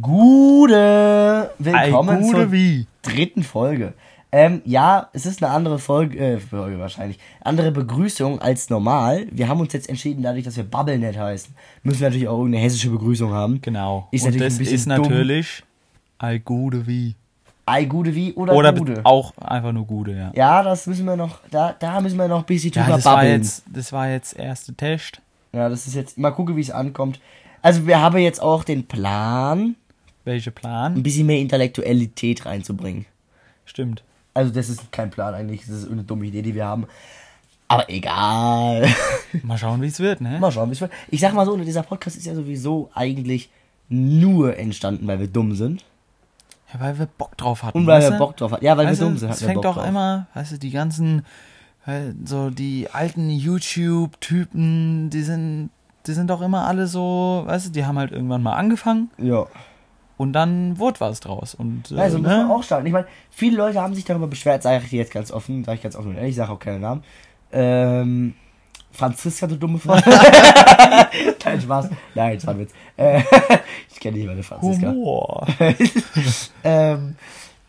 Gude! Willkommen Ei, Gude zur wie? dritten Folge. Ähm, ja, es ist eine andere Folge, äh, Folge wahrscheinlich, andere Begrüßung als normal. Wir haben uns jetzt entschieden, dadurch, dass wir Bubblenet heißen, müssen wir natürlich auch irgendeine hessische Begrüßung haben. Genau. Ist Und natürlich das ist dumm. natürlich Ei Gude wie. Ei, Gude wie oder, Oder Gude? auch einfach nur Gude, ja. Ja, das müssen wir noch, da, da müssen wir noch ein bisschen Ja, drüber das war babbeln. jetzt, das war jetzt erste Test. Ja, das ist jetzt, mal gucken, wie es ankommt. Also wir haben jetzt auch den Plan, Welcher ein Plan? bisschen mehr Intellektualität reinzubringen. Stimmt. Also das ist kein Plan eigentlich, das ist eine dumme Idee, die wir haben. Aber egal. Mal schauen, wie es wird, ne? mal schauen, wie es wird. Ich sag mal so, dieser Podcast ist ja sowieso eigentlich nur entstanden, weil wir dumm sind. Ja, weil wir Bock drauf hatten. Und weil wir? Bock drauf hatten. Ja, weil weißt wir du, dumm sind. Es fängt doch immer, weißt du, die ganzen, so die alten YouTube-Typen, die sind, die sind doch immer alle so, weißt du, die haben halt irgendwann mal angefangen Ja. Und dann wurde was draus. Und, äh, Also muss man ne? auch starten. Ich meine, viele Leute haben sich darüber beschwert, sage ich dir jetzt ganz offen, sage ich ganz offen und ehrlich, ich sage auch keinen Namen. Ähm, Franziska, du dumme Frau. Kein Spaß. Nein, das war ein Witz. Äh, ich kenne nicht meine Franziska. Humor. ähm,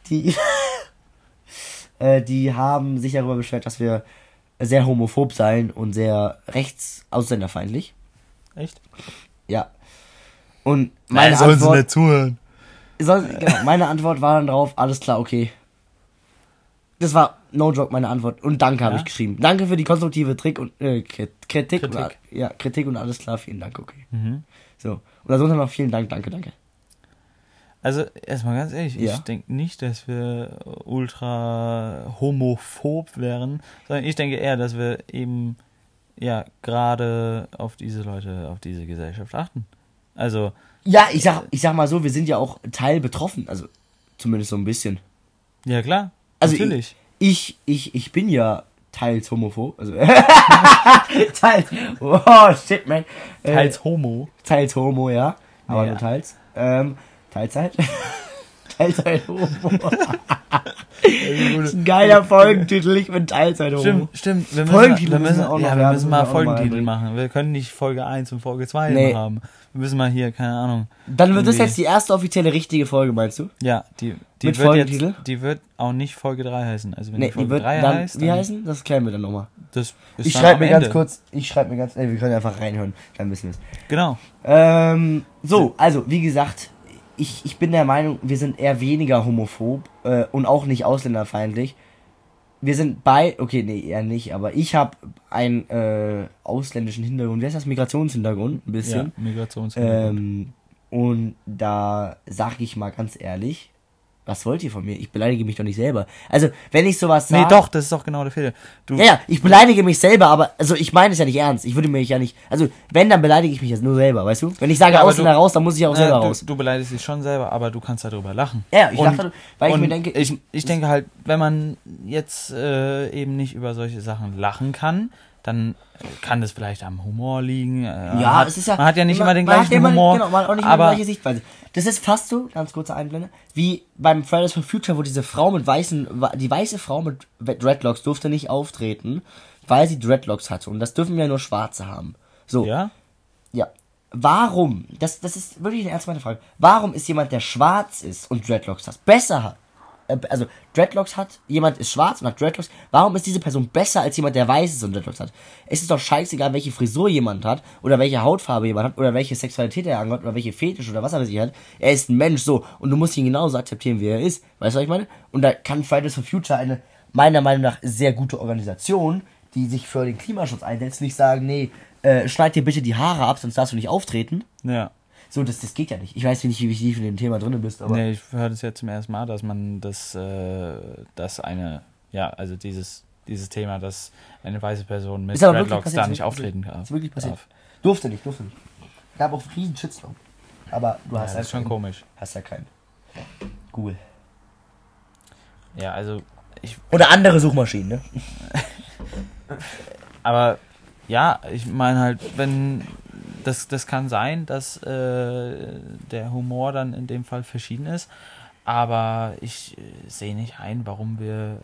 die, äh, die haben sich darüber beschwert, dass wir sehr homophob seien und sehr rechts-ausländerfeindlich. Echt? Ja. Und meine Nein, sollen sie Antwort, nicht zuhören. Soll, genau, meine Antwort war dann drauf, alles klar, okay. Das war no joke meine Antwort und danke habe Ja? ich geschrieben. Danke für die konstruktive Trick und äh, Krit- Kritik, Und, Kritik. ja, Kritik und alles klar, vielen Dank, okay. Mhm. So. Und darunter noch vielen Dank, danke, danke. Also, erstmal ganz ehrlich, Ja. ich denke nicht, dass wir ultra homophob wären, sondern ich denke eher, dass wir eben, ja, gerade auf diese Leute, auf diese Gesellschaft achten. Also, Ja, ich sag, ich sag mal so, wir sind ja auch Teil betroffen, also zumindest so ein bisschen. ja klar, Also natürlich. Ich, ich, ich bin ja teils homophob. Also teils. Oh shit, man. Äh, Teils Homo. teils homo, ja. Aber Ja. nur teils. Ähm, Teilzeit. Teilzeit homo. das ist ein geiler Folgentitel, ich bin Teilzeit homo. Stimmt, stimmt. Wir müssen, Folgentitel wir müssen auch noch- ja, wir müssen mal Folgentitel machen. Wir können nicht Folge 1 und Folge 2 Nee. haben. Wir müssen mal hier, keine Ahnung. Dann wird das jetzt die erste offizielle richtige Folge, meinst du? Ja, die, die Mit wird Folgentitel? jetzt, die wird auch nicht Folge 3 heißen. Also wenn Nee, die die Folge wird 3 dann, heißt, wie dann, heißen? Das klären wir dann nochmal. Das Ich schreibe mir ganz Ende. kurz, ich schreibe mir ganz, ey, wir können einfach reinhören, dann wissen wir es. Genau. Ähm, so, also, wie gesagt, ich, ich bin der Meinung, wir sind eher weniger homophob äh, und auch nicht ausländerfeindlich. Wir sind bei, okay, nee, eher nicht, aber ich habe einen äh, ausländischen Hintergrund, wie heißt das, Migrationshintergrund, ein Ja, bisschen. Migrationshintergrund. ähm, und da sag ich mal ganz ehrlich, was wollt ihr von mir? Ich beleidige mich doch nicht selber. Also, wenn ich sowas sage... nee, doch, das ist doch genau der Fehler. Du, Ja, ja, ich beleidige mich selber, aber also ich meine es ja nicht ernst. Ich würde mich ja nicht. Also, wenn, dann beleidige ich mich jetzt nur selber, weißt du? Wenn ich sage Ja, Ausländer du- raus, dann muss ich auch selber du, raus. du beleidigst dich schon selber, aber du kannst darüber lachen. Ja, ich Und- lache, weil ich mir denke, ich, ich denke halt, wenn man jetzt äh, eben nicht über solche Sachen lachen kann, dann kann das vielleicht am Humor liegen. Äh, ja, hat, es ist ja. man hat ja nicht immer den man gleichen immer, Humor. Genau, man hat auch nicht immer die gleiche Sichtweise. Das ist fast so, ganz kurze Einblende, wie beim Fridays for Future, wo diese Frau mit weißen, die weiße Frau mit Dreadlocks durfte nicht auftreten, weil sie Dreadlocks hatte. Und das dürfen ja nur Schwarze haben. So. ja, Ja. Warum? Das, das ist wirklich eine ernst meine Frage. Warum ist jemand, der schwarz ist und Dreadlocks hat, besser hat? Äh, Also, Dreadlocks hat, jemand ist schwarz und hat Dreadlocks. Warum ist diese Person besser als jemand, der weiß ist und Dreadlocks hat? Es ist doch scheißegal, welche Frisur jemand hat, oder welche Hautfarbe jemand hat, oder welche Sexualität er angehört, oder welche Fetisch oder was er sich hat. Er ist ein Mensch, so. Und du musst ihn genauso akzeptieren, wie er ist. Weißt du, was ich meine? Und da kann Fridays for Future eine, meiner Meinung nach, sehr gute Organisation, die sich für den Klimaschutz einsetzt, nicht sagen, nee, äh, schneid dir bitte die Haare ab, sonst darfst du nicht auftreten. ja. So, das, das geht ja nicht. Ich weiß nicht, wie tief in dem Thema drin bist, aber. Nee, ich höre das jetzt zum ersten Mal, dass man das, äh, dass eine, ja, also dieses, dieses Thema, dass eine weiße Person mit Dreadlocks da nicht auftreten kann. Ist wirklich passiert. darf. Durfte nicht, durfte nicht. Gab auch riesen Shitstorm. Aber du Ja, hast das ja ist schon keinen. komisch. Hast ja keinen. Google. Ja, also ich, Oder andere Suchmaschinen, ne? aber ja, ich meine halt, wenn das, das kann sein, dass äh, der Humor dann in dem Fall verschieden ist, aber ich äh, sehe nicht ein, warum wir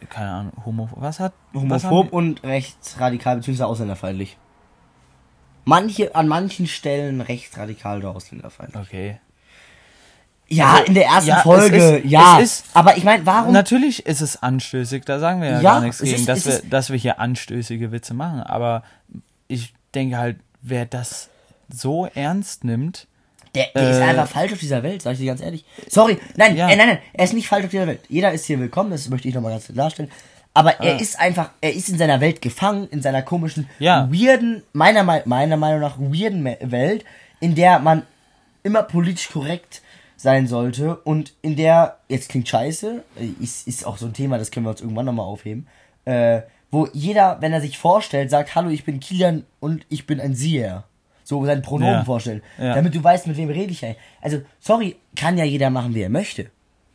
äh, keine Ahnung, Homo was hat was Homophob wir- und rechtsradikal bzw. ausländerfeindlich. Manche, an manchen Stellen rechtsradikal oder ausländerfeindlich. Okay. Ja, Also, in der ersten ja, es Folge, ist- ja. es ist- aber ich meine, warum? Natürlich ist es anstößig, da sagen wir ja, Ja, gar nichts es gegen, ist- dass, es wir, dass wir hier anstößige Witze machen. Aber ich denke halt, wer das so ernst nimmt, Der, der ist Äh, einfach falsch auf dieser Welt, sag ich dir ganz ehrlich. Sorry, nein, Ja. äh, nein, nein, er ist nicht falsch auf dieser Welt. Jeder ist hier willkommen, das möchte ich nochmal ganz klarstellen. Aber er Ah. ist einfach, er ist in seiner Welt gefangen, in seiner komischen, Ja. weirden, meiner, Mei- meiner Meinung nach, weirden Welt, in der man immer politisch korrekt sein sollte und in der, jetzt klingt scheiße, äh, ist, ist auch so ein Thema, das können wir uns irgendwann nochmal aufheben, äh, wo jeder, wenn er sich vorstellt, sagt, hallo, ich bin Kilian und ich bin ein Sieher. So sein Pronomen Ja. vorstellen. Ja. Damit du weißt, mit wem rede ich eigentlich. Also, sorry, kann ja jeder machen, wie er möchte.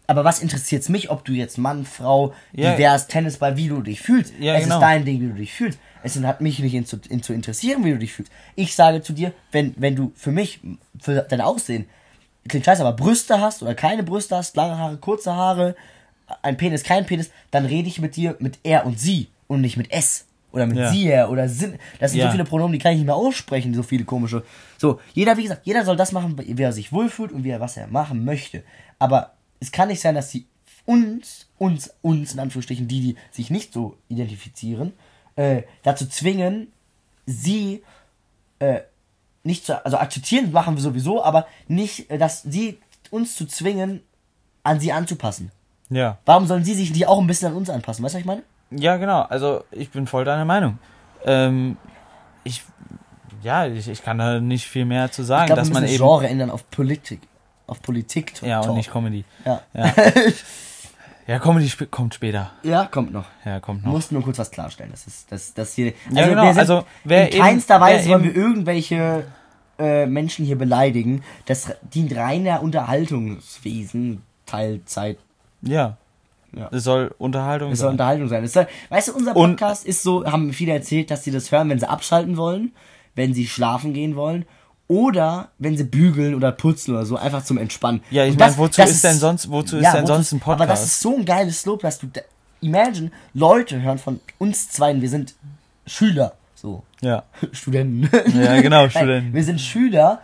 Aber was interessiert's mich, ob du jetzt Mann, Frau, Ja. divers, Tennisball, wie du dich fühlst? Ja, es genau. ist dein Ding, wie du dich fühlst. Es hat mich nicht in zu, in zu interessieren, wie du dich fühlst. Ich sage zu dir, wenn, wenn du für mich, für dein Aussehen, klingt scheiße, aber Brüste hast oder keine Brüste hast, lange Haare, kurze Haare, ein Penis, kein Penis, dann rede ich mit dir mit er und sie und nicht mit es. Oder mit Ja. sie er oder sind. Das sind Ja. so viele Pronomen, die kann ich nicht mehr aussprechen, so viele komische. So, jeder, wie gesagt, jeder soll das machen, wie er sich wohlfühlt und wie er was er machen möchte. Aber es kann nicht sein, dass sie uns, uns, uns in Anführungsstrichen, die, die sich nicht so identifizieren, äh, dazu zwingen, sie äh, nicht zu, also akzeptieren machen wir sowieso, aber nicht, äh, dass sie uns zu zwingen, an sie anzupassen. ja. Warum sollen sie sich nicht auch ein bisschen an uns anpassen? Weißt du, was ich meine? Ja, genau. Also ich bin voll deiner Meinung. Ähm, ich, ja, ich, ich kann da nicht viel mehr zu sagen, Ich glaube, dass wir man eben. Genre ändern auf Politik. Auf Politik. Ja, und nicht Comedy. Ja. Ja, ja Comedy sp kommt später. ja, kommt noch. Ja, kommt noch. musst nur kurz was klarstellen. Das ist, das, das hier. Ja, genau, also, wer in eben- keinster Weise wer wollen eben- wir irgendwelche äh, Menschen hier beleidigen. Das dient reiner Unterhaltungswesen, Teilzeit. Ja. Ja. Es soll Unterhaltung Es soll sein. Unterhaltung sein. Es soll, weißt du, unser Und- Podcast ist so, haben viele erzählt, dass sie das hören, wenn sie abschalten wollen, wenn sie schlafen gehen wollen oder wenn sie bügeln oder putzen oder so, einfach zum Entspannen. Ja, ich Und meine, wozu ist denn sonst- wozu ist denn sonst ein Aber das Podcast? ist so ein geiles Lob, dass du, imagine, Leute hören von uns zwei, wir sind Schüler, so, ja. Studenten. Ja, genau, Studenten. Wir sind Schüler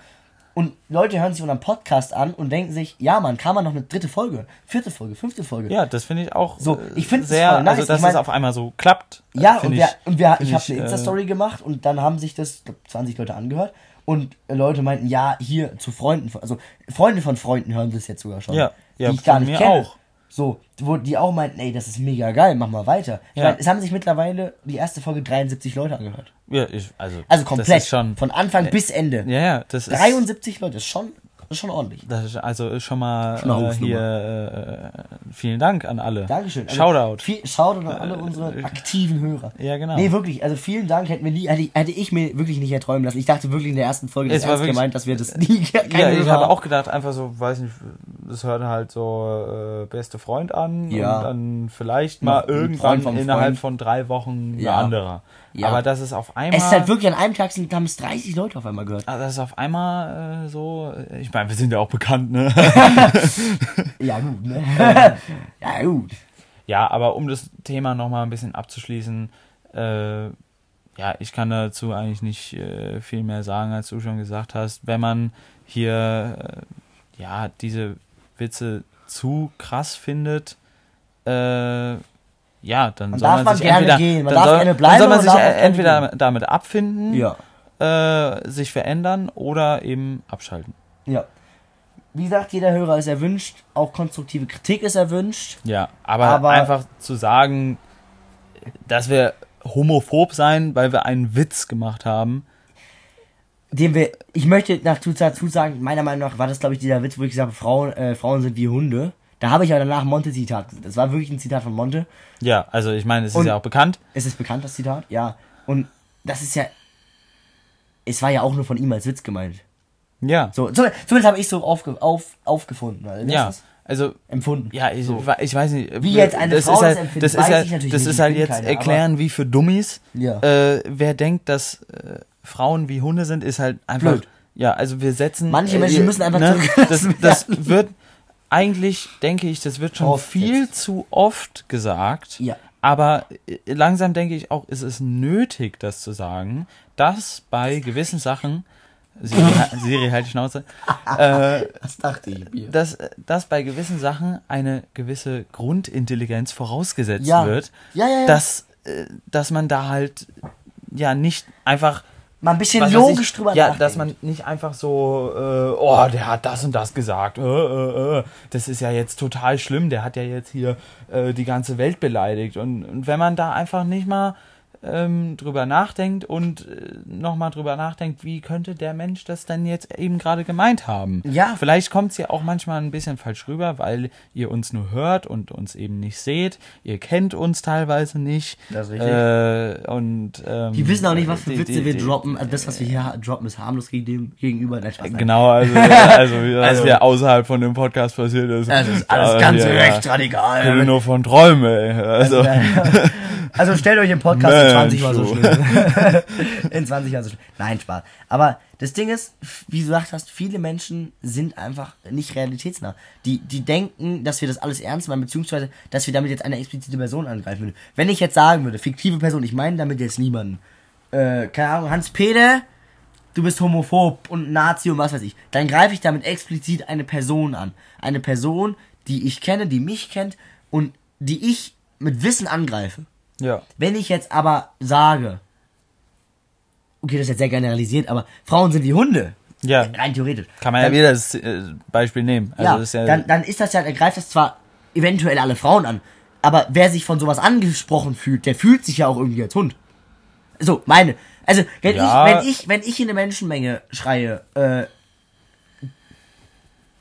und Leute hören sich unseren Podcast an und denken sich, ja man, kann man noch eine dritte Folge, vierte Folge, fünfte Folge. Ja, das finde ich auch So, äh, ich find's sehr, voll nice. also dass Ich mein- es auf einmal so klappt. äh, Ja, und finde wir, und wir, finde ich habe eine äh, Insta-Story gemacht und dann haben sich das, glaub, 20 Leute angehört und äh, Leute meinten, ja, hier zu Freunden, also Freunde von Freunden hören das jetzt sogar schon. Ja, ja, die ich gar nicht mir kenne. auch. So, wo die auch meinten, ey, das ist mega geil, mach mal weiter. Ich Ja. mein, es haben sich mittlerweile die erste Folge 73 Leute angehört. Ja, ich, also, Also Das komplett, ist schon, von Anfang bis Ende. ja, ja, das ist, 73 Leute, ist schon, ist schon ordentlich. das ist also schon mal Schon äh, hier äh, vielen Dank an alle. Dankeschön. Also, Shoutout. Viel, Shoutout an alle unsere aktiven Hörer. Ja, genau. Nee, wirklich, also vielen Dank, hätten wir nie, hätte, ich- hätte ich mir wirklich nicht erträumen lassen. Ich dachte wirklich in der ersten Folge, das war wirklich- gemeint, dass wir das nie, keine ja, ich habe auch gedacht, einfach so, weiß nicht, das hört halt so äh, beste Freund an Ja. und dann vielleicht mal irgendwann Freund vom innerhalb Freund. von drei Wochen ein Ja. anderer. Ja. Aber das ist auf einmal. Es ist halt wirklich an einem Tag sind, haben es 30 Leute auf einmal gehört. Ah, Das ist auf einmal äh, so, äh, ich meine, wir sind ja auch bekannt, ne? Ja, gut, ne? ja, gut. ja, aber um das Thema nochmal ein bisschen abzuschließen, äh, ja, ich kann dazu eigentlich nicht äh, viel mehr sagen, als du schon gesagt hast. Wenn man hier, äh, ja, diese Witze zu krass findet, äh, ja, dann Man soll darf man man sich gerne entweder, gehen, man dann darf soll, gerne dann bleiben soll man sich entweder damit abfinden, Ja. äh, sich verändern oder eben abschalten. Ja. Wie gesagt, jeder Hörer ist erwünscht, auch konstruktive Kritik ist erwünscht. Ja, aber, Aber- einfach zu sagen, dass wir homophob sein, weil wir einen Witz gemacht haben. Dem wir, ich möchte dazu, dazu sagen, meiner Meinung nach war das, glaube ich, dieser Witz, wo ich gesagt habe, Frauen, äh, Frauen sind wie Hunde. Da habe ich aber danach Monte-Zitat. Das war wirklich ein Zitat von Monte. Ja, also ich meine, es ist Und- ja auch bekannt. Es ist bekannt, das Zitat, ja. Und das ist ja. Es war ja auch nur von ihm als Witz gemeint. Ja. So, zumindest habe ich so aufge, auf, aufgefunden. Also, ja. das ist Also empfunden. ja, ich, So. ich weiß nicht. Wie jetzt eine das Frau ist das halt, empfindet, das ist halt, das nicht, ist halt jetzt keine, erklären wie für Dummies. Ja. Äh, wer denkt, dass äh, Frauen wie Hunde sind, ist halt einfach. Blöd. Ja, also wir setzen. Manche äh, Menschen müssen einfach ne, das, zurückgelassen das werden. wird eigentlich, denke ich, das wird schon Oft viel jetzt. zu oft gesagt. Ja. Aber äh, langsam denke ich auch, ist es nötig, das zu sagen, dass bei gewissen Sachen Siri, Siri halt die Schnauze. äh, Das dachte ich mir. dass, dass bei gewissen Sachen eine gewisse Grundintelligenz vorausgesetzt Ja. wird, Ja, ja, ja. dass, äh, dass man da halt ja nicht einfach Mal ein bisschen was logisch ich, drüber Ja, nachdenken. dass man nicht einfach so, äh, oh, der hat das und das gesagt. Äh, äh, äh, das ist ja jetzt total schlimm. Der hat ja jetzt hier äh, die ganze Welt beleidigt. Und, und wenn man da einfach nicht mal ähm, drüber nachdenkt und äh, nochmal drüber nachdenkt, wie könnte der Mensch das denn jetzt eben gerade gemeint haben? Ja. Vielleicht kommt es ja auch manchmal ein bisschen falsch rüber, weil ihr uns nur hört und uns eben nicht seht. Ihr kennt uns teilweise nicht. Das ist richtig. Äh, und, ähm, Die wissen auch nicht, was für die- Witze die- wir die- droppen. Also das, was wir hier droppen, ist harmlos gegen dem, gegenüber. Nein, Spaß, nein. Genau, also, also was Also- hier außerhalb von dem Podcast passiert ist. Das ist alles da ganz hier, recht ja, radikal. Ich nur von Träumen, ey. Also, Also stellt euch den Podcast 20 Mal so schlimm. in 20 Mal so schlimm. Nein, Spaß. Aber das Ding ist, wie du gesagt hast, viele Menschen sind einfach nicht realitätsnah. Die, die denken, dass wir das alles ernst meinen, beziehungsweise, dass wir damit jetzt eine explizite Person angreifen würden. Wenn ich jetzt sagen würde, fiktive Person, ich meine damit jetzt niemanden, äh, keine Ahnung, Hans-Peter, du bist homophob und Nazi und was weiß ich, dann greife ich damit explizit eine Person an. Eine Person, die ich kenne, die mich kennt und die ich mit Wissen angreife. Ja. Wenn ich jetzt aber sage, okay, das ist jetzt sehr generalisiert, aber Frauen sind wie Hunde, Ja, rein theoretisch. kann man ja dann, wieder das äh, Beispiel nehmen. Also, ja, ist ja, dann, dann ist das ja, er greift das zwar eventuell alle Frauen an, aber wer sich von sowas angesprochen fühlt, der fühlt sich ja auch irgendwie als Hund. So, meine. Also, wenn Ja. ich, wenn ich, wenn ich in eine Menschenmenge schreie, äh,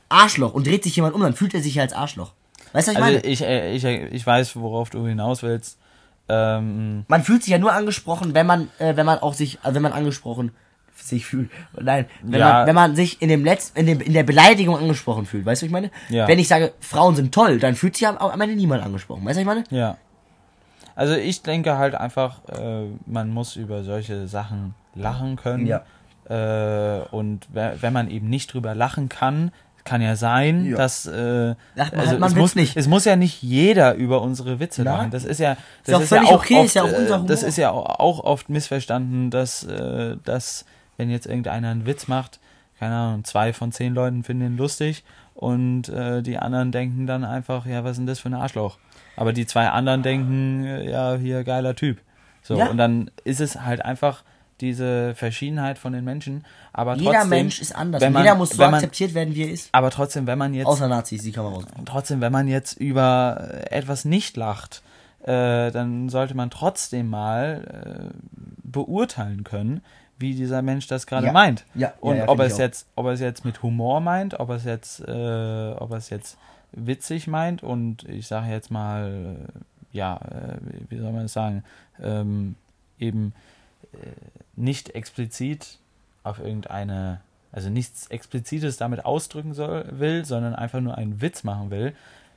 Arschloch und dreht sich jemand um, dann fühlt er sich ja als Arschloch. Weißt du, was ich also meine? ich, äh, ich, ich weiß, worauf du hinaus willst. Ähm, man fühlt sich ja nur angesprochen, wenn man, äh, wenn man auch sich, also wenn man angesprochen sich fühlt. Nein, wenn, Ja. man, wenn man sich in dem Letz, in dem, in der Beleidigung angesprochen fühlt. Weißt du, was ich meine? Ja. Wenn ich sage, Frauen sind toll, dann fühlt sich am, am Ende niemand angesprochen. Weißt du, was ich meine? ja. Also ich denke halt einfach, äh, man muss über solche Sachen lachen können. Ja. Äh, und we- wenn man eben nicht drüber lachen kann, kann ja sein, Ja. dass äh, man also mal es muss nicht. Es muss ja nicht jeder über unsere Witze Nein. lachen. Das ist ja Ist das auch ist ja auch okay, oft, ist ja auch äh, das ist ja au- auch oft missverstanden, dass äh, dass wenn jetzt irgendeiner einen Witz macht, keine Ahnung, zwei von zehn Leuten finden ihn lustig und äh, die anderen denken dann einfach, ja, was ist denn das für ein Arschloch? Aber die zwei anderen denken, äh, ja, hier geiler Typ. So, Ja. und dann ist es halt einfach diese Verschiedenheit von den Menschen. Aber Jeder trotzdem, Mensch ist anders. man- jeder muss so man- akzeptiert werden, wie er ist. Aber trotzdem, wenn man jetzt Außer Nazis, die kann man raus. trotzdem, wenn man jetzt über äh, etwas nicht lacht, äh, dann sollte man trotzdem mal äh, beurteilen können, wie dieser Mensch das gerade Ja. meint. Ja, ja, Und ja, ob find er es jetzt, ob er es jetzt mit Humor meint, ob er es jetzt, äh, ob er es jetzt witzig meint und ich sage jetzt mal, äh, ja, äh, wie- soll man es sagen, ähm, eben nicht explizit auf irgendeine, also nichts Explizites damit ausdrücken soll, will, sondern einfach nur einen Witz machen will.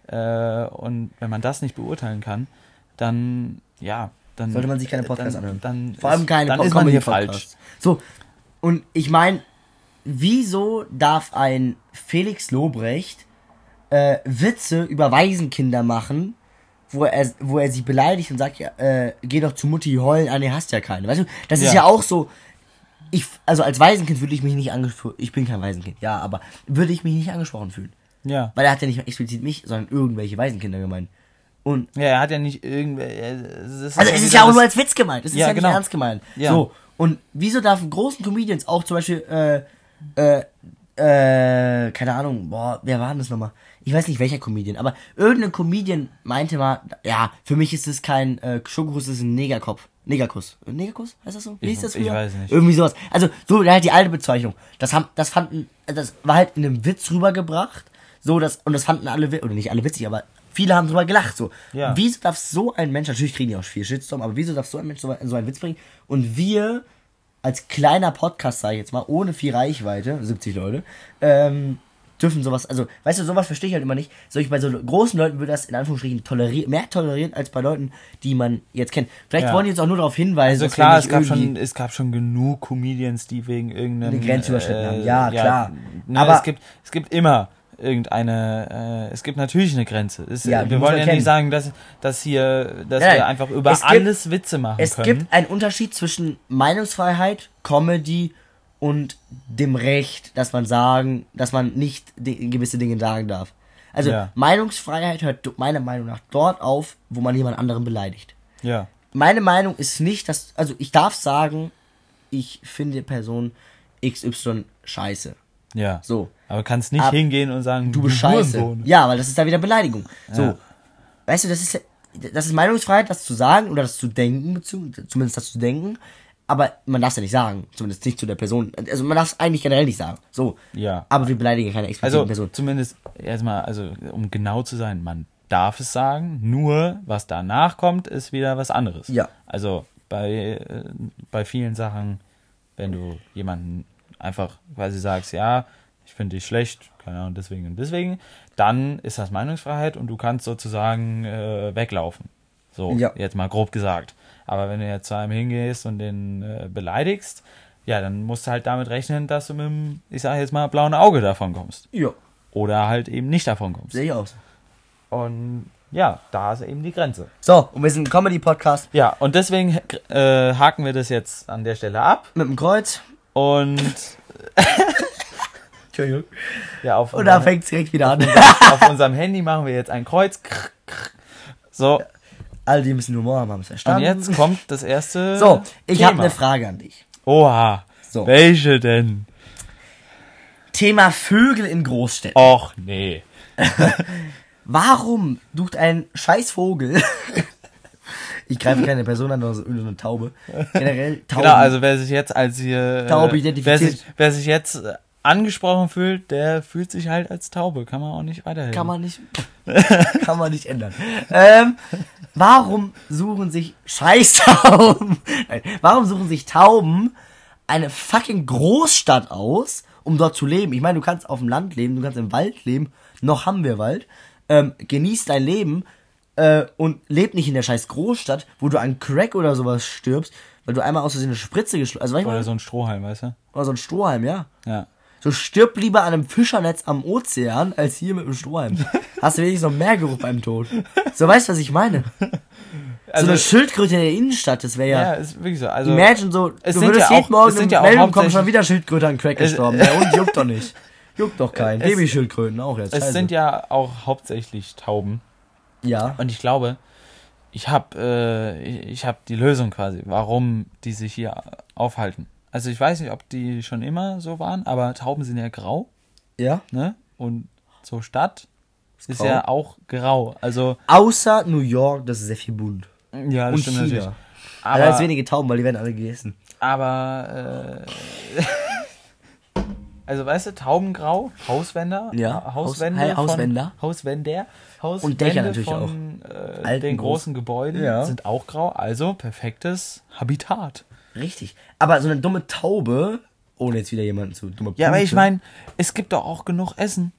Äh, und wenn man das nicht beurteilen kann, dann, ja, dann. Sollte man sich keine Podcasts dann, anhören. Dann Vor allem keine Dann ist man hier falsch. So, und ich meine, wieso darf ein Felix Lobrecht äh, Witze über Waisenkinder machen, wo er, wo er sie beleidigt und sagt, ja, äh, geh doch zu Mutti heulen, ah, nee, hast ja keine. Weißt du, das ist Ja. ja auch so, ich, also als Waisenkind würde ich mich nicht angesprochen, ich bin kein Waisenkind, ja, aber würde ich mich nicht angesprochen fühlen. Ja. Weil er hat ja nicht explizit mich, sondern irgendwelche Waisenkinder gemeint. Und Ja, er hat ja nicht irgendwelche. Ist also es ist ja auch nur als Witz gemeint. Es ist Ja, ja, genau. nicht ernst gemeint. Ja. So. Und wieso darf großen Comedians auch zum Beispiel, äh, äh, äh, keine Ahnung, boah, wer war denn das nochmal? Ich weiß nicht welcher Comedian, aber irgendein Comedian meinte mal, ja, für mich ist es kein äh, Schokokuss, es ist ein Negerkopf. Negerkuss. Äh, Negerkuss? Heißt das so? Wie Ich- hieß das ich früher? weiß nicht. Irgendwie sowas. Also, so halt die alte Bezeichnung. Das haben, das fanden, das war halt in einem Witz rübergebracht. So, das, und das fanden alle, oder nicht alle witzig, aber viele haben drüber gelacht, so. Ja. Wieso darf so ein Mensch, natürlich kriegen die auch viel Shitstorm, aber wieso darf so ein Mensch so, so einen Witz bringen? Und wir, als kleiner Podcast, sag ich jetzt mal, ohne viel Reichweite, 70 Leute, ähm, dürfen sowas, also, weißt du, sowas verstehe ich halt immer nicht. So ich bei so großen Leuten würde das in Anführungsstrichen tolerieren, mehr tolerieren als bei Leuten, die man jetzt kennt. Vielleicht Ja. wollen die jetzt auch nur darauf hinweisen, Also dass klar, es gab, schon, es gab schon genug Comedians, die wegen irgendeinem... Eine Grenze überschritten haben. Ja, klar. Ne, Aber- es, gibt, es gibt immer irgendeine... Äh, es gibt natürlich eine Grenze. Es, Ja, wir wollen ja kennen. nicht sagen, dass, dass, hier, dass Nein, wir einfach über Es gibt- alles Witze machen Es können. gibt einen Unterschied zwischen Meinungsfreiheit, Comedy und dem Recht, dass man sagen, dass man nicht gewisse Dinge sagen darf. Also Ja. Meinungsfreiheit hört meiner Meinung nach dort auf, wo man jemand anderen beleidigt. Ja. Meine Meinung ist nicht, dass, also ich darf sagen, ich finde Person XY scheiße. Ja. So. Aber kannst nicht Ab- hingehen und sagen, Du bist scheiße. Ja, weil das ist da wieder Beleidigung. So. Ja. Weißt du, das ist, das ist Meinungsfreiheit, das zu sagen oder das zu denken, zumindest das zu denken. Aber man darf es ja nicht sagen. Zumindest nicht zu der Person. Also man darf es eigentlich generell nicht sagen. So. Ja. Aber wir beleidigen keine explizite Also Person. zumindest erstmal, also um genau zu sein, man darf es sagen, nur was danach kommt, ist wieder was anderes. Ja. Also bei, äh, bei vielen Sachen, wenn du jemanden einfach quasi sagst, ja, ich finde dich schlecht, keine Ahnung, deswegen und deswegen, dann ist das Meinungsfreiheit und du kannst sozusagen äh, weglaufen. So, Ja. jetzt mal grob gesagt. Aber wenn du jetzt zu einem hingehst und den äh, beleidigst, ja, dann musst du halt damit rechnen, dass du mit dem, ich sage jetzt mal, blauen Auge davon kommst. Ja. Oder halt eben nicht davon kommst. Sehe ich aus. Und ja, da ist eben die Grenze. So, und wir sind ein Comedy-Podcast Ja, und deswegen äh, haken wir das jetzt an der Stelle ab. mit dem Kreuz. Und Entschuldigung. ja, auf, Und da fängt es direkt wieder an. auf unserem Handy machen wir jetzt ein Kreuz. So, Alle, die bisschen Humor haben, haben es und verstanden. jetzt kommt das erste. So, ich habe eine Frage an dich. Oha. So. Welche denn? Thema Vögel in Großstädten. Och, nee. Warum sucht ein Scheißvogel? ich greife keine Person an, sondern so eine Taube. Generell Tauben. Genau, also wer sich jetzt als hier. äh, Taube wer identifiziert. sich, wer sich jetzt äh, angesprochen fühlt, der fühlt sich halt als Taube. Kann man auch nicht weiterhelfen. kann man nicht, kann man nicht ändern. Ähm, warum suchen sich Scheißtauben? Nein, warum suchen sich Tauben eine fucking Großstadt aus, um dort zu leben? Ich meine, du kannst auf dem Land leben, du kannst im Wald leben. Noch haben wir Wald. Ähm, genieß dein Leben äh, und leb nicht in der scheiß Großstadt, wo du an Crack oder sowas stirbst, weil du einmal aus Versehen eine Spritze geschlagen Also, weißt du, Oder so ein Strohhalm, weißt du? oder so ein Strohhalm, ja. Ja. So stirb lieber an einem Fischernetz am Ozean, als hier mit dem Strohhalm. Hast du wenigstens noch mehr Geruch beim Tod. So weißt du, was ich meine? Also, so eine Schildkröte in der Innenstadt, das wäre ja, ja. ist wirklich so. Also, Imagine so, es du würdest ja jeden auch- Morgen eine ja Meldung kommen, schon wieder Schildkröte an Crack Es- gestorben. Der Hund juckt doch nicht. Juckt doch keinen. Babyschildkröten auch jetzt. es scheiße. sind ja auch hauptsächlich Tauben. ja. Und ich glaube, ich habe äh, ich, ich hab die Lösung quasi, warum die sich hier aufhalten. Also ich weiß nicht, ob die schon immer so waren, aber Tauben sind ja grau, Ja. ne? Und so Stadt ist grau. ja auch grau. Also Außer New York, das ist sehr viel bunt. ja, das Und stimmt China. natürlich. Aber da ist Aber, wenige Tauben, weil die werden alle gegessen. aber äh, also weißt du, Taubengrau, Hauswänder, Ja, Hauswände, Haus- von, Hauswänder. Hauswände Und Dächer natürlich von äh, Alten, den groß. großen Gebäuden Ja. sind auch grau, also perfektes Habitat. Richtig. Aber so eine dumme Taube, ohne jetzt wieder jemanden zu dumme Ja, aber ich meine, es gibt doch auch genug Essen.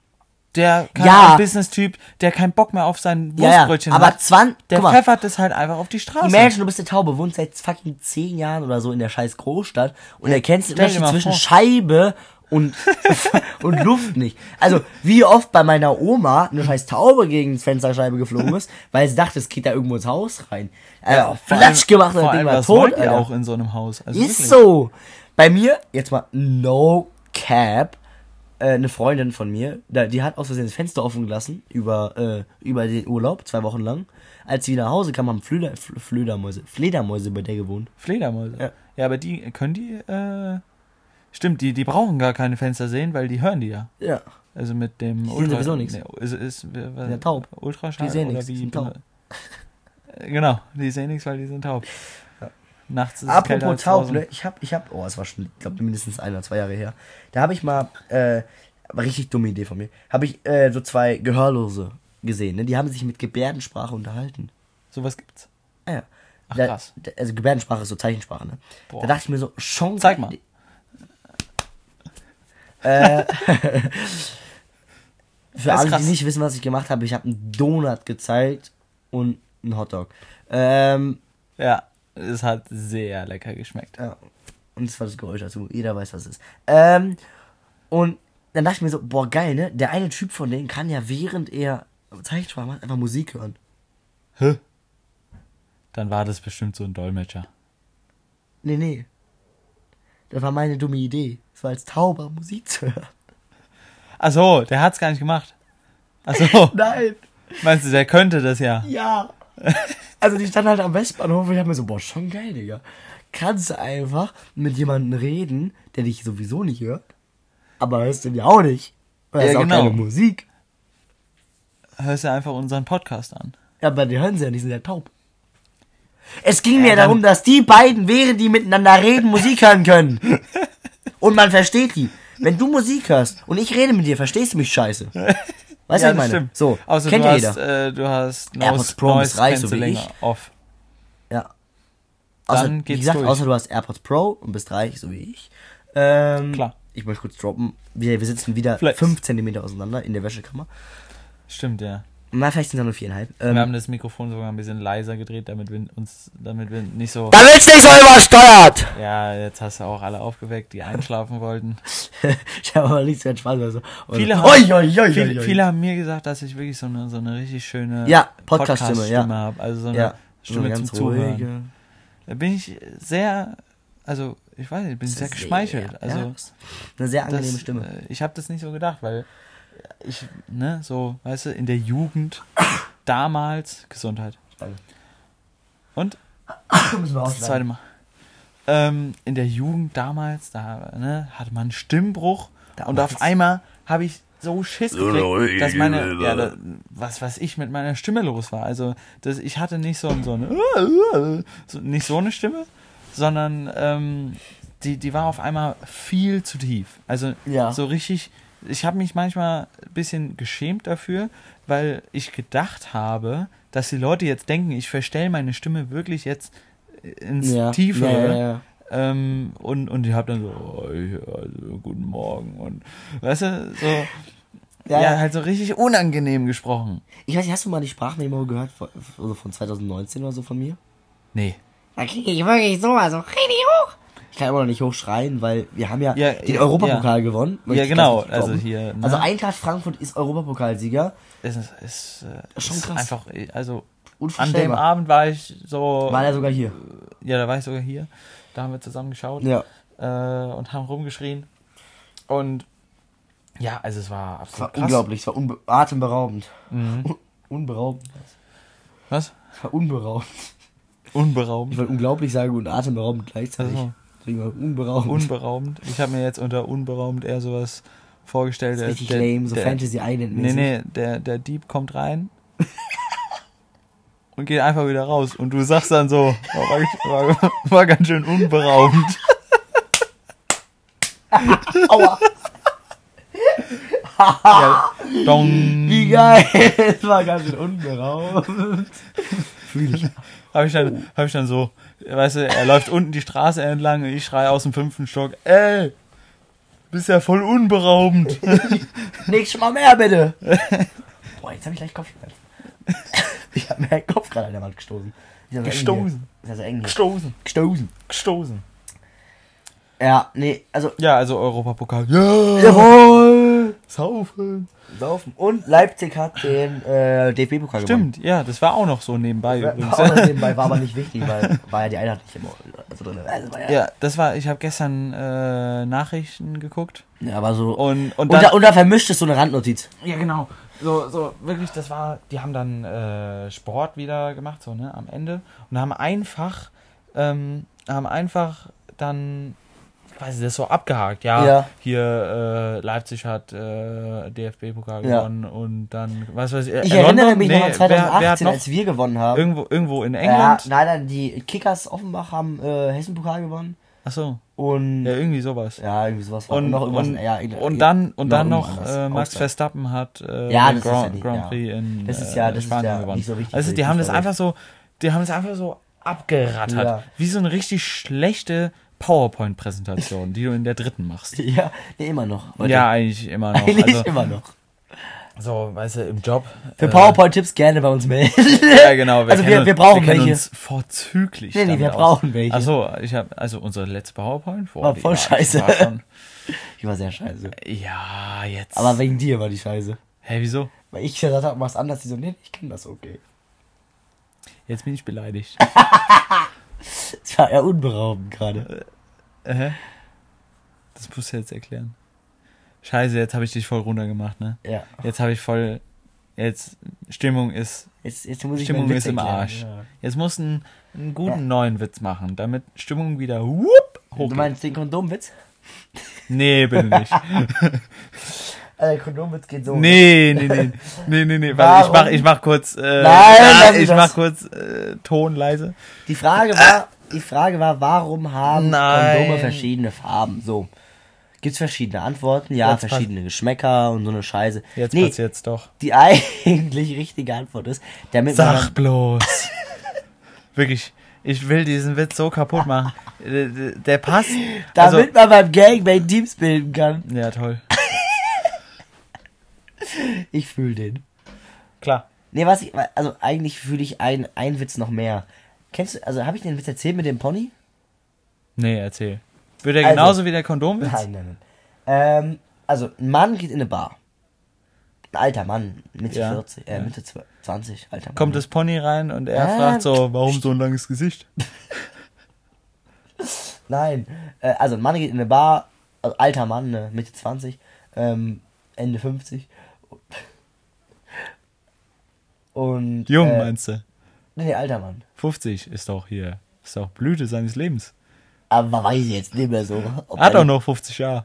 Der Ja. Business-Typ, der keinen Bock mehr auf sein Ja, ja, Wurstbrötchen aber hat, 20 der mal. pfeffert das halt einfach auf die Straße. Imagine, du bist eine Taube, wohnst seit fucking zehn Jahren oder so in der scheiß Großstadt und erkennst den Unterschied zwischen vor. Scheibe und, und Luft nicht. Also, wie oft bei meiner Oma eine scheiß Taube gegen die Fensterscheibe geflogen ist, weil sie dachte, es geht da irgendwo ins Haus rein. Ja, vor Flatsch gemacht und das Ding war tot, Alter. auch in so einem Haus. Also Ist wirklich. so. Bei mir, jetzt mal no cap, äh, eine Freundin von mir, die hat aus Versehen das Fenster offen gelassen über, äh, über den Urlaub, zwei Wochen lang. Als sie nach Hause kam, haben Flöder, Fl- Flödermäuse, Fledermäuse bei der gewohnt. Fledermäuse. Ja. Ja. aber die, können die, äh, stimmt, die, die brauchen gar keine Fenster sehen, weil die hören die ja. Ja. Also mit dem Die sehen sowieso nichts. Nee, ist, ist, ist, Ja, taub. Ultraschall Die sehen nichts, die sind taub. Äh, Genau, die sehen nichts, weil die sind taub. Nachts ist es kälter Apropos taub, draußen. ne? Ich hab, ich hab, oh, es war schon, ich glaube mindestens ein oder zwei Jahre her. Da habe ich mal, äh, richtig dumme Idee von mir, habe ich äh, so zwei Gehörlose gesehen, ne? Die haben sich mit Gebärdensprache unterhalten. Sowas gibt's. Ah, ja. Ach, Da- krass. da- Also Gebärdensprache ist so Zeichensprache, ne? Boah. Da dachte ich mir so, schon. Zeig mal. Äh, für alle, krass. die nicht wissen, was ich gemacht habe, ich habe einen Donut gezeigt und einen Hotdog. Ähm, Ja, es hat sehr lecker geschmeckt. ja. Und das war das Geräusch dazu. Jeder weiß, was es ist. Ähm, und dann dachte ich mir so, boah, geil, ne? Der eine Typ von denen kann ja, während er Zeichensprache macht, einfach Musik hören. Hä? Dann war das bestimmt so ein Dolmetscher. Nee, nee. Das war meine dumme Idee. So als Tauber Musik zu hören. Ach so, der hat's gar nicht gemacht. Ach so, Nein. meinst du, der könnte das ja? Ja. Also die stand halt am Westbahnhof und ich hab mir so, boah, schon geil, Digga. Kannst du einfach mit jemandem reden, der dich sowieso nicht hört, aber hörst den ja auch nicht. Weil Ja, ist auch genau. keine Musik. Hörst du einfach unseren Podcast an. Ja, aber die hören sie ja, die sind ja taub. Es ging mir Ja, dann- darum, dass die beiden, während die miteinander reden, Musik hören können. Und man versteht die. Wenn du Musik hörst und ich rede mit dir, verstehst du mich scheiße. Weißt du, ja, was ich meine? stimmt. So, Außer kennt du ja hast, jeder. äh, du hast AirPods Pro Noise bis reich, so wie ich. off. Ja. Außer, Dann wie geht's gesagt, durch. außer du hast AirPods Pro und bist reich, so wie ich. Ähm, Klar. Ich möchte kurz droppen. Wir, wir sitzen wieder Flex. 5 cm auseinander in der Wäschekammer. Stimmt, ja. Na, vielleicht sind es nur viereinhalb. Ähm, Wir haben das Mikrofon sogar ein bisschen leiser gedreht, damit wir uns, damit wir nicht so. da wird's nicht so übersteuert! Ja, jetzt hast du auch alle aufgeweckt, die einschlafen wollten. ich habe aber nichts mehr Spaß. Also. Und- Viele haben, oi, oi, oi, viele, viele haben mir gesagt, dass ich wirklich so eine, so eine richtig schöne Ja, Podcast-Stimme, ja. habe. Also so eine ja, Stimme so zum ganz Zuhören. ruhige. Da bin ich sehr, also ich weiß nicht, ich bin sehr geschmeichelt. Ja, Also eine sehr das, angenehme Stimme. äh, ich habe das nicht so gedacht, weil ich, ne, so, weißt du, in der Jugend damals Gesundheit. Und Müssen wir das zweite Mal. Ähm, in der Jugend damals, da ne, hatte man einen Stimmbruch und Damals. auf einmal habe ich so Schiss gekriegt, dass meine, ja, da, was was ich mit meiner Stimme los war. Also das, ich hatte nicht so, so eine, so, nicht so eine Stimme, sondern ähm, die, die war auf einmal viel zu tief. Also Ja. so richtig. Ich habe mich manchmal ein bisschen geschämt dafür, weil ich gedacht habe, dass die Leute jetzt denken, ich verstelle meine Stimme wirklich jetzt ins ja. Tiefere. Ja, ja. Ähm, und, und ich habe dann so, oh, ich, also, guten Morgen und weißt du, so Ja, halt so richtig unangenehm gesprochen. Ich weiß nicht, hast du mal die Sprachmemo gehört von, also von 2019 oder so von mir? Nee. Da kriege ich wirklich so, also richtig hoch. Ich kann immer noch nicht hochschreien, weil wir haben ja, Ja, den ja, Europapokal gewonnen. Möchte Ja, ich genau, also hier, ne? Also Eintracht Frankfurt ist Europapokalsieger. Es ist, ist, äh, Schon ist krass. einfach, also an dem. Abend war ich so, War er sogar hier. ja, da war ich sogar hier, da haben wir zusammen geschaut Ja. äh, und haben rumgeschrien und ja, also es war Es absolut war krass. unglaublich, es war atemberaubend. Mhm. Un unberaubend. Was? Es war unberaubend. Ich Unberaubend. wollte unglaublich sagen und atemberaubend gleichzeitig. Also, War unberaubend. unberaubend. Ich habe mir jetzt unter unberaubend eher sowas vorgestellt. der- Richtig der, lame, so der, Fantasy Island Nee, nee, der, der Dieb kommt rein und geht einfach wieder raus. Und du sagst dann so, war, war, war ganz schön unberaubend. Aua. Ja, dong. Wie geil. Es war ganz schön unberaubt. Habe ich, dann, hab ich dann so, weißt du, er läuft unten die Straße entlang und ich schreie aus dem fünften Stock, ey, bist ja voll unberaubend. Nächstes Mal mehr, bitte. Boah, jetzt habe ich gleich Kopfschmerzen. Ich habe mir den Kopf gerade an der Wand gestoßen. Ist. Gestoßen. Ist ja so eng. Gestoßen. Gestoßen. Gestoßen. Ja, nee, also. Ja, also Europapokal. Ja. Jawohl! Saufen. Saufen. Und Leipzig hat den äh, DFB-Pokal gewonnen. Stimmt, ja, das war auch noch so nebenbei War, übrigens. war, nebenbei, war aber nicht wichtig, weil war ja die Einheit nicht immer also drin. Also ja, Ja, das war, ich habe gestern äh, Nachrichten geguckt ja, aber so. und, und und, dann, da, und da vermischt es so eine Randnotiz. ja genau, so, so wirklich, das war, die haben dann äh, Sport wieder gemacht, so, ne, am Ende und haben einfach, ähm, haben einfach dann, ich, das so abgehakt, ja, Ja. hier äh, Leipzig hat äh, DFB-Pokal Ja. gewonnen und dann, was weiß ich, äh, Ich London? erinnere mich noch Nee, an wer- wer hat 2018, noch als wir gewonnen haben. irgendwo, irgendwo in ja, England, nein, nein, die Kickers Offenbach haben äh, Hessen-Pokal gewonnen. ach so, Und ja, irgendwie sowas. ja, irgendwie sowas Und, noch irgendwas. und, ja, und dann, und dann noch äh, Max. Verstappen hat äh, Ja, Grand, ja nicht- Grand. Prix in Das ist äh, ja- das ist ja gewonnen. nicht so wichtig also die die haben das einfach so, die haben das einfach so abgerattert, wie so eine richtig schlechte PowerPoint-Präsentation, die du in der dritten machst. Ja, nee, immer noch. Heute. Ja, eigentlich immer noch. Eigentlich also, immer noch. so, weißt du, im Job. Für äh, PowerPoint-Tipps gerne bei uns melden. Ja, genau. Also wir- wir brauchen wir welche. uns vorzüglich. Nee, nee, wir aus. brauchen welche. Ach so, ich habe also unsere letzte PowerPoint vor. War voll scheiße. War schon, Die war sehr scheiße. ja, jetzt. Aber wegen dir war die scheiße. Hä, wieso? Weil ich gesagt habe, mach's anders. Die so, nee, ich kann das okay. Jetzt bin ich beleidigt. Es war eher unberaubend gerade. Äh, Das musst du jetzt erklären. Scheiße, jetzt habe ich dich voll runtergemacht, ne? Ja. Jetzt habe ich voll. Jetzt. Stimmung ist. Jetzt, jetzt muss ich Stimmung ist im erklären. Arsch. Ja. Jetzt muss ein, einen guten Ja. neuen Witz machen, damit Stimmung wieder whoop, Du hochgeht. meinst den Kondomwitz? Nee, bitte nicht. Der Kondomwitz geht so. Nee, nee, nee. Nee, nee, nee. Warte, ich mach, ich mach kurz. Äh, Nein, ja, lass ich das. mach kurz äh, Ton leise. Die Frage war, die Frage war, warum haben Nein. Kondome verschiedene Farben? So. Gibt's verschiedene Antworten? Ja, Jetzt verschiedene Geschmäcker und so eine Scheiße. Jetzt nee, passiert's doch. die eigentlich richtige Antwort ist, damit Sag man bloß. Wirklich, ich will diesen Witz so kaputt machen. Der, der- passt. Also, damit man beim Gangbang Teams bilden kann. ja, toll. Ich fühle den. Klar. Nee, was ich, also eigentlich fühle ich einen, einen Witz noch mehr. Kennst du, also habe ich den Witz erzählt mit dem Pony? Nee, erzähl. Wird er Also- genauso wie der Kondomwitz? Nein, nein, nein. Ähm, also, ein Mann geht in eine Bar. Ein alter Mann, Mitte Ja, 40, äh, ja. Mitte 20, alter Mann. Kommt das Pony rein und er Ah. fragt so, warum so ein langes Gesicht? Nein, äh, also ein Mann geht in eine Bar, also alter Mann, ne, Mitte 20, ähm, Ende 50. Und. Jung, äh, meinst du? Nee, alter Mann. 50 ist doch hier. Ist doch Blüte seines Lebens. Aber weiß ich jetzt nicht mehr so. ob Hat doch noch 50 Jahre.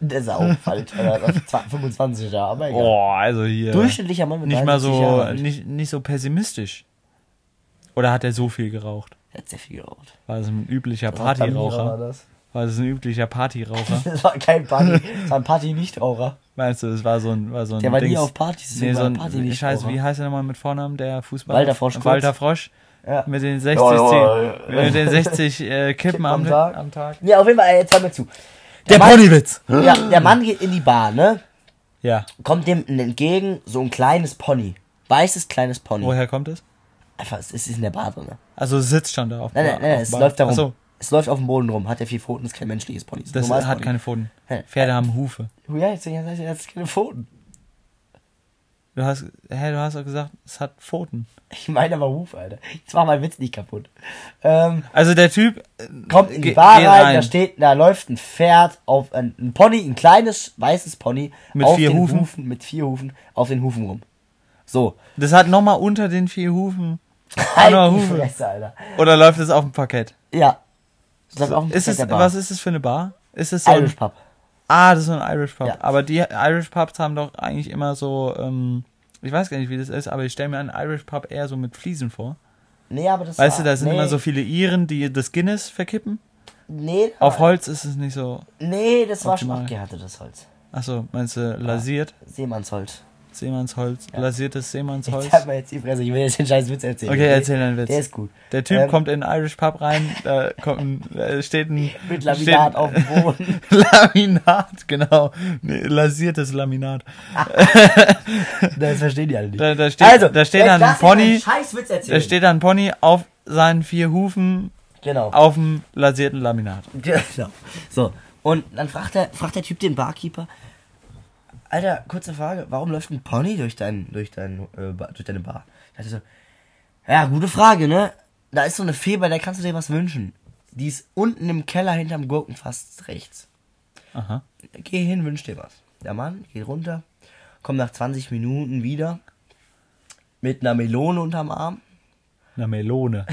Das ist auch falsch. Oder 25 Jahre, aber egal. Boah, also hier. Durchschnittlicher Mann mit nicht mal 73 so, Jahren. nicht, nicht so pessimistisch. Oder hat er so viel geraucht? Er hat sehr viel geraucht. War das ein üblicher war Partyraucher? das. War das ein üblicher Partyraucher? Das war kein Party, das war ein Party-Nichtraucher. Meinst du, das war so ein, war so ein Der war nie Dings- auf Partys, Nee, so ein, Party Scheiße, wie heißt er nochmal mit Vornamen, der Fußballer? Walter Frosch Walter. Frosch. Ja. Mit den 60, Ja, ja, ja. mit den 60 äh, Kippen am, am Tag. am Tag. Ja, auf jeden Fall, jetzt hör mir zu. Der Mann, Ponywitz! ja, der Mann geht in die Bar, ne? Ja. Kommt dem entgegen so ein kleines Pony. Weißes kleines Pony. Woher kommt es? Einfach, es ist in der Bar drin. Also es sitzt schon da auf Nein, nein, auf nein, es Bar. läuft da rum. Achso, Es läuft auf dem Boden rum, hat ja vier Pfoten, ist kein menschliches Pony. das normales hat Pony. keine Pfoten. Pferde haben Hufe. Ja, jetzt das ist keine Pfoten. Du hast, hä, du hast doch gesagt, es hat Pfoten. Ich meine aber Huf, Alter. Jetzt war mein Witz nicht kaputt. Ähm, Also der Typ äh, kommt in die Bar rein, da steht, da läuft ein Pferd auf ein, ein Pony, ein kleines weißes Pony Mit auf vier den Hufen? mit vier Hufen auf den Hufen rum. So. Das hat nochmal unter den vier Hufen. Halt noch die Hufe. Fresse, Alter. Oder läuft es auf dem Parkett? Ja. Das ist auf dem Ist es, was ist es für eine Bar? Ist es so Irish Pub. Ah, das ist so ein Irish Pub. Ja. Aber die Irish Pubs haben doch eigentlich immer so, ähm, ich weiß gar nicht, wie das ist, aber ich stelle mir einen Irish Pub eher so mit Fliesen vor. Nee, aber das Weißt war, du, da sind nee, immer so viele Iren, die das Guinness verkippen. Nee, Auf Holz ist es nicht so. Nee, das war schon Optimal. abgehärtetes Holz. Achso, meinst du lasiert? Seemannsholz. Seemannsholz? Ja. Lasiertes Seemannsholz? Halt mal jetzt die Fresse, ich will jetzt den scheiß Witz erzählen. Okay, erzähl deinen Witz. Der ist gut. Der Typ Ähm, kommt in einen Irish Pub rein, da kommt ein, da steht ein Mit Laminat steht, auf dem Boden. Laminat, genau. Nee, lasiertes Laminat. Das verstehen die alle nicht. Da, da steht, also, da steht dann ein Pony, einen da steht dann ein Pony auf seinen vier Hufen genau. auf dem lasierten Laminat. Genau. So. Und dann fragt der, fragt der Typ den Barkeeper, Alter, kurze Frage, warum läuft ein Pony durch dein, durch dein, äh, durch deine Bar? Ich dachte so, ja, gute Frage, ne? Da ist so eine Fee, bei der kannst du dir was wünschen. Die ist unten im Keller hinterm Gurkenfass rechts. Aha. Geh hin, wünsch dir was. Der Mann geht runter, kommt nach 20 Minuten wieder mit einer Melone unterm Arm. Eine Melone.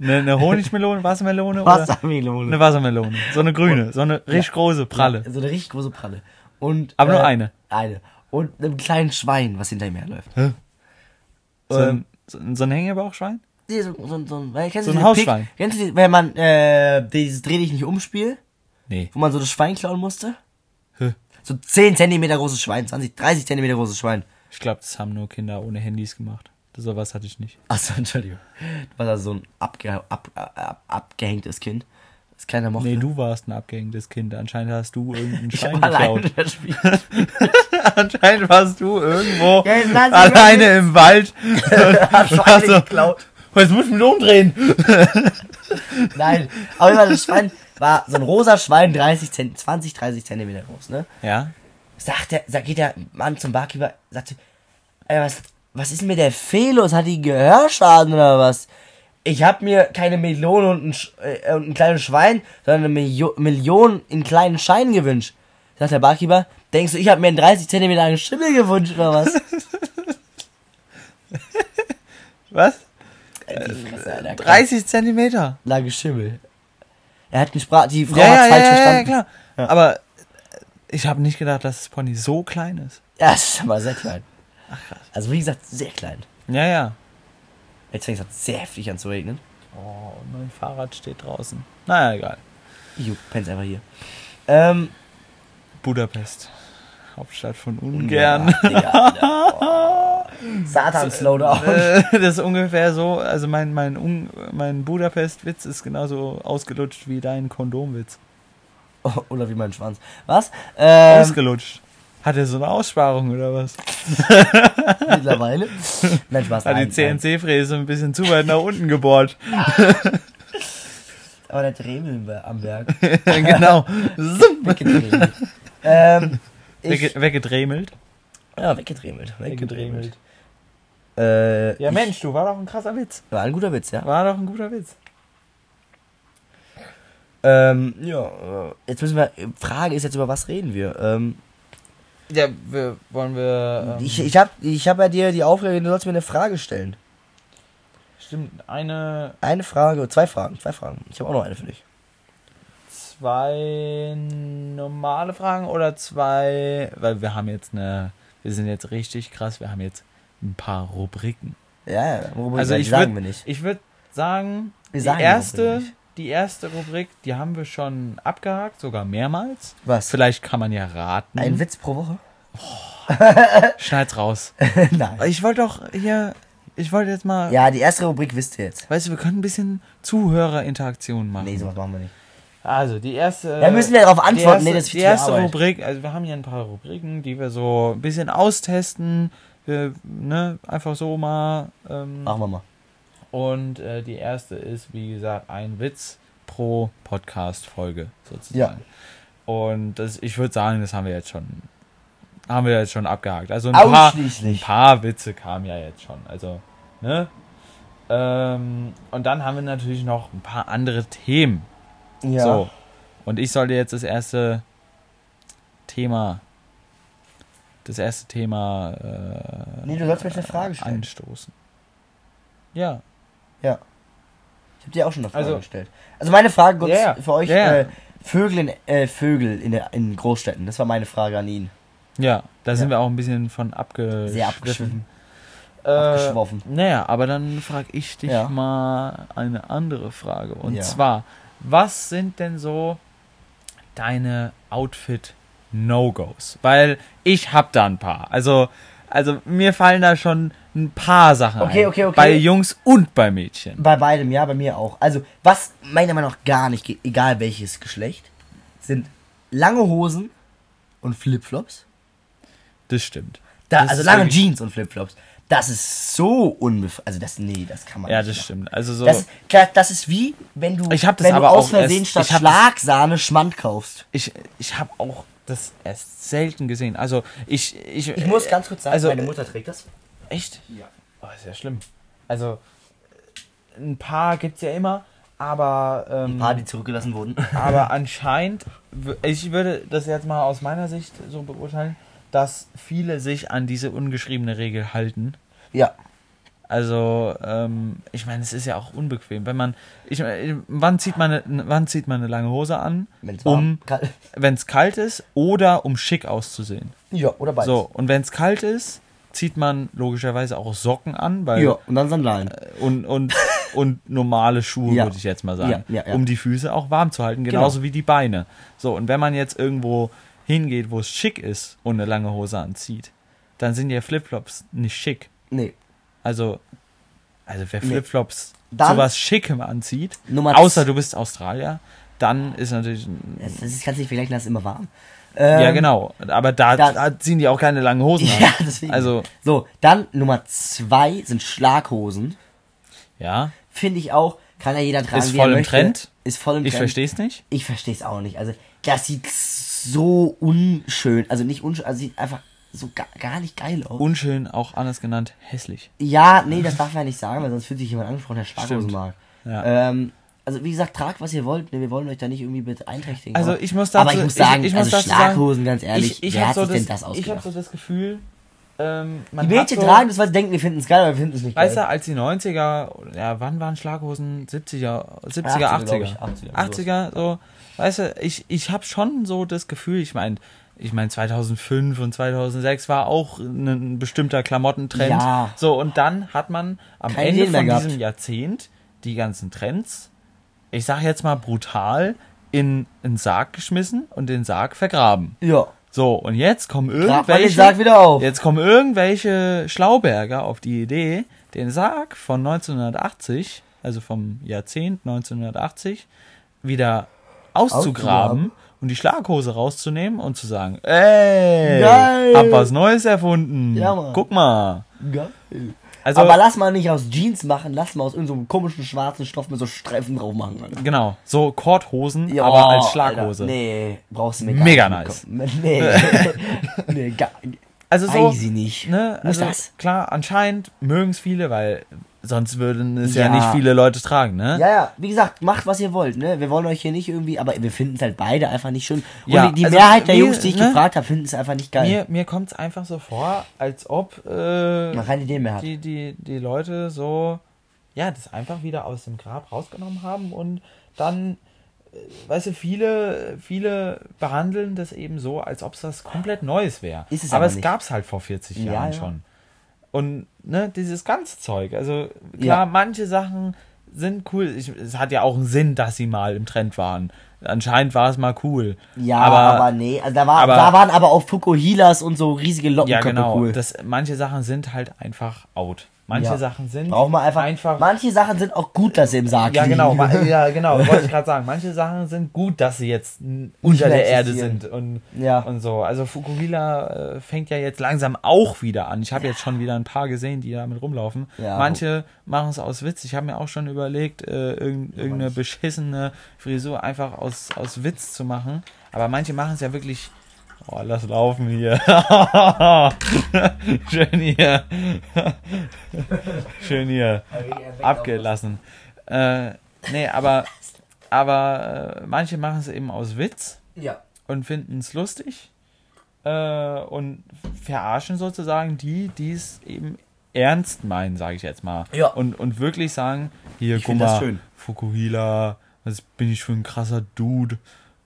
Eine, eine Honigmelone, Wassermelone? Oder? Wassermelone. Eine Wassermelone. So eine grüne, so eine richtig große Pralle. So eine richtig große Pralle. Und, Aber nur äh, eine. Eine. Und einem kleinen Schwein, was hinter ihm herläuft. So Ähm, ein, so, ein- so ein Hängebauchschwein? Nee, so, so, so, weil, kennst So ein Hausschwein. Pick, kennst du, die- wenn man äh, dieses Dreh dich nicht umspiel, Nee. wo man so das Schwein klauen musste? Hä? So 10 Zentimeter großes Schwein, 20, 30 Zentimeter großes Schwein. Ich glaube, das haben nur Kinder ohne Handys gemacht. So was hatte ich nicht. Achso, Entschuldigung. Du warst also so ein abge, ab, ab, abgehängtes Kind. Das keiner mochte. Nee, du warst ein abgehängtes Kind. Anscheinend hast du irgendein ich Schwein hab alleine geklaut. Anscheinend warst du irgendwo Ja, alleine im Wald. Hab Schweine Also- geklaut. Jetzt muss ich mich umdrehen. Nein, Fall, das Schwein war so ein rosa Schwein, 30 Zent, 20, 30 Zentimeter groß, ne? Ja? Sagt der, sagt, geht der Mann zum Barkeeper, sagt, ey, was, was ist denn mit der Fee los? Hat die Gehörschaden oder was? Ich habe mir keine Melone und ein, Sch äh, und ein kleines Schwein, sondern eine Milio Million in kleinen Scheinen gewünscht. Sagt der Barkeeper, denkst du, ich habe mir einen 30 cm langen Schimmel gewünscht oder was? Was? Die Fresse, Alter. 30 Zentimeter. Lange Schimmel. Er hat gesprochen, die Frau Ja, hat ja, ja, falsch ja, ja, verstanden. klar. Aber äh, ich habe nicht gedacht, dass das Pony so klein ist. Ja, das ist aber sehr klein. Also wie gesagt, sehr klein. Ja, ja. Jetzt fängt es sehr heftig an zu regnen. Oh, mein Fahrrad steht draußen. Naja, egal. Ich penn's einfach hier. Ähm, Budapest. Hauptstadt von Ungarn. Ja, Digga. Oh. Satan, slow down. Äh, das ist ungefähr so, also mein, mein, Un mein Budapest-Witz ist genauso ausgelutscht wie dein Kondomwitz. Oder wie mein Schwanz. Was? Ähm, ausgelutscht. Hat er so eine Aussparung oder was? mittlerweile? Nein, Spaß. Hat die. CNC-Fräse ein bisschen zu weit nach unten gebohrt. Aber der Dremel am Berg. genau. Weggedremelt. ähm, Wegge weggedremelt. ja, weggedremelt. Weggedremelt. Äh, Ja, Mensch, du war doch ein krasser Witz. War ein guter Witz, ja. War doch ein guter Witz. Ähm, ja, äh, jetzt müssen wir, Frage ist jetzt, über was reden wir? Ähm, Ja, wir, wollen wir. Ähm, ich, ich hab, ich hab ja dir die Aufgabe, du sollst mir eine Frage stellen. stimmt, eine, Eine Frage, zwei Fragen, zwei Fragen. Ich habe auch noch eine für dich. zwei normale Fragen oder zwei. Weil wir haben jetzt eine. Wir sind jetzt richtig krass, wir haben jetzt ein paar Rubriken. Ja, ja, worüber Also ich sagen würd- wir nicht. Ich würde sagen, Wir die erste, Rubriken. Die erste Rubrik, die haben wir schon abgehakt, sogar mehrmals. Was? Vielleicht kann man ja raten. Ein Witz pro Woche? Schneid's raus. Nein. Ich wollte doch hier, ich wollte jetzt mal, Ja, die erste Rubrik wisst ihr jetzt. weißt du, wir können ein bisschen Zuhörerinteraktion machen. Nee, sowas machen wir nicht. Also, die erste. Da müssen wir darauf die antworten. erste, nee, das ist die erste Arbeit. Rubrik, also wir haben hier ein paar Rubriken, die wir so ein bisschen austesten. Wir, ne, einfach so mal. Ähm, Machen wir mal. Und äh, die erste ist, wie gesagt, ein Witz pro Podcast-Folge sozusagen. Und das, ich würde sagen, das haben wir jetzt schon, haben wir jetzt schon abgehakt. Also ein paar, ein paar Witze kamen ja jetzt schon. Also, ne? Ähm, und dann haben wir natürlich noch ein paar andere Themen. Ja. So. Und ich sollte jetzt das erste Thema, das erste Thema äh, Nee, du sollst jetzt eine Frage stellen. anstoßen. Ja. Ja. Ich habe dir auch schon eine Frage Also- gestellt. Also meine Frage kurz ja. für euch, ja. Äh, Vögel, in, äh, Vögel in, der, in Großstädten. Das war meine Frage an ihn. Ja, da sind Ja. wir auch ein bisschen von abgeschwiffen. Sehr abgeschwiffen. Äh, Abgeschwoffen. Naja, aber dann frage ich dich Ja. mal eine andere Frage. Und Ja. zwar, was sind denn so deine Outfit-No-Gos? Weil ich hab da ein paar. Also, also mir fallen da schon ein paar Sachen Okay, ein. okay, okay. Bei Jungs und bei Mädchen. Bei beidem, ja, bei mir auch. Also, was meiner Meinung nach gar nicht geht, egal welches Geschlecht, sind lange Hosen und Flipflops. Das stimmt. Da, Das also lange Jeans und Flipflops. Das ist so unbef... Also das, nee, das kann man Ja, nicht das machen. stimmt. Also so, Das, klar, das ist wie, wenn du, Ich hab das wenn aber du aus Versehen statt das- Schlagsahne Schmand kaufst. ich, ich habe auch das erst selten gesehen. Also ich, ich, Ich muss ganz kurz sagen, also, meine Mutter trägt das. Echt? Ja. Oh, ist ja schlimm. Also, ein paar gibt's ja immer, aber, ähm, Ein paar, die zurückgelassen wurden. aber anscheinend, ich würde das jetzt mal aus meiner Sicht so beurteilen, dass viele sich an diese ungeschriebene Regel halten. ja. Also, ähm, ich meine, es ist ja auch unbequem. Wenn man, ich meine, wann zieht man, eine, wann zieht man eine lange Hose an? Wenn's Um, warm, kalt- wenn es kalt ist oder um schick auszusehen. Ja, oder beides. So, und wenn es kalt ist, zieht man logischerweise auch Socken an, weil Ja, und dann Sandalen. und, und, und normale Schuhe, Ja. würde ich jetzt mal sagen. Ja, ja. Um die Füße auch warm zu halten, genauso Genau. wie die Beine. So, und wenn man jetzt irgendwo hingeht, wo es schick ist und eine lange Hose anzieht, dann sind ja Flipflops nicht schick. Nee. Also, also wer Nee. Flipflops Dann- sowas Schickem anzieht, Nummer außer du bist Australier, dann ist natürlich. Das, das kannst du nicht vergleichen, das ist immer warm. Ja, Ähm, genau. Aber da, da- da ziehen die auch keine langen Hosen an. Ja, deswegen. Also, So, dann Nummer zwei sind Schlaghosen. ja. Finde ich auch, kann ja jeder tragen, Ist voll im möchte. Trend. Ist voll im Ich Trend. verstehe es nicht. Ich verstehe es auch nicht. Also, das sieht so unschön, also nicht unschön, also sieht einfach so gar, gar nicht geil aus. Unschön, auch anders genannt, hässlich. Ja, nee, das darf man ja nicht sagen, weil sonst fühlt sich jemand angesprochen, der Schlaghosen mag. Ja. Ähm, also wie gesagt, tragt was ihr wollt, ne, wir wollen euch da nicht irgendwie beeinträchtigen. Also aber- ich muss Aber dazu- ich muss ich- sagen, ich muss also Schlaghosen, sagen, ganz ehrlich, ich, ich wer habe hat so, sich denn das, das ich hab ausgedacht? so das Gefühl, ähm, man die Mädchen so, tragen das, weil sie denken, wir finden es geil, aber wir finden es nicht geil. Weißt du, als die 90er, ja, wann waren Schlaghosen? 70er, 70er, 80er, 80er. glaub ich, 80er, 80er, so. Weißt du, ich, ich habe schon so das Gefühl, ich meine, ich meine 2005 und 2006 war auch ein, bestimmter Klamottentrend. Ja. So, und dann hat man am Keine Ende Ideen von diesem Jahrzehnt die ganzen Trends, ich sag jetzt mal brutal, in einen Sarg geschmissen und den Sarg vergraben. ja. So, und jetzt kommen irgendwelche. Sarg wieder auf. Jetzt kommen irgendwelche Schlauberger auf die Idee, den Sarg von 1980, also vom Jahrzehnt 1980, wieder auszugraben Auszugraben. und die Schlaghose rauszunehmen und zu sagen, ey, Geil. hab was Neues erfunden. Ja, Mann. Guck mal. Geil. Also, aber lass mal nicht aus Jeans machen, lass mal aus irgendeinem so komischen schwarzen Stoff mit so Streifen drauf machen. Alter. genau, so Korthosen, Ja, aber als Alter, Schlaghose. nee, brauchst du mir Mega nice. Nee, nee, gar Also so, Weiß ich nicht. ne, Muss also das? klar, anscheinend mögen es viele, weil sonst würden es ja, Ja. nicht viele Leute tragen, ne? Ja, ja, wie gesagt, macht was ihr wollt, ne? Wir wollen euch hier nicht irgendwie, aber wir finden es halt beide einfach nicht schön. Und Ja, die, also Mehrheit der wir, Jungs, die ich ne? gefragt habe, finden es einfach nicht geil. Mir, mir kommt es einfach so vor, als ob äh, Man keine Ideen mehr hat. die, die, die Leute so, ja, das einfach wieder aus dem Grab rausgenommen haben und dann, weißt du, viele, viele behandeln das eben so, als ob es was komplett Neues wäre. Aber aber es gab es halt vor 40 Ja, Jahren ja. schon. Und ne, dieses ganze Zeug, also klar, Ja. manche Sachen sind cool. Ich, es hat ja auch einen Sinn, dass sie mal im Trend waren. Anscheinend war es mal cool. Ja, aber, nee, also da, war, aber- da waren aber auch Fukuhilas und so riesige Ja, Lockenköpfe genau. cool. Das, manche Sachen sind halt einfach out. Manche Ja. Sachen sind Brauchen wir einfach, einfach Manche Sachen sind auch gut, dass sie im Sarg ja, genau, ja, genau, wollte ich gerade sagen. Manche Sachen sind gut, dass sie jetzt unter der Erde sind und, Ja. und so. Also Fukuhila äh, fängt ja jetzt langsam auch wieder an. Ich habe jetzt schon wieder ein paar gesehen, die damit rumlaufen. Ja. Manche machen es aus Witz. Ich habe mir auch schon überlegt, äh, irgend, irgendeine beschissene Frisur einfach aus, aus Witz zu machen. Aber manche machen es ja wirklich. Oh, lass laufen hier. Schön hier. Schön hier abgelassen. Äh, nee, aber, aber äh, manche machen es eben aus Witz Ja. und finden es lustig äh, und verarschen sozusagen die, die es eben ernst meinen, sage ich jetzt mal. Ja. Und, und wirklich sagen, hier, Ich guck mal. Fukuhila, was bin ich für ein krasser Dude.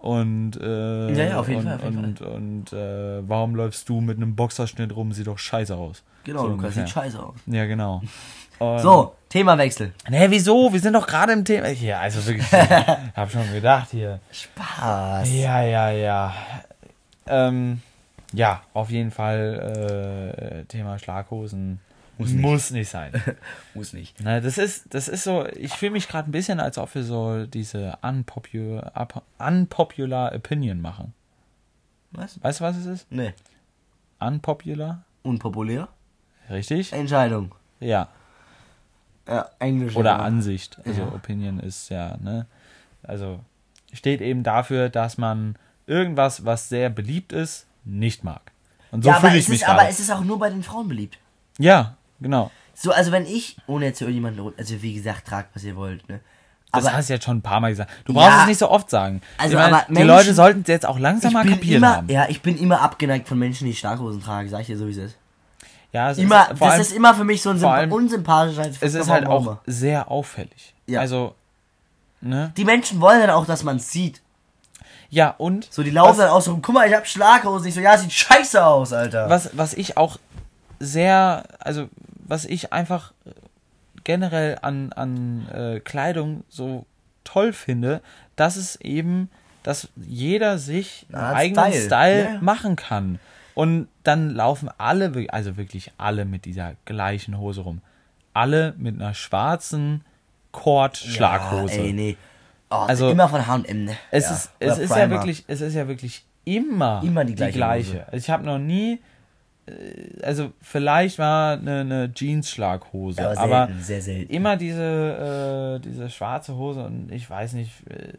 Und, äh, Ja, ja, auf jeden und, Fall, auf jeden und, und äh, warum läufst du mit einem Boxerschnitt rum? Sieht doch scheiße aus. Genau, So Lukas, ungefähr. sieht scheiße aus. Ja, genau. Und, So, Themawechsel. Nee, wieso? Wir sind doch gerade im Thema. Ja, also wirklich. Ich hab schon gedacht hier. Spaß. Ja, ja, ja. Ähm, ja, auf jeden Fall äh, Thema Schlaghosen Muss muss nicht. nicht, sein. Muss nicht. Na, das ist, das ist so, ich fühle mich gerade ein bisschen, als ob wir so diese unpopular, unpopular Opinion machen. Was? Weißt du, was es ist? Nee. Unpopular? Unpopulär? Richtig? Entscheidung. Ja. Ja, Englisch. Oder. Ansicht. Also Ja. Opinion ist ja, ne? Also steht eben dafür, dass man irgendwas, was sehr beliebt ist, nicht mag. Und so ja, aber fühle ich mich ist, aber gerade. es ist auch nur bei den Frauen beliebt. Ja, genau. So, also wenn ich, ohne jetzt irgendjemanden, also wie gesagt, tragt, was ihr wollt, ne? Das Aber hast du jetzt schon ein paar Mal gesagt. Du Ja. brauchst es nicht so oft sagen. Also, meine, aber die Menschen- Leute sollten es jetzt auch langsam mal kapieren immer, haben. ja, ich bin immer abgeneigt von Menschen, die Schlaghosen tragen, sag ich dir so, wie es ist. Ja, es Immer, ist, das allem, ist immer für mich so ein allem- unsympathischer als es ist halt auch immer. sehr auffällig. Ja. Also, ne? Die Menschen wollen dann auch, dass man es sieht. Ja, und So, die laufen Was- dann auch so rum, guck mal, ich hab Schlaghosen. Ich so, ja, sieht scheiße aus, Alter. was, was ich auch sehr, also was ich einfach generell an, an äh, Kleidung so toll finde, dass es eben, dass jeder sich einen eigenen Style. Style, ja. machen kann. Und dann laufen alle, also wirklich alle mit dieser gleichen Hose rum. Alle mit einer schwarzen Kord-Schlaghose. Ja, ey, nee. Oh, Also, immer von H&M, ne? Es Ja. ist, es Oder ist ja wirklich, es ist ja wirklich immer, Immer die gleiche Hose. Also ich habe noch nie, also vielleicht war eine, eine Jeans-Schlaghose, Aber aber, selten, sehr selten. immer diese, äh, diese schwarze Hose und ich weiß nicht, äh,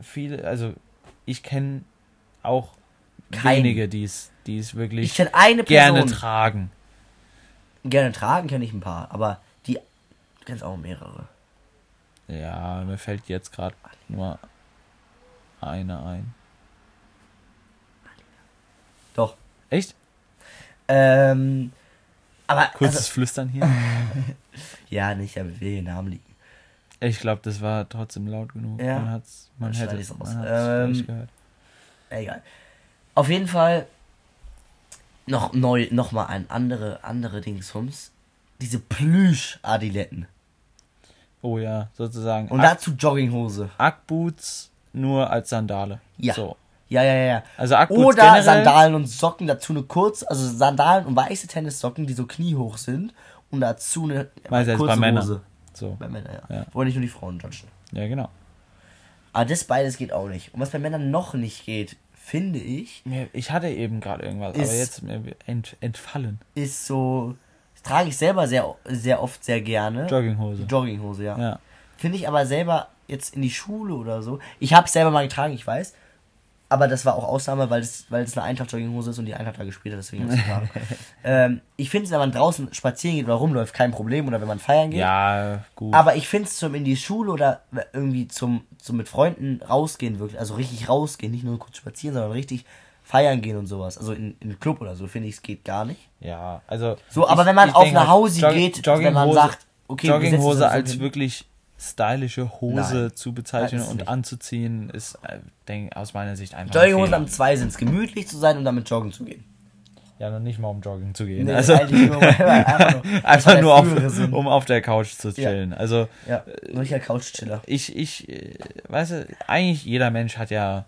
viele, also ich kenne auch Kein- wenige, die es, wirklich gerne tragen. Gerne tragen kenne ich ein paar, aber die du kennst auch mehrere. Ja, mir fällt jetzt gerade nur eine ein. Doch. Echt? Ähm, aber Kurzes also, Flüstern hier. ja, nicht, damit wir hier Namen liegen. Ich glaube, das war trotzdem laut genug. Ja. Man hat's, man Dann hätte hat's Ähm, gehört. Egal. Auf jeden Fall noch neu, noch mal ein andere, andere Dingsums. Diese Plüsch-Adiletten. Oh ja, sozusagen. Und Ack- dazu Jogginghose. Ackboots nur als Sandale. Ja. So. Ja, ja, ja. Also Ackboots Oder generell. Sandalen und Socken, dazu eine kurz, also Sandalen und weiße Tennissocken, die so kniehoch sind. Und dazu eine jetzt kurze bei Männern? Hose. So. Bei Männern, ja. Ja. Wollen nicht nur die Frauen judgen. Ja, genau. Aber das beides geht auch nicht. Und was bei Männern noch nicht geht, finde ich, Ich hatte eben gerade irgendwas, aber Ist- jetzt mir ent, entfallen. ist so, das trage ich selber sehr, sehr oft sehr gerne. Jogginghose. Jogginghose, ja. Ja. Finde ich aber selber jetzt in die Schule oder so. Ich habe selber mal getragen, ich weiß. Aber das war auch Ausnahme, weil es, weil es eine Eintracht-Jogginghose ist und die Eintracht da gespielt hat, deswegen habe ich ähm, ich finde es, wenn man draußen spazieren geht oder rumläuft, kein Problem. Oder wenn man feiern geht. Ja, gut. Aber ich finde es zum in die Schule oder irgendwie zum, zum mit Freunden rausgehen wirklich, also richtig rausgehen, nicht nur kurz spazieren, sondern richtig feiern gehen und sowas. Also in, in Club oder so, finde ich, es geht gar nicht. ja, also. So, aber wenn man auf denke eine Hausi Jog- geht, wenn man sagt, okay, wir Jogginghose so als wirklich stylische Hose Nein. zu bezeichnen Nein, und anzuziehen, ist, äh, denk, aus meiner Sicht einfach. ein Jogginghosen am zwei sind es, gemütlich zu sein und damit joggen zu gehen. Ja, noch nicht mal um Joggen zu gehen. Nee, also eigentlich nur, weil- weil einfach nur, einfach nur auf, um auf der Couch zu chillen. Also Ja, ein richtiger Couchchiller. ich, ich, äh, weißt du, eigentlich jeder Mensch hat ja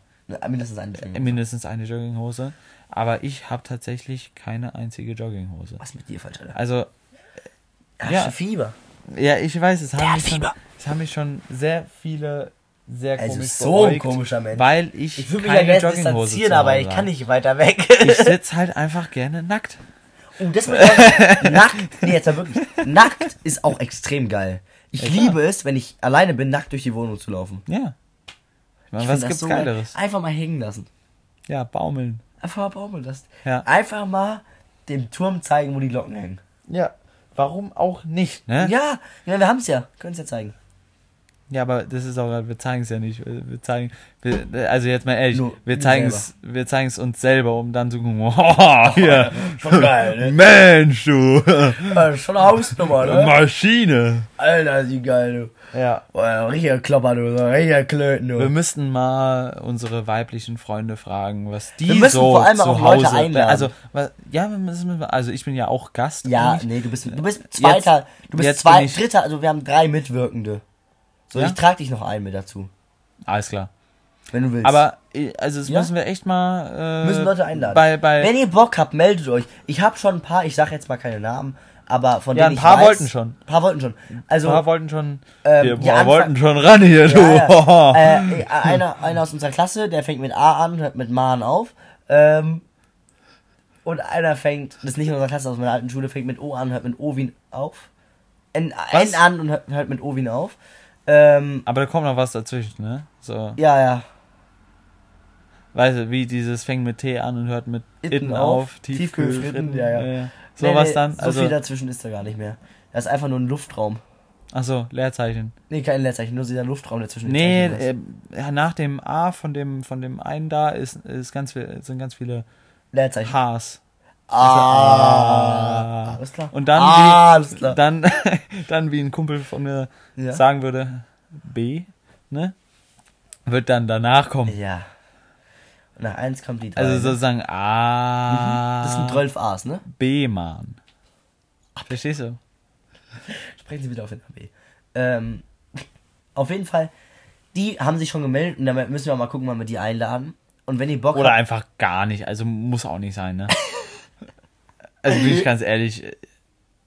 Mindestens eine Jogginghose. mindestens eine Jogginghose, aber ich habe tatsächlich keine einzige Jogginghose. Was mit dir falsch, Alter? Also Hast ja. du Fieber? Ja, ich weiß, es Der haben, hat mich schon, Es haben mich schon sehr viele sehr Also komisch so ein beäugt, komischer Mensch. weil ich, Ich würde mich gerne Jogginghose distanzieren, aber ich kann nicht weiter weg. Ich sitze halt einfach gerne nackt. Und das mit nackt, nee, jetzt mal wirklich, nackt ist auch extrem geil. Ich Ja, liebe es, wenn ich alleine bin, nackt durch die Wohnung zu laufen. Ja. Ich meine, Ich was gibt's so geil. Geileres? Einfach mal hängen lassen. Ja, baumeln. Einfach mal baumeln lassen. Ja. Einfach mal dem Turm zeigen, wo die Glocken hängen. Ja. Warum auch nicht, ne? Ja, ja wir haben es ja. Können es ja zeigen. Ja, aber das ist auch, wir zeigen es ja nicht. Wir zeigen, wir, also jetzt mal ehrlich, Nur wir zeigen es, wir zeigen es uns selber, um dann zu gucken, oh, hier, Schon geil, ne? Mensch, du, Ja, schon eine Hausnummer, ne? Maschine. Alter, die geil, du. Ja. Boah, richtiger Klopper, du. Richtiger Klöten, du. Wir müssten mal unsere weiblichen Freunde fragen, was die Wir müssen so vor allem zu auch Hause, Leute einladen. also was, ja, wir müssen, also ich bin ja auch Gast. Ja, nee, du bist, du bist zweiter, du bist jetzt zwei, bin ich- dritter, also wir haben drei Mitwirkende. So, Ja? ich trage dich noch ein mit dazu, alles klar. wenn du willst. Aber äh, also das Ja? müssen wir echt mal äh, müssen Leute einladen. Bei, bei wenn ihr Bock habt, meldet euch. Ich habe schon ein paar, ich sag jetzt mal keine Namen, aber von Ja, denen ein ich paar wollten schon. Ein paar wollten schon. Also ein paar wollten schon, ähm, die paar wollten schon ran hier, du. Ja, ja. äh, einer, einer aus unserer Klasse, der fängt mit A an, hört mit Man auf. Ähm, und einer fängt, das ist nicht in unserer Klasse, aus meiner alten Schule, fängt mit O an, hört mit O Wien auf. N, Was? N an und hört, hört mit O Wien auf. Ähm, Aber da kommt noch was dazwischen, ne? So, ja, ja. weißt du, wie dieses fängt mit T an und hört mit Itten Itten auf, auf, Tiefkühlfritten, Tiefkühlfritten, ja, ja. So Nee, was nee, dann, So also, viel dazwischen ist da gar nicht mehr. Das ist einfach nur ein Luftraum. achso, Leerzeichen. Nee, kein Leerzeichen, nur dieser Luftraum dazwischen. Nee, äh, ja, nach dem A von dem, von dem einen da ist, ist ganz viel, sind ganz viele. Leerzeichen. Hs. Ah, alles klar. Und dann, ah, wie, dann, dann wie ein Kumpel von mir Ja. sagen würde, B, ne? Wird dann danach kommen. Ja. Und nach eins kommt die drei. Also ne? sozusagen A. Das sind 12 A's, ne? B, Mann. Verstehst du? Sprechen Sie wieder auf den AB. Ähm, auf jeden Fall, die haben sich schon gemeldet und dann müssen wir mal gucken, wann wir die einladen. Und wenn ihr Bock Oder habt, einfach gar nicht. Also muss auch nicht sein, ne? Also bin ich ganz ehrlich,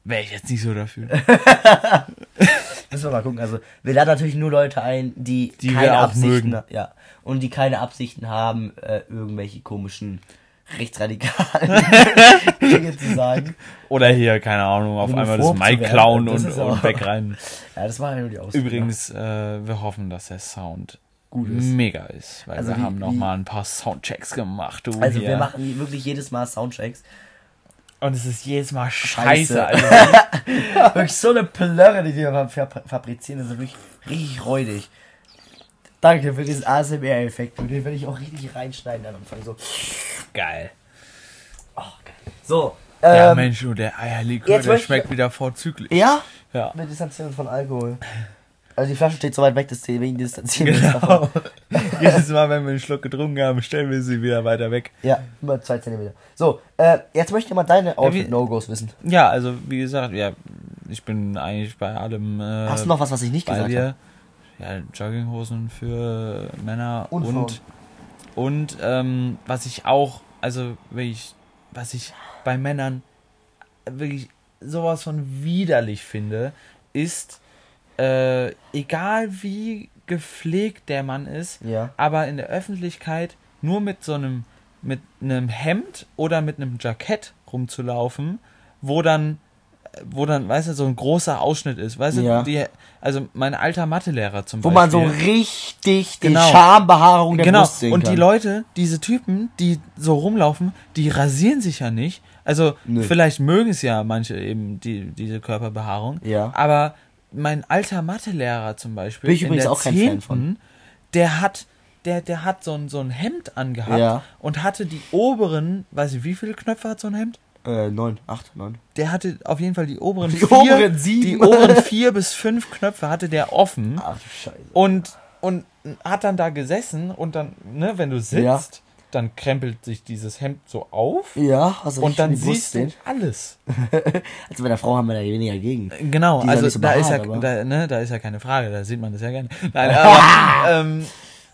wäre ich jetzt nicht so dafür. müssen wir mal gucken. Also, wir laden natürlich nur Leute ein, die, Die keine Absichten mögen. Ja. Und die keine Absichten haben, äh, irgendwelche komischen rechtsradikalen Dinge zu sagen. Oder hier, keine Ahnung, auf einmal das Mic werden, klauen und, und wegrennen. Ja, das war ja nur die Ausrede. Übrigens, äh, wir hoffen, dass der Sound gut ist. mega ist. Weil Also wir wie- haben noch wie- mal ein paar Soundchecks gemacht. Du, Also hier. wir machen wirklich jedes Mal Soundchecks. Und es ist jedes Mal Scheiße. scheiße. Wirklich so eine Plörre, die wir fab- fabrizieren. Das ist wirklich richtig räudig. Danke für diesen ASMR-Effekt. Und Den werde ich auch richtig reinschneiden am Anfang. So. geil. Oh, geil. So. Ja, Ähm, Mensch, du, der Eierlikör, der möchte ich- schmeckt wieder vorzüglich. ja? Ja. Wir distanzieren uns von Alkohol. Also die Flasche steht so weit weg, deswegen distanzieren wir uns davon. Genau. Jedes Mal, wenn wir einen Schluck getrunken haben, stellen wir sie wieder weiter weg. Ja, über zwei Zentimeter. So, äh, jetzt möchte ich mal deine Outfit-No-Gos wissen. Ja, also wie gesagt, ja, ich bin eigentlich bei allem. Äh, Hast du noch was, was ich nicht gesagt habe? Ja, Jogginghosen für Männer Und und und, ähm, was ich auch, also wirklich, was ich bei Männern wirklich sowas von widerlich finde, ist, äh, egal wie gepflegt der Mann ist, Ja. aber in der Öffentlichkeit nur mit so einem mit einem Hemd oder mit einem Jackett rumzulaufen, wo dann wo dann, weißt du, so ein großer Ausschnitt ist, weißt Ja. du, die, also mein alter Mathelehrer zum Wo Beispiel. man so richtig die Genau. Schambehaarung der genau. Brust sehen Und kann. die Leute, diese Typen, die so rumlaufen, die rasieren sich ja nicht. Also Nö. vielleicht mögen es ja manche eben die diese Körperbehaarung. Ja. Aber mein alter Mathelehrer zum Beispiel, Bin ich übrigens der auch kein Fan von. 10., Der hat der, der hat so ein, so ein Hemd angehabt Ja. und hatte die oberen, weiß ich, wie viele Knöpfe hat so ein Hemd? Äh, neun, acht, neun. Der hatte auf jeden Fall die oberen Die vier, oberen sieben. die oberen vier bis fünf Knöpfe hatte der offen Ach du Scheiße. und, und hat dann da gesessen und dann, ne, wenn du sitzt, Ja. Dann krempelt sich dieses Hemd so auf Ja, also und dann siehst du alles. Also bei der Frau haben wir da weniger gegen. Genau, ist ja also so da, ist ja, behaart, da, ne, da ist ja keine Frage, da sieht man das ja gerne. Nein, aber, ähm,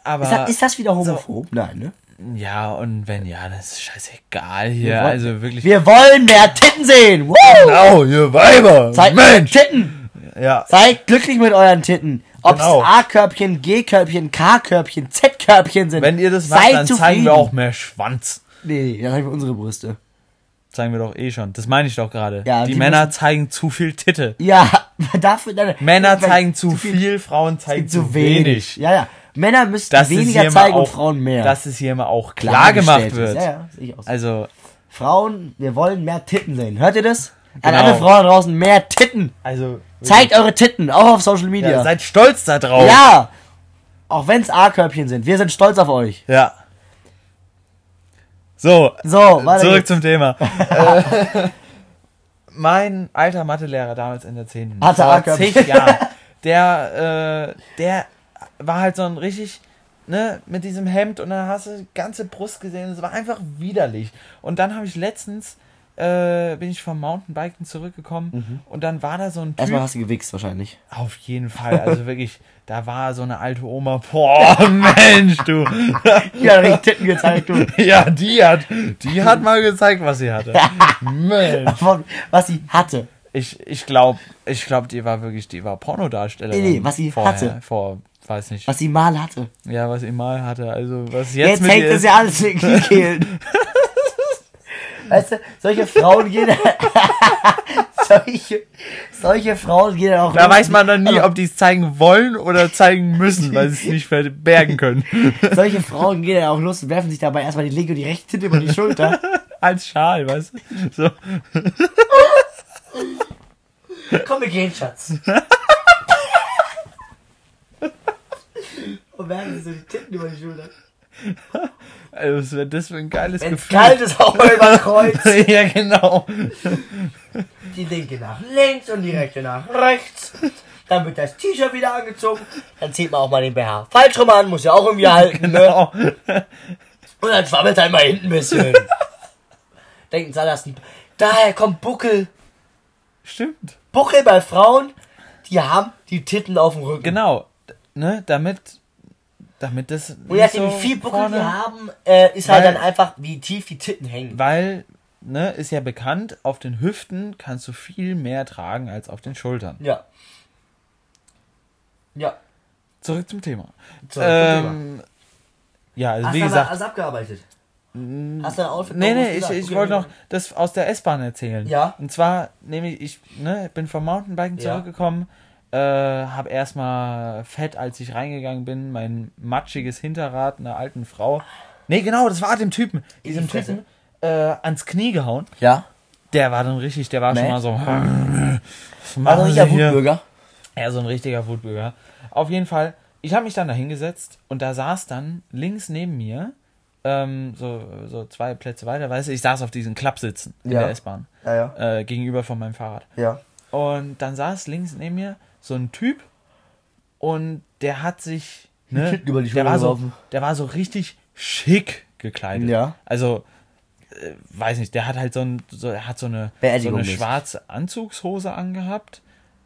aber Ist das, ist das wieder homophob? Nein, ne? ja, und wenn ja, das ist scheißegal hier. wollen- Also wirklich. Wir wollen mehr Titten sehen! Woo! Genau, ihr Weiber! Zeigt Mensch. Titten! Ja, Seid glücklich mit euren Titten. Ob Genau. es A-Körbchen, G-Körbchen, K-Körbchen, Z-Körbchen sind. wenn ihr das macht, dann zufrieden. zeigen wir auch mehr Schwanz. Nee, nee, dann zeigen wir unsere Brüste. Zeigen wir doch eh schon. Das meine ich doch gerade. Ja, die, die Männer zeigen zu viel Titte. Ja, dafür dann. Männer zeigen zu viel, Frauen zeigen zu wenig. Ja, ja. Männer müssen Das weniger zeigen mal und auch, Frauen mehr. Dass es hier mal auch klar gemacht Klargestellt wird. ist. Ja, ja, sehe ich auch so. Also, Frauen, wir wollen mehr Titten sehen. Hört ihr das? An Genau. alle Frauen draußen, mehr Titten. also Zeigt eure Titten, auch auf Social Media. ja, seid stolz da drauf. Ja! Auch wenn es A-Körbchen sind. Wir sind stolz auf euch. Ja. So, So, zurück geht's. zum Thema. äh, mein alter Mathelehrer damals in der 10. Hatte vor A-Körbchen. zig Jahren, der, äh, der war halt so ein richtig, ne, mit diesem Hemd und dann hast du die ganze Brust gesehen. Es war einfach widerlich. Und dann habe ich letztens, äh, bin ich vom Mountainbiken zurückgekommen und dann war da so ein Typ. Erstmal hast du gewichst wahrscheinlich. Auf jeden Fall, also wirklich, da war so eine alte Oma. Boah, Mensch, du. Ja, richtig Titten gezeigt, du. Ja, die hat, die hat mal gezeigt, was sie hatte. Mensch. Was sie hatte. Ich, ich glaube, ich glaube, die war wirklich, die war Pornodarstellerin. Nee, nee, was sie vorher, hatte. Vor, weiß nicht. Was sie mal hatte. Ja, was sie mal hatte. Also, was jetzt, Jetzt hängt es ja alles in den Kehlen. Weißt du, solche Frauen gehen. solche, solche Frauen gehen auch. Da weiß man dann nie, Also, ob die es zeigen wollen oder zeigen müssen, weil sie es nicht verbergen können. Solche Frauen gehen ja auch los und werfen sich dabei erstmal die linke und die rechte Tinte über die Schulter. Als Schal, weißt du? So. Komm, wir gehen, Schatz. und werfen sich so die Titten über die Schulter. Also, was wäre das für ein geiles Wenn es Gefühl? kalt ist, auch mal über Kreuz. ja, genau. Die linke nach links und die rechte nach rechts. Dann wird das T-Shirt wieder angezogen. Dann zieht man auch mal den BH falsch rum an, muss ja auch irgendwie halten. Ne? genau. Und dann schwabbelt er mal hinten ein bisschen. Denken Sie, das. Daher kommt Buckel. Stimmt. Buckel bei Frauen, die haben die Titten auf dem Rücken. Genau. Ne, damit, damit das. Und nachdem so wie viel Buckel vorne- die haben, äh, ist halt Weil- dann einfach, wie tief die Titten hängen. Weil, ne, ist ja bekannt, auf den Hüften kannst du viel mehr tragen als auf den Schultern. Ja. Ja. Zurück zum Thema. So, ähm, ähm, ja, also Hast wie du gesagt. alles abgearbeitet? Hast du ein Outfit Nee, nee, ich, ich Okay, wollte noch das aus der S-Bahn erzählen. Ja. Und zwar, nämlich, ich ne, bin vom Mountainbiken Ja. zurückgekommen, Äh, hab erstmal fett, als ich reingegangen bin, mein matschiges Hinterrad einer alten Frau. Nee, genau, das war dem Typen. Diesem Fresse. Typen äh, ans Knie gehauen. Ja. Der war dann richtig, der war Nee. schon mal so. Was War doch nicht der? Wutbürger. Ja, so ein richtiger Wutbürger. Auf jeden Fall, ich habe mich dann da hingesetzt und da saß dann links neben mir, ähm, so, so zwei Plätze weiter, weißt du, ich saß auf diesen Klappsitzen in Ja. der S-Bahn, Ja, ja. äh, gegenüber von meinem Fahrrad. Ja. Und dann saß links neben mir so ein Typ und der hat sich, ne, über die der, Schulter war so, der war so richtig schick gekleidet. Ja. Also, äh, weiß nicht, der hat halt so ein, so, er hat so eine, so eine schwarze Anzugshose angehabt,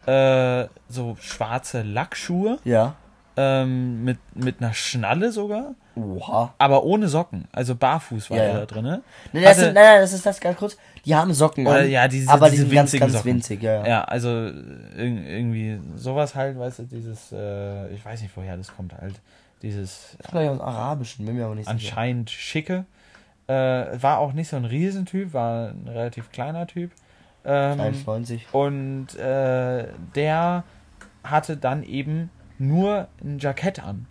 äh, so schwarze Lackschuhe, Ja. Ähm, mit, mit einer Schnalle sogar, Oha. aber ohne Socken, also barfuß war Ja, er ja. da drinne. Nein, das sind, nein, nein, das ist das ganz kurz. Die haben Socken Oder an, ja, diese- aber diese die sind ganz, ganz Socken. winzig, ja, ja. Ja, also äh, irg- irgendwie sowas halt, weißt du, dieses, äh, ich weiß nicht, woher das kommt halt, dieses Vielleicht aus Arabischen, bin mir aber nicht sicher. anscheinend schicke. Äh, war auch nicht so ein Riesentyp, war ein relativ kleiner Typ. Ähm, 1,90. und äh, der hatte dann eben nur ein Jackett an.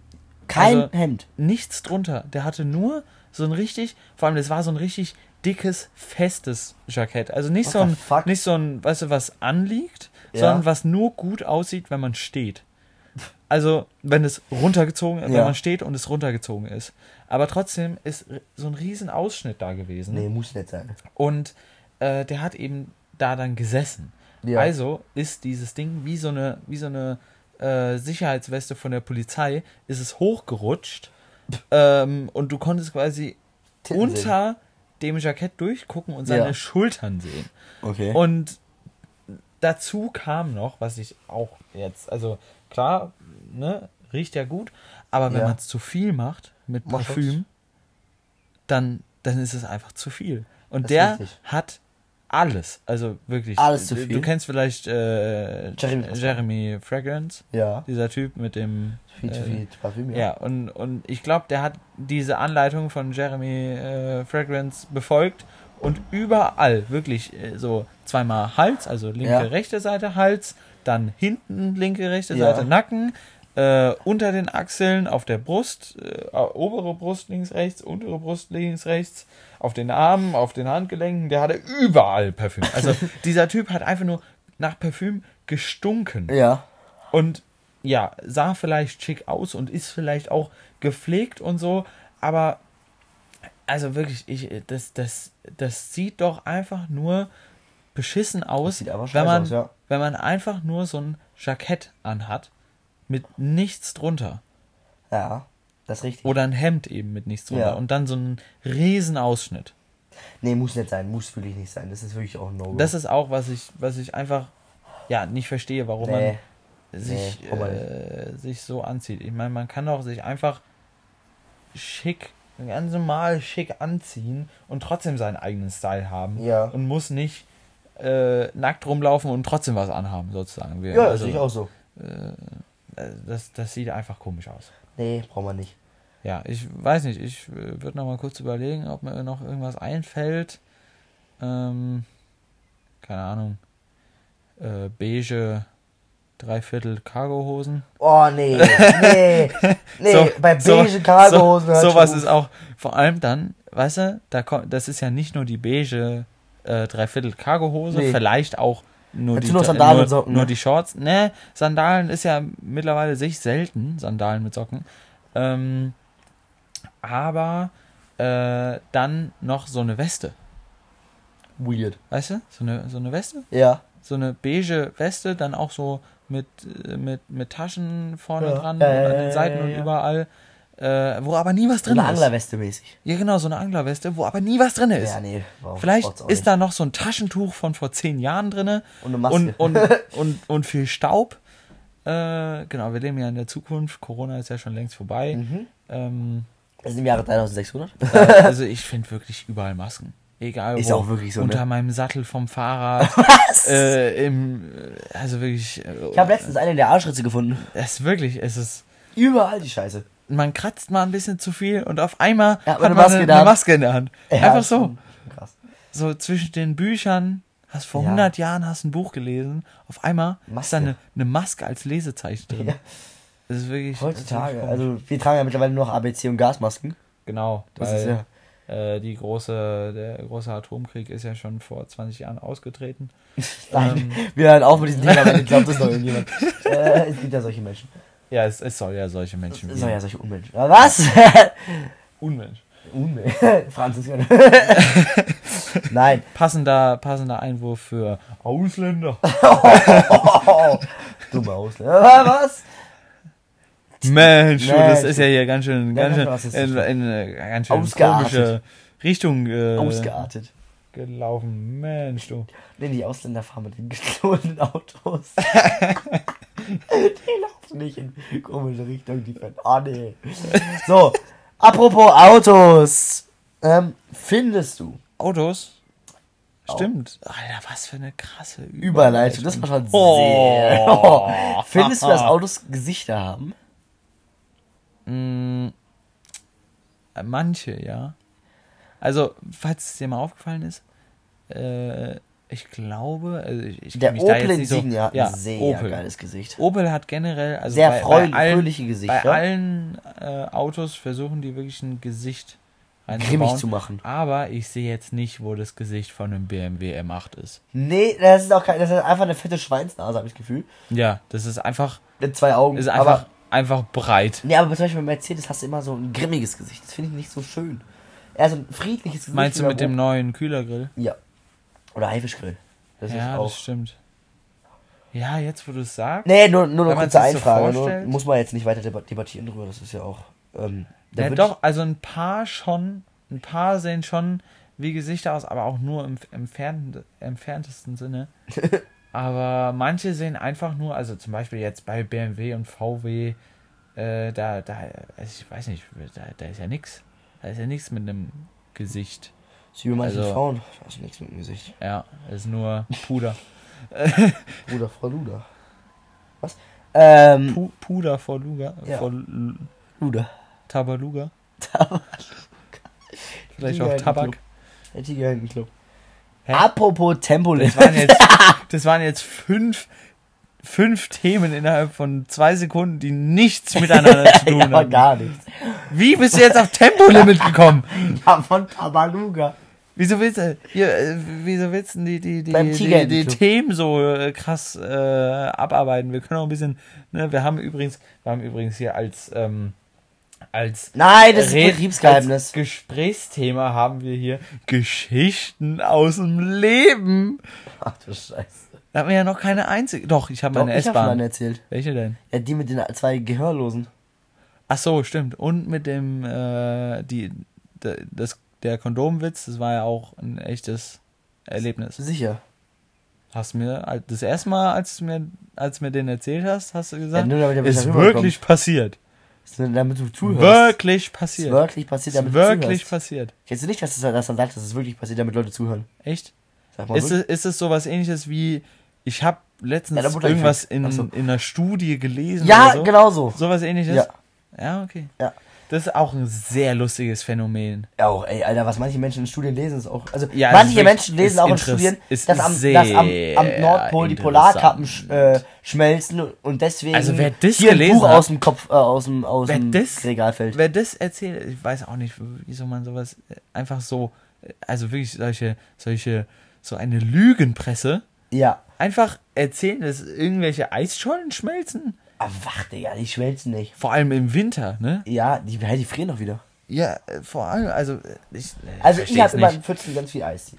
Kein also- Hemd. Nichts drunter. Der hatte nur so ein richtig, vor allem das war so ein richtig dickes, festes Jackett. Also nicht What so ein, fuck? nicht so ein, weißt du, was anliegt, Ja. sondern was nur gut aussieht, wenn man steht. Also, wenn es runtergezogen, wenn Ja. man steht und es runtergezogen ist. Aber trotzdem ist so ein riesen Ausschnitt da gewesen. Nee, muss nicht sein. Und äh, der hat eben da dann gesessen. Ja. Also ist dieses Ding wie so eine, wie so eine äh, Sicherheitsweste von der Polizei, ist es hochgerutscht ähm, und du konntest quasi Titten unter dem Jackett durchgucken und seine Ja. Schultern sehen. Okay. Und dazu kam noch, was ich auch jetzt, also klar, ne, riecht ja gut, aber wenn Ja. man es zu viel macht mit Parfüm, dann, dann ist es einfach zu viel. Und Das der hat alles, also wirklich. Alles zu Du- viel? Du kennst vielleicht äh, Jeremy Jeremy, Fragrance, ja. dieser Typ mit dem. Viel zu äh, viel Parfüm, ja, und, und ich glaube, der hat diese Anleitung von Jeremy äh, Fragrance befolgt und überall wirklich äh, so zweimal Hals, also linke, Ja. rechte Seite Hals, dann hinten linke, rechte Ja. Seite Nacken, äh, unter den Achseln, auf der Brust, äh, obere Brust links, rechts, untere Brust links, rechts, auf den Armen, auf den Handgelenken, der hatte überall Parfüm. Also dieser Typ hat einfach nur nach Parfüm gestunken. Ja. Und ja, sah vielleicht schick aus und ist vielleicht auch gepflegt und so, aber also wirklich, ich, das, das, das sieht doch einfach nur beschissen aus, wenn man, aus, ja. wenn man einfach nur so ein Jackett anhat mit nichts drunter. Ja. Das ist richtig. Oder ein Hemd eben mit nichts drunter. Ja. Und dann so einen riesen Ausschnitt. Nee, muss nicht sein. Muss wirklich nicht sein. Das ist wirklich auch ein No-Go. Das ist auch, was ich, was ich einfach ja nicht verstehe, warum Nee. man sich, Nee, äh, sich so anzieht. Ich meine, man kann doch sich einfach schick, ganz normal schick anziehen und trotzdem seinen eigenen Style haben. Ja. Und muss nicht äh, nackt rumlaufen und trotzdem was anhaben, sozusagen. Wir- Ja, das also, sehe ich auch so. äh, das, das sieht einfach komisch aus. Nee, braucht man nicht. Ja, ich weiß nicht, ich äh, würde noch mal kurz überlegen, ob mir noch irgendwas einfällt. Ähm, keine Ahnung. Äh, beige Dreiviertel Cargohosen. Oh, nee. Nee. Nee, So- bei beige Cargohosen So, sowas ist auch, vor allem dann, weißt du, da kommt, das ist ja nicht nur die beige äh, Dreiviertel Cargohose, Nee. vielleicht auch nur Dazu die, noch Sandalen nur, und Socken, nur ne? die Shorts. Ne, Sandalen ist ja mittlerweile sich selten, Sandalen mit Socken. Ähm, aber äh, dann noch so eine Weste, Weird. weißt du? So eine, so eine Weste? Ja. So eine beige Weste, dann auch so mit, äh, mit, mit Taschen vorne Ja. dran Ja, an den Seiten und überall. Äh, wo aber nie was So drin eine ist. Anglerweste mäßig. Ja, genau, so eine Anglerweste, wo aber nie was drin ist. Ja, nee. Wow, Vielleicht ist nicht. da noch so ein Taschentuch von vor zehn Jahren drin Und eine Maske. und, und, und, und viel Staub. Äh, genau, wir leben ja in der Zukunft. Corona ist ja schon längst vorbei. Mhm. Ähm, Das ist im Jahre 3600. äh, also ich finde wirklich überall Masken. Egal Ist wo. auch wirklich so, Unter ne? meinem Sattel vom Fahrrad. Was? äh, im, äh, also wirklich. Äh, ich habe letztens eine in der Arschritze gefunden. es ist wirklich, es ist. Überall die Scheiße. Man kratzt mal ein bisschen zu viel und auf einmal Ja, hat eine man Maske eine, in der eine Hand. Maske in der Hand. Ja, Einfach so. Krass. So zwischen den Büchern Hast vor Ja. 100 Jahren hast ein Buch gelesen, auf einmal ist Maske. da eine, eine Maske als Lesezeichen drin. Das ist wirklich. Heutzutage. ist Also wir tragen ja mittlerweile nur noch ABC und Gasmasken. Genau, Das weil ist ja. äh, die große, der große Atomkrieg ist ja schon vor 20 Jahren ausgetreten. Nein, wir hören auf mit diesem Thema, wenn ich glaube, das ist noch irgendjemand. äh, es gibt ja solche Menschen. Ja, es, es soll ja solche Menschen Es soll ja solche Unmenschen. Aber was? Unmensch. Unmenschen. Französisch. Nein. Passender, passender Einwurf für Ausländer. Oh, dumme Ausländer. Was? Mensch, du, das Mensch. ist ja hier ganz schön, Ja, ganz schön in, in eine ganz schön Ausgeartet. komische Richtung äh, Ausgeartet. gelaufen. Mensch, du. Nee, die Ausländer fahren mit den gestohlenen Autos. Die laufen nicht in komische Richtung, die fahren. Ah, nee. So, apropos Autos. Ähm, findest du Autos? Stimmt. Alter, was für eine krasse Überleitung? Das war schon sehr. Oh. Findest du, dass Autos Gesichter haben? Mm, manche, ja. Also, falls es dir mal aufgefallen ist, äh, ich glaube, also ich, ich Der Opel Insignia hat so, ja, ein sehr Opel. geiles Gesicht. Opel hat generell, also Sehr bei, freulich- bei allen, fröhliche Gesichter. Bei allen äh, Autos versuchen die wirklich ein Gesicht Grimmig zu machen. Aber ich sehe jetzt nicht, wo das Gesicht von einem BMW M8 ist. Nee, das ist auch kein, das ist einfach eine fette Schweinsnase, habe ich das Gefühl. Ja, das ist einfach, Mit zwei Augen. ist einfach, aber, einfach breit. nee, aber zum Beispiel bei Mercedes hast du immer so ein grimmiges Gesicht. Das finde ich nicht so schön. Eher so ein friedliches Gesicht. Meinst du mit dem neuen Kühlergrill? Ja. Oder Haifischgrill. Das ja, ist auch. das stimmt. Ja, jetzt wo du es sagst. Nee, nur, nur man kurze so Einfrage. nur, vorstellt. muss man jetzt nicht weiter debat- debattieren drüber. Das ist ja auch. Ähm, Ja, doch, also ein paar schon, ein paar sehen schon wie Gesichter aus, aber auch nur im entfernt, entferntesten Sinne. aber manche sehen einfach nur, also zum Beispiel jetzt bei BMW und VW, äh, da, da, also ich weiß nicht, da, da ist ja nix. Da ist ja nichts mit einem Gesicht. Ich, wie bei manchen also- Frauen. Da ist nichts mit dem Gesicht. Ja, ist nur Puder. Bruder, Frau Luda. Was? Ähm. Pu Puder vor Luga, Ja. vor L- Luda. Tabaluga. Tabak. Vielleicht auch Tabak. Der Tiger in den Club. Hä? Apropos Tempolimit. Das waren jetzt, das waren jetzt fünf, fünf Themen innerhalb von zwei Sekunden, die nichts miteinander zu tun ja, aber haben. gar nichts. Wie bist du jetzt auf Tempolimit gekommen? Ja, von Tabaluga. Wieso willst du, hier, äh, wieso willst du die, die, die, die, die. Themen so äh, krass äh, abarbeiten? Wir können auch ein bisschen, ne, wir haben übrigens, wir haben übrigens hier als, ähm, als Nein, das ist Red- Betriebsgeheimnis. Als Gesprächsthema haben wir hier Geschichten aus dem Leben. Ach du Scheiße. Da haben wir ja noch keine einzige. Doch, ich habe meine S-Bahn. erzählt. Welche denn? Ja, die mit den zwei Gehörlosen. Ach so, stimmt. Und mit dem, äh, die, das, der Kondomwitz, das war ja auch ein echtes Erlebnis. Sicher. Hast du mir das erste Mal, als du mir, als du mir den erzählt hast, hast du Ja, gesagt, nur damit der ist wirklich passiert. Ist nur Damit du zuhörst. Wirklich Ist passiert. wirklich passiert, Ist damit wirklich du zuhörst. passiert. Kennst du nicht, dass das, dass dann sagt, dass es wirklich passiert, damit Leute zuhören? Echt? Sag mal Ist es, ist es sowas ähnliches wie, ich habe letztens Ja, irgendwas in, so. in einer Studie gelesen Ja, oder so? genau so. Sowas ähnliches? Ja. Ja, okay. Ja. Das ist auch ein sehr lustiges Phänomen. Ja, auch, ey, Alter, was manche Menschen in Studien lesen, ist auch. Also, Ja, manche Menschen lesen auch in Studien, ist dass am, dass am, am Nordpol die Polarkappen sch, äh, schmelzen und deswegen Also, wer das hier ein gelesen Buch hat- aus dem Kopf, äh, aus dem, aus Wer dem das- Regal fällt. Wer das erzählt, ich weiß auch nicht, wieso man sowas äh, einfach so, äh, also wirklich solche, solche, so eine Lügenpresse, Ja. einfach erzählen, dass irgendwelche Eisschollen schmelzen. Aber wach, Digga, die schmelzen nicht. Vor allem im Winter, ne? Ja, die, die frieren doch wieder. Ja, äh, vor allem, also äh, ich, Also, ich versteh's habe immer in Pfützen ganz viel Eis hier.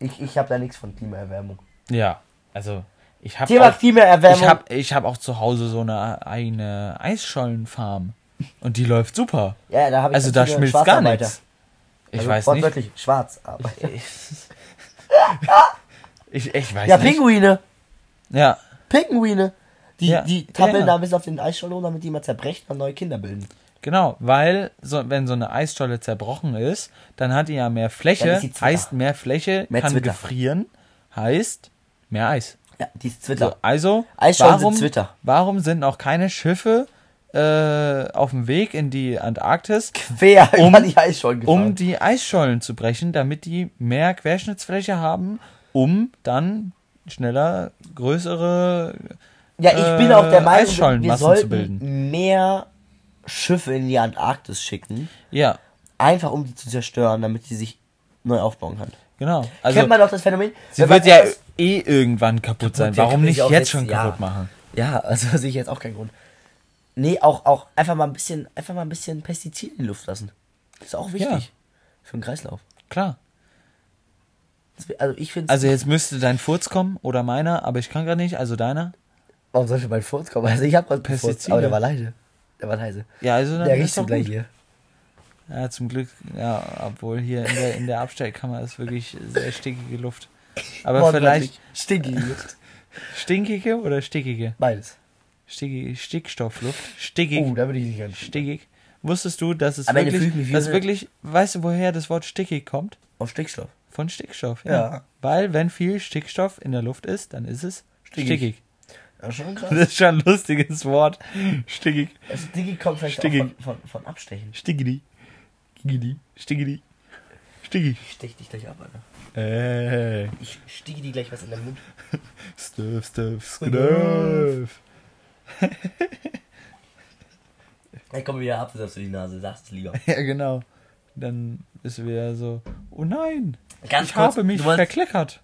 Ich, ich habe da nichts von Klimaerwärmung. Ja, also ich habe Thema auch, Klimaerwärmung. ich hab, ich hab auch zu Hause so eine eigene Eisschollenfarm und die läuft super. ja, da habe ich Also da schmilzt gar nichts. Ich also, weiß nicht. wortwörtlich, schwarz. Aber. Ich, ich weiß Ja, nicht. Pinguine. Ja, Pinguine. Die, Ja, die tappeln da bis auf den Eisschollen rum, damit die immer zerbrechen und neue Kinder bilden. genau, weil so, wenn so eine Eisscholle zerbrochen ist, dann hat die ja mehr Fläche, Zwitter. heißt mehr Fläche, Mehr kann Zwitter. gefrieren, heißt mehr Eis. Ja, die ist Twitter. So, also, Eisschollen sind warum, Zwitter. warum sind noch keine Schiffe äh, auf dem Weg in die Antarktis, Quer um- über die Eisschollen gefahren. um die Eisschollen zu brechen, damit die mehr Querschnittsfläche haben um dann schneller größere Ja, ich äh, bin auch der Meinung, wir sollten mehr Schiffe in die Antarktis schicken, Ja, einfach um die zu zerstören, damit die sich neu aufbauen kann. genau. Also Kennt man doch das Phänomen? sie wird ja eh irgendwann kaputt sein. ja, Warum nicht sie jetzt jetzt- schon ja. kaputt machen? Ja, also sehe ich jetzt auch keinen Grund. Nee, auch, auch einfach mal ein bisschen, einfach mal ein bisschen Pestizid in die Luft lassen. Ist auch wichtig. Ja. Für den Kreislauf. Klar. Also ich finde Also jetzt müsste dein Furz kommen oder meiner, aber ich kann gerade nicht, also deiner. Warum sollte mein Furz kommen? Also ich habe gerade Furz, Pestizide. aber der war leise. Der war leise. Ja, also dann Der riecht gleich gut. hier. Ja, zum Glück, ja, obwohl hier in der, in der Abstellkammer ist wirklich sehr stickige Luft. Aber vielleicht Stinkige Luft. stinkige oder stickige? Beides. Stickige Stickstoffluft. Stickig. Oh, da würde ich nicht ganz. Stickig. Wusstest du, dass es Am wirklich, ich dass wirklich, weißt du, woher das Wort stickig kommt? Auf Stickstoff. Von Stickstoff, Ja. Weil wenn viel Stickstoff in der Luft ist, dann ist es Stickig. stickig. Ja, schon krass. Das ist schon ein lustiges Wort. Stickig. Also Sticky kommt vielleicht Stickig. auch von, von, von Abstechen. Stickidi. Giggidi. Stickidi. Stickig. Ich stech dich gleich ab, Alter. Äh. Ich stiege dir gleich was in den Mund. Stuff, stuff, stuff. Ich komme wieder ab, das auf die Nase. Sagst es lieber. Ja, genau. Dann ist wieder so, oh nein, Ganz ich kurz, habe mich du wolltest, verkleckert.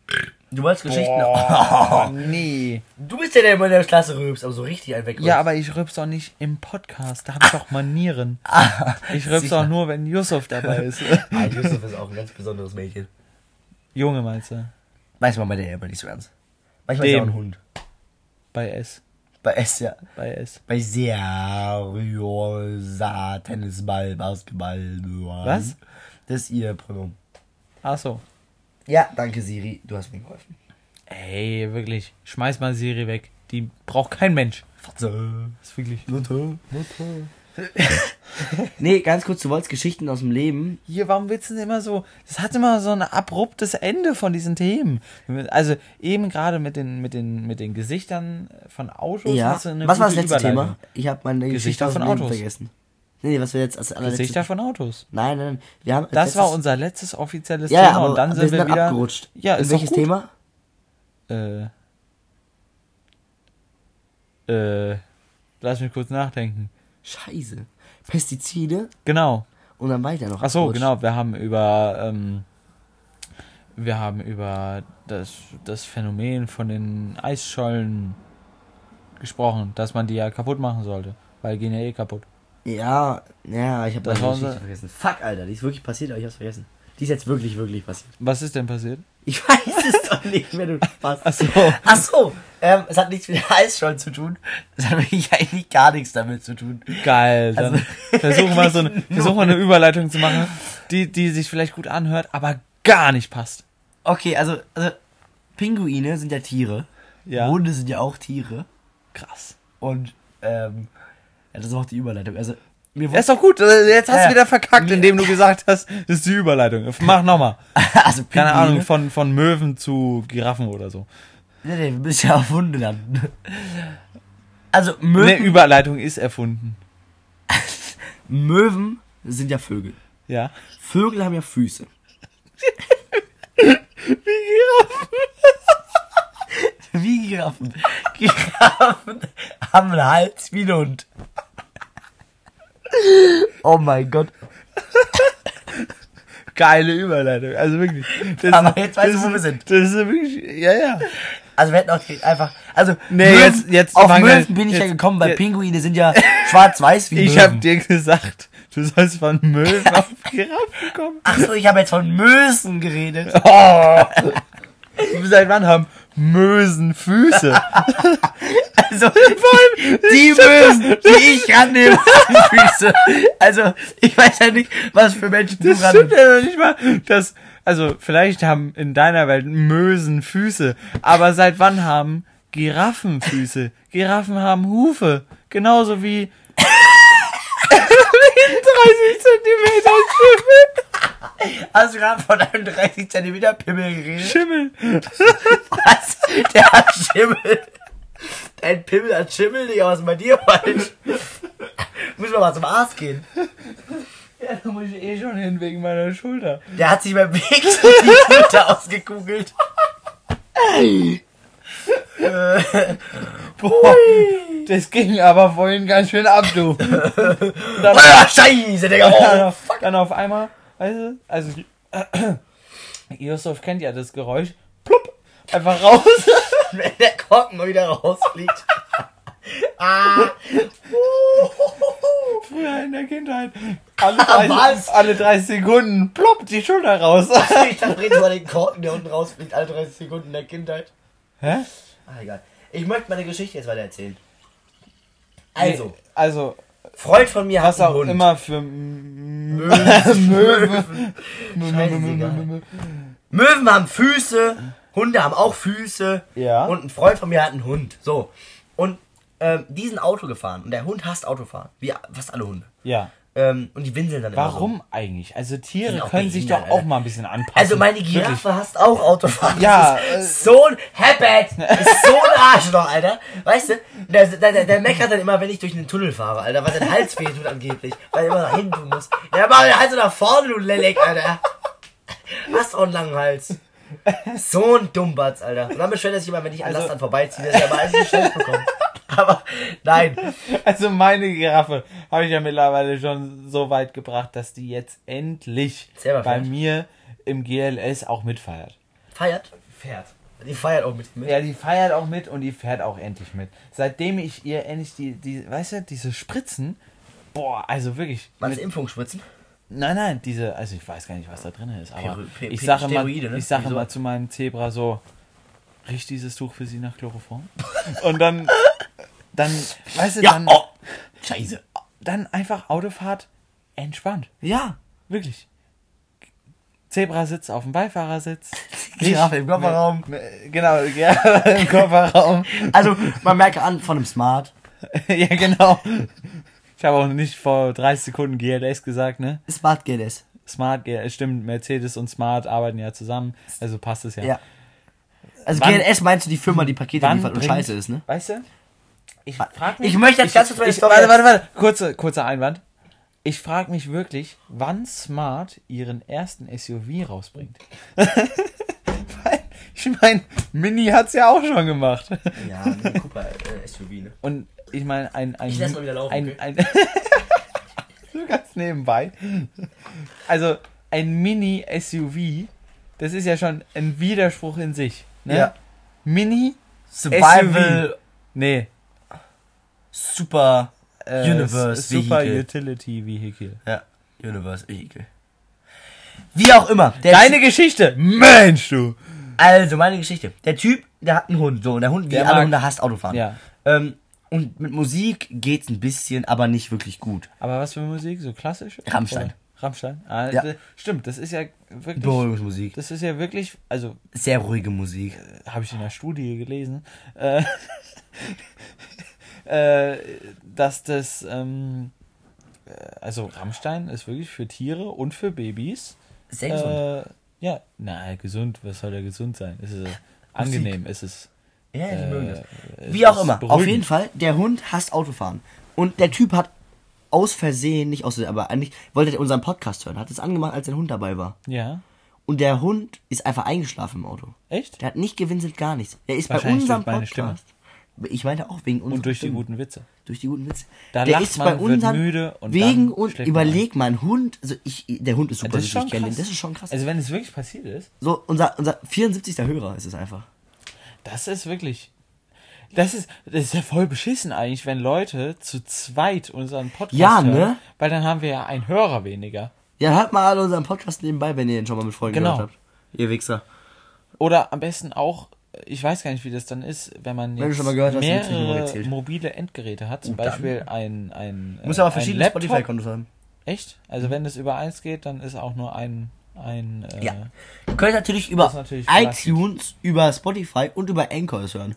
Du wolltest Geschichten. Oh, nee. Du bist ja der immer in der Klasse rülpst, aber so richtig ein weg. Ja, aber ich rülps doch nicht im Podcast. Da hab ich doch Manieren. Ich rülps sicher. doch nur, wenn Yusuf dabei ist. Ah, Yusuf ist auch ein ganz besonderes Mädchen. Junge meinst du? Manchmal bei der aber nicht so ernst. Manchmal ist Dem. er auch ein Hund. Bei S. Bei S, ja. Bei S. Bei Seriosa, Tennisball, Basketball. Was? Das ist ihr Pronomen. Ach so. Ja, danke Siri, du hast mir geholfen. Ey, wirklich. Schmeiß mal Siri weg. Die braucht kein Mensch. Fatze. Das ist wirklich. Mutter. nee, ganz kurz, du wolltest Geschichten aus dem Leben. Hier, warum willst du denn immer so? Das hat immer so ein abruptes Ende von diesen Themen. Also eben gerade mit den mit den mit den Gesichtern von Autos. Ja. hast du eine Was war das letzte. Thema? Ich habe meine Geschichte Gesichter aus dem von Leben Autos. vergessen. Nee, was wir jetzt als allerletztes... Gesichter von Autos. Nein, nein, nein. Wir haben Das war letztes- unser letztes offizielles Ja, Thema aber und dann sind wir, dann wieder abgerutscht. Ja, In ist welches doch gut. Thema? Äh, äh, lass mich kurz nachdenken. Scheiße. Pestizide Genau. und dann weiter noch. Ach so, abgerutscht. genau. Wir haben über ähm, wir haben über das das Phänomen von den Eisschollen gesprochen, dass man die ja kaputt machen sollte, weil die gehen ja eh kaputt. Ja, ja, ich habe Das Geschichte vergessen. Fuck, Alter, die ist wirklich passiert, aber ich hab's vergessen. Die ist jetzt wirklich, wirklich passiert. Was ist denn passiert? Ich weiß es doch nicht mehr, du Spaß. Ach so. Ach so, ähm, es hat nichts mit der Eisschollen zu tun. Es hat wirklich eigentlich gar nichts damit zu tun. Geil. Dann Also- versuchen wir so eine, versuchen wir eine Überleitung zu machen, die die sich vielleicht gut anhört, aber gar nicht passt. Okay, also, also Pinguine sind ja Tiere. Ja. Hunde sind ja auch Tiere. Krass. Und, ähm, ja, das war auch die Überleitung. Also, mir Ja, ist doch gut. Jetzt hast Ja, du wieder verkackt, indem du gesagt hast, das ist die Überleitung. Mach nochmal. also Keine Pinguine- Ahnung, von, von Möwen zu Giraffen oder so. Nee, nee, wir müssen ja auf Hunde landen. Also, Eine Möwen, Überleitung ist erfunden. Möwen sind ja Vögel. Ja. Vögel haben ja Füße. Wie Giraffen. Giraffen haben einen Hals wie ein Hund. Oh mein Gott. Geile Überleitung. Also wirklich. Das, Aber jetzt weißt du, wo wir sind. Das ist wirklich, ja, ja. Also wir hätten auch einfach, also Nee, Möwen, jetzt- jetzt auf Möwen bin ich ja jetzt- gekommen, weil jetzt- Pinguine sind ja schwarz-weiß wie Ich Möwen. hab dir gesagt, du sollst von Möwen auf Giraffen kommen. Ach so, ich habe jetzt von Mösen geredet. Oh. Seit wann haben Mösen Füße? Also, die Mösen, die ich rannehme, Füße. Also, ich weiß ja nicht, was für Menschen du Das stimmt ja noch nicht mal. Das, also, vielleicht haben in deiner Welt Mösen Füße, aber seit wann haben Giraffen Füße? Giraffen haben Hufe. Genauso wie 30 Zentimeter Hast du gerade von einem 30 cm Pimmel geredet? Schimmel. Was? Der hat Schimmel. Dein Pimmel hat Schimmel, Digga, was ist bei dir falsch? Müssen wir mal zum Arzt gehen. Ja, da muss ich eh schon hin wegen meiner Schulter. Der hat sich beim Weg die Schulter ausgekugelt. Boah, das ging aber vorhin ganz schön ab, du. dann, Ah, Scheiße, Digga. dann, auf, dann auf einmal, weißt du, also Yusuf kennt ja das Geräusch. Einfach raus. Wenn der Korken mal wieder rausfliegt. ah. Früher in der Kindheit. Alle 30, Was? alle 30 Sekunden, plopp, die Schulter raus. Ich dachte, reden über den Korken, der unten rausfliegt, alle 30 Sekunden in der Kindheit. Hä? Ah, egal. Ich möchte meine Geschichte jetzt weiter erzählen. Also, Nee, also, Freund von mir hat auch Hund. immer für Möwen. Möwe. Scheißegal. Möwen haben Füße, Hunde haben auch Füße. Ja. Und ein Freund von mir hat einen Hund. So. Und ähm, die sind Auto gefahren. Und der Hund hasst Autofahren. Wie fast alle Hunde. Ja. Ähm, und die winseln dann immer so. Warum eigentlich? Also Tiere können sich doch auch mal ein bisschen anpassen. Also meine Wirklich. Giraffe hasst auch Autofahren. Ja, Das ist so ein Habit. Ist so ein Arschloch, Alter. Weißt du, der, der, der, der meckert dann immer, wenn ich durch einen Tunnel fahre, Alter, weil sein Hals weh tut angeblich. Weil er immer nach hinten tun muss. Ja, mach den Hals nach vorne, du Lelek, Alter. Hast auch einen langen Hals. So ein Dummbatz, Alter. Und dann beschwert er sich immer, wenn ich an Also- Lastern vorbeiziehe, dass er mal alles geschenkt bekommt. Aber nein. Also meine Giraffe habe ich ja mittlerweile schon so weit gebracht, dass die jetzt endlich Selber bei fährt. mir im GLS auch mitfeiert. Feiert? Fährt. Die feiert auch mit mit. Ja, die feiert auch mit und die fährt auch endlich mit. Seitdem ich ihr endlich die, die weißt du, diese Spritzen, boah, also wirklich. Mit- Impfungsspritzen? Nein, nein, diese, also ich weiß gar nicht, was da drin ist, aber Pe- ich sage mal, ne? ich sage mal zu meinem Zebra so, riecht dieses Tuch für Sie nach Chloroform? Und dann, dann, weißt du, Ja, dann, oh. Scheiße. dann einfach Autofahrt entspannt. Ja. Wirklich. Zebra sitzt auf dem Beifahrersitz. Giraffe im Kofferraum. Genau, Giraffe im Kofferraum. Also, man merkt an von einem Smart. ja, genau. Ich habe auch nicht vor 30 Sekunden GLS gesagt, ne? Smart GLS. Smart, GLS, stimmt, Mercedes und Smart arbeiten ja zusammen, also passt es ja. Ja. Also Wann- GLS meinst du die Firma, die Pakete liefert und scheiße ist, ne? Weißt du? Ich frag mich. Ich möchte jetzt ganz kurz meine Story Warte, warte, warte. Kurze, kurzer Einwand. Ich frage mich wirklich, wann Smart ihren ersten SUV rausbringt. Ich meine, Mini hat's ja auch schon gemacht. Ja, Cooper äh, SUV, ne? Und ich meine, ein, ein, Ich lass mal wieder laufen, ein, okay? ein so ganz nebenbei. Also ein Mini-SUV, das ist ja schon ein Widerspruch in sich. Ne? Ja. Mini, Survival nee, Super äh, Universe Super Vehicle. Utility Vehicle. Ja, Universe Vehicle. Wie auch immer. Der Deine Geschichte, Mensch du. also, meine Geschichte. Der Typ, der hat einen Hund. So, und der Hund, wie Der alle mag- Hunde, hasst Autofahren. Ja. Ähm, und mit Musik geht's ein bisschen, aber nicht wirklich gut. Aber was für Musik? So klassisch? Rammstein. Oder? Rammstein? Ah, Ja. d- Stimmt, das ist ja wirklich. Beruhigungsmusik. Das ist ja wirklich, also Sehr ruhige Musik. habe ich in der Studie gelesen, äh, äh, dass das, ähm, äh, also Rammstein ist wirklich für Tiere und für Babys. Sehr gesund. Äh, ja, na, gesund, was soll da gesund sein? Es ist äh, angenehm, es ist. Ja, die äh, mögen das. es Wie auch immer. Auf beruhigend. jeden Fall, der Hund hasst Autofahren. Und der Typ hat aus Versehen, nicht aus Versehen, aber eigentlich wollte er unseren Podcast hören, hat es angemacht, als sein Hund dabei war. Ja, Und der Hund ist einfach eingeschlafen im Auto. echt? Der hat nicht gewinselt, gar nichts. Der ist bei unserem Podcast. Ich meinte auch wegen unserer Und durch die Stimmen. guten Witze. durch die guten Witze. Da der ist man, bei wird unseren müde und wegen und überleg mal, ein Hund, also ich, der Hund ist super Das ist schon krass. das ist schon krass. Also wenn es wirklich passiert ist, so unser unser 74. Hörer ist es einfach. Das ist wirklich. Das ist, das ist ja voll beschissen eigentlich, wenn Leute zu zweit unseren Podcast Ja, hören. ne? Weil dann haben wir ja einen Hörer weniger. Ja, hört mal alle unseren Podcast nebenbei, wenn ihr den schon mal mit Freunden Genau. gehört habt. Ihr Wichser. Oder am besten auch, ich weiß gar nicht, wie das dann ist, wenn man Wenn jetzt schon mal gehört mehrere mobile Endgeräte hat. Zum Oh, dann. Beispiel ein, ein, Muss äh, aber verschiedene. Spotify-Kontos haben. Echt? Also wenn das über eins geht, dann ist auch nur ein, ein äh, Ja. Ihr könnt natürlich über natürlich iTunes, über Spotify und über Anchor es hören.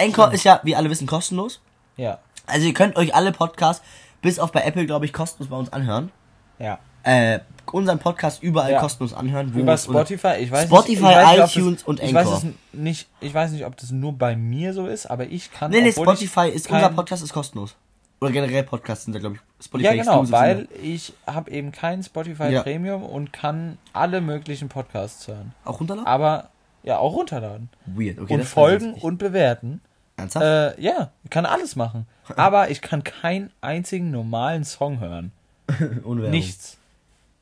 Anchor ist ja, wie alle wissen, kostenlos. ja, Also ihr könnt euch alle Podcasts, bis auf bei Apple, glaube ich, kostenlos bei uns anhören. ja. Äh, unseren Podcast überall Ja. kostenlos anhören. wo Über Spotify, ich weiß Spotify, nicht, ich weiß nicht, iTunes das, und ich weiß, Anchor. nicht, ich weiß nicht, ob das nur bei mir so ist, aber ich kann. Nee, nee, Spotify ist, unser Podcast ist kostenlos. Oder generell Podcasts sind da, glaube ich, Spotify Ja, genau, weil sind ich habe eben kein Spotify Ja. Premium und kann alle möglichen Podcasts hören. Auch runterladen? Aber Ja, auch runterladen. Weird, okay. und folgen und bewerten. Ernsthaft? Äh, ja, ich kann alles machen. Aber ich kann keinen einzigen normalen Song hören. Ohne Werbung. Nichts.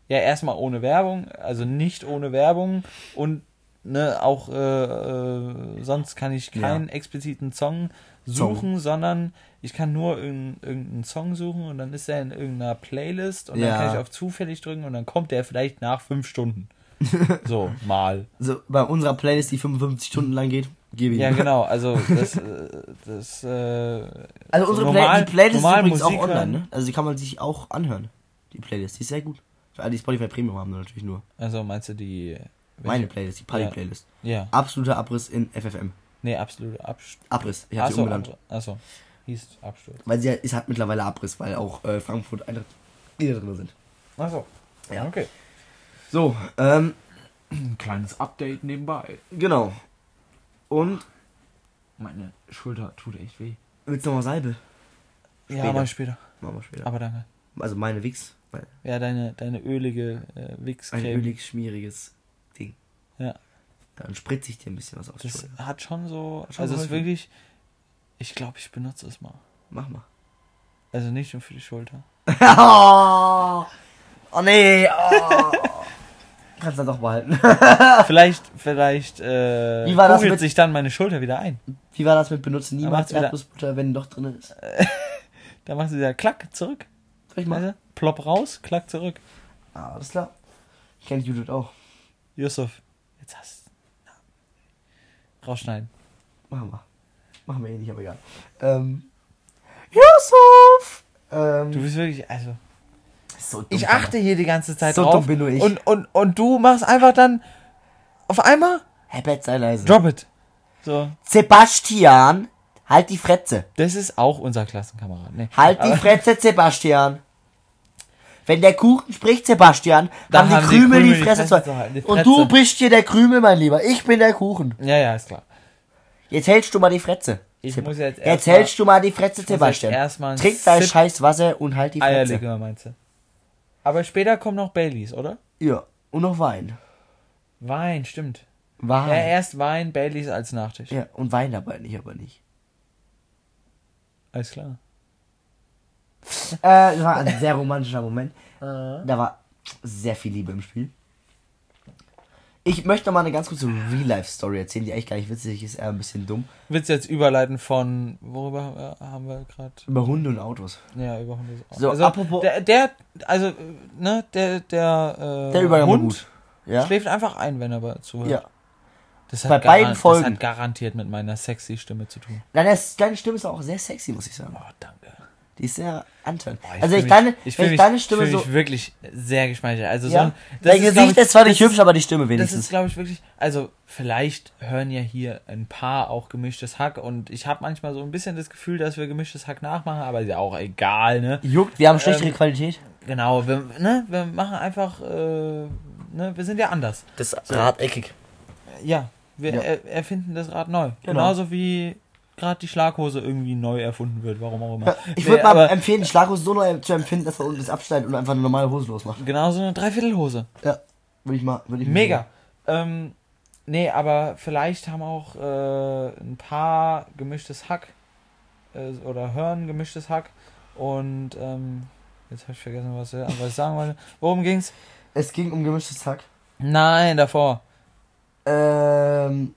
Ja, erstmal ohne Werbung, also nicht ohne Werbung und ne, auch äh, äh, sonst kann ich keinen expliziten Song suchen, sondern ich kann nur irgendeinen irgendeinen Song suchen und dann ist er in irgendeiner Playlist und Ja. dann kann ich auf zufällig drücken und dann kommt der vielleicht nach fünf Stunden. so, mal. So, bei unserer Playlist, die 55 Stunden lang geht, gebe ich Ja, genau, also das, das äh, Also unsere normal- Play die Playlist ist übrigens auch Musik online, hören. ne? Also die kann man sich auch anhören. Die Playlist, die ist sehr gut. Für alle, die Spotify Premium haben, natürlich nur. Also meinst du die. Meine Playlist, die Ja. Party-Playlist. Ja. Absoluter Abriss in FFM. Nee, absolut Absturz. Abriss, ich habe sie umbenannt. Achso, hieß Absturz. Weil sie ist hat mittlerweile Abriss, weil auch äh, Frankfurt Eintracht Lieder drin sind. Achso. Ja. Okay. So, ähm, Ein kleines Update nebenbei. genau. Und Meine Schulter tut echt weh. willst du noch mal Salbe? Ja, Später. mal später. Machen wir später. Aber danke. Also meine Wix, weil Ja, deine, deine ölige äh, ein Wix-Creme. ölig schmieriges Ding. Ja. Dann spritze ich dir ein bisschen was aus. Das Entschuldigung. hat schon so. Hat schon also es ist wirklich. Ich glaube, ich benutze es mal. Mach mal. Also nicht nur für die Schulter. oh, oh nee. Oh. Kannst du doch behalten. vielleicht, vielleicht äh, Wie war das mit- sich dann meine Schulter wieder ein. Wie war das mit benutzen niemals Erdnussbutter, wenn doch drin ist? Da macht sie wieder klack zurück. Soll ich mal? du? Plopp raus, klack zurück. Ah, alles klar. Kennt Judith auch. Yusuf, jetzt hast na. Rausschneiden. Machen wir. Machen wir eh nicht, aber egal. Ähm. Yusuf! Ähm, Du bist wirklich, also. so dumm, Ich achte hier die ganze Zeit So drauf. dumm bin nur ich. Und, und, und du machst einfach dann auf einmal Herr Bett, sei leise. Drop it. So. Sebastian, halt die Fretze. Das ist auch unser Klassenkamerad. Nee. Halt die Fretze, Sebastian. Wenn der Kuchen spricht, Sebastian, Da haben die haben die Krümel die Krümel die Fresse Fresse zu halten, Und du bist hier der Krümel, mein Lieber. Ich bin der Kuchen. Ja, ja, ist klar. Jetzt hältst du mal die Fretze. Ich muss jetzt Jetzt hältst du mal die Fretze, Sebastian. Trink dein Sip scheiß Wasser und halt die Fretze. Eierlikör meinst du? Aber später kommt noch Baileys, oder? Ja, und noch Wein. Wein, stimmt. Wein. Ja, erst Wein, Baileys als Nachtisch. Ja, und Wein dabei nicht, aber nicht. Alles klar. Äh, das war ein sehr romantischer Moment. Da war sehr viel Liebe im Spiel. Ich möchte noch mal eine ganz kurze Real-Life-Story erzählen, die eigentlich gar nicht witzig ist, eher ein bisschen dumm. Willst du jetzt überleiten von, worüber äh, haben wir gerade? Über Hunde und Autos. Ja, über Hunde. So, also, apropos- Der, der, also, ne, der, der, äh, Der Übergang Hund. Ja? schläft einfach ein, wenn er bei- zuhört. Ja. Das Bei hat beiden garan- Folgen. Das hat garantiert mit meiner sexy Stimme zu tun. Nein, das, deine Stimme ist auch sehr sexy, muss ich sagen. Oh, danke. Die ist sehr antönt. Boah, Also fühl ich deine, ich ich mich, deine Stimme ich so. mich wirklich sehr geschmeichelt. Also so Ja, ein, dein glaub Gesicht ich, ist zwar nicht das hübsch, aber die Stimme Das wenigstens. ist, glaube ich, wirklich. Also, vielleicht hören ja hier ein paar auch gemischtes Hack und ich habe manchmal so ein bisschen das Gefühl, dass wir gemischtes Hack nachmachen, aber ist ja auch egal, ne? Juckt, wir haben schlechtere Ähm, Qualität. Genau, wir, ne, wir machen einfach, äh, ne, wir sind ja anders. Das Rad eckig. Ja, wir Ja. Er, erfinden das Rad neu. Genau. Genauso wie gerade die Schlaghose irgendwie neu erfunden wird, warum auch immer. Ich Nee, würde mal aber empfehlen, die Schlaghose so neu zu empfinden, dass man unten das abschneidet und einfach eine normale Hose losmacht. genauso eine Dreiviertelhose. Ja, würde ich mal. Würde ich Mega. Ähm, nee, aber vielleicht haben auch äh, ein paar gemischtes Hack äh, oder hören gemischtes Hack und ähm, jetzt habe ich vergessen, was, ich- was ich sagen wollte. Worum ging's? Es ging um gemischtes Hack. Nein, davor. Ähm,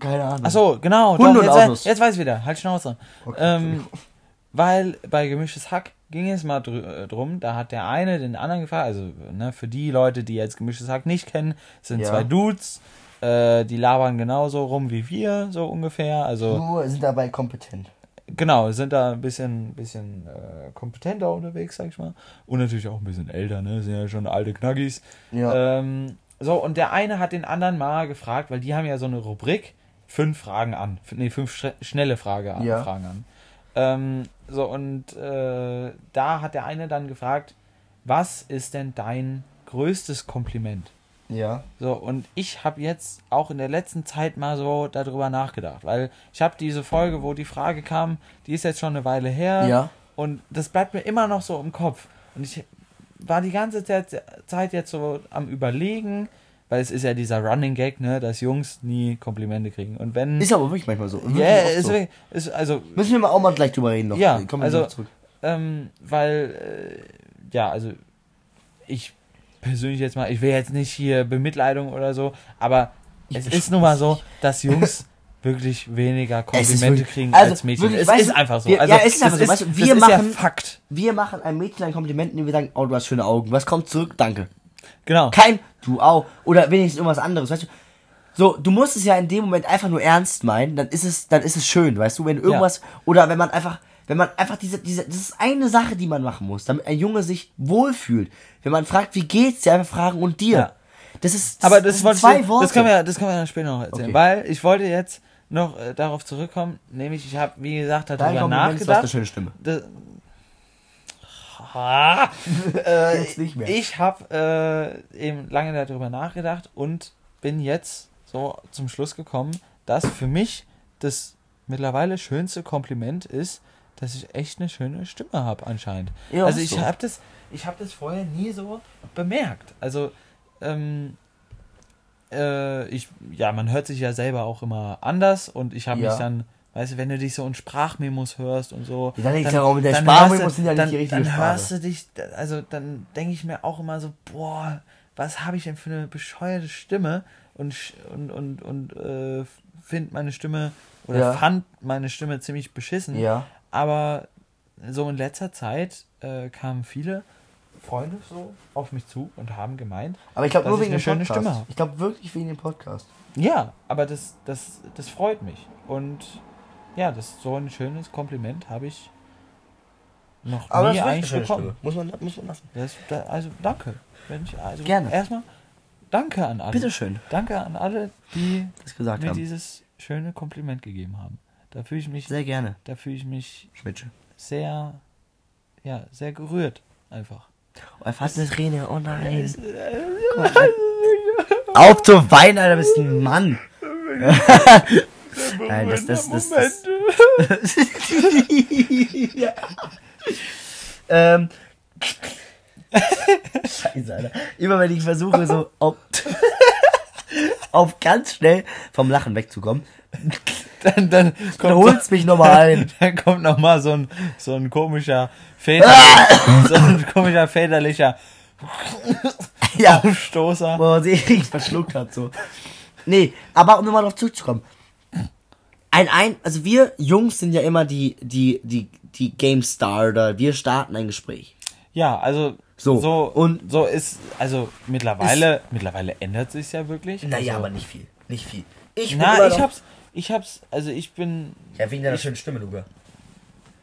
keine Ahnung. Ach so, genau. Hunde doch, und jetzt, Autos. jetzt weiß ich wieder. Halt Schnauze. Okay, Ähm, weil bei gemischtes Hack ging es mal dr äh, drum, da hat der eine den anderen gefragt, also ne, für die Leute, die jetzt gemischtes Hack nicht kennen, sind Ja. zwei Dudes, äh, die labern genauso rum wie wir, so ungefähr. Also Nur sind dabei kompetent. genau, sind da ein bisschen, bisschen äh, kompetenter unterwegs, sag ich mal. Und natürlich auch ein bisschen älter, ne? Sind ja schon alte Knaggis. Ja. Ähm, so, und der eine hat den anderen mal gefragt, weil die haben ja so eine Rubrik, fünf Fragen an. Nee, fünf schnelle Frage an, Ja. Fragen an. Ähm, so, und äh, da hat der eine dann gefragt, was ist denn dein größtes Kompliment? ja. So, und ich habe jetzt auch in der letzten Zeit mal so darüber nachgedacht, weil ich habe diese Folge, wo die Frage kam, die ist jetzt schon eine Weile her Ja. und das bleibt mir immer noch so im Kopf. Und ich war die ganze Zeit jetzt so am Überlegen, weil es ist ja dieser Running Gag, ne, dass Jungs nie Komplimente kriegen. Und wenn. Ist aber wirklich manchmal so. Ja, oft ist, so. ist, also Müssen wir mal auch mal gleich drüber reden noch. Ja, Kommen wir also- zurück. Ähm, weil, äh, ja, also ich persönlich jetzt mal, ich will jetzt nicht hier Bemitleidung oder so, aber es Ich- ist nun mal so, dass Jungs wirklich weniger Es Komplimente wirklich- kriegen also als Mädchen. wirklich, es weißt ist einfach so. wir- also, ja, es ist einfach so, weißt wir ist machen- ja Fakt. Wir machen einem Mädchen ein Kompliment und wir sagen, oh, du hast schöne Augen. Was kommt zurück? Danke. Genau. Kein, du auch. Oder wenigstens irgendwas anderes, weißt du. So, du musst es ja in dem Moment einfach nur ernst meinen, dann ist es, dann ist es schön, weißt du, wenn irgendwas, oder wenn man einfach, wenn man einfach diese, diese, das ist eine Sache, die man machen muss, damit ein Junge sich wohlfühlt. Wenn man fragt, wie geht's dir, einfach fragen und dir. Ja. Das ist, Aber das, wollte zwei ich, Worte. das können wir, das können wir dann später noch erzählen, Okay. weil ich wollte jetzt noch äh, darauf zurückkommen, nämlich ich habe, wie gesagt, Dein darüber ist, du hast eine nachgedacht. schöne Stimme. Das, Ah, äh, Jetzt nicht mehr. Ich habe äh, eben lange darüber nachgedacht und bin jetzt so zum Schluss gekommen, dass für mich das mittlerweile schönste Kompliment ist, dass ich echt eine schöne Stimme habe anscheinend. Ja, also ich so. habe das, ich habe das vorher nie so bemerkt. Also ähm, äh, ich, ja, man hört sich ja selber auch immer anders und ich habe Ja. mich dann, weißt du, wenn du dich so in Sprachmemos hörst und so, Ja, dann denkst du auch, mit der Sprachmemos hörst du- sind ja nicht die richtige Dann Sprache. hörst du dich, also dann denke ich mir auch immer so, boah, was habe ich denn für eine bescheuerte Stimme und und und und äh, finde meine Stimme oder Ja. fand meine Stimme ziemlich beschissen. Ja. Aber so in letzter Zeit äh, kamen viele Freunde so auf mich zu und haben gemeint, Aber ich glaube nur wegen eine dem schöne Podcast. Stimme habe. Ich glaube wirklich wegen dem Podcast. Ja, aber das, das, das freut mich. Und ja, das so ein schönes Kompliment habe ich noch Aber nie ist eigentlich bekommen. Stimme. Muss man, muss man lassen. Das, da, also danke. Wenn ich, also Gerne. Erstmal danke an alle. Bitteschön, Danke an alle, die das gesagt mir haben. dieses schöne Kompliment gegeben haben. Da fühle ich mich, Sehr gerne, da fühle ich mich Schmidtsche. sehr, ja, sehr gerührt einfach. Oh, er fasst eine Träne, oh nein. Auf zu weinen, Alter, bist ein Mann. Nein, das, das, das, das, ja. ähm. Scheiße, Alter. Immer wenn ich versuche, so auf, auf ganz schnell vom Lachen wegzukommen, Dann, dann dann holt's mich nochmal ein. dann kommt noch mal so ein, so ein komischer Väter, so ein komischer väterlicher Ja, Aufstoßer. wo man sich verschluckt hat, so. Nee, aber um nochmal drauf zurückzukommen. Ein, ein, also wir Jungs sind ja immer die, die, die, die Game Starter. Wir starten ein Gespräch. Ja, also So, so und- so ist also mittlerweile mittlerweile ändert sich ja wirklich. Naja, also, aber nicht viel. Nicht viel. Ich bin na, ich noch- hab's ich hab's also ich bin Ja, wegen deiner schönen Stimme, Luca.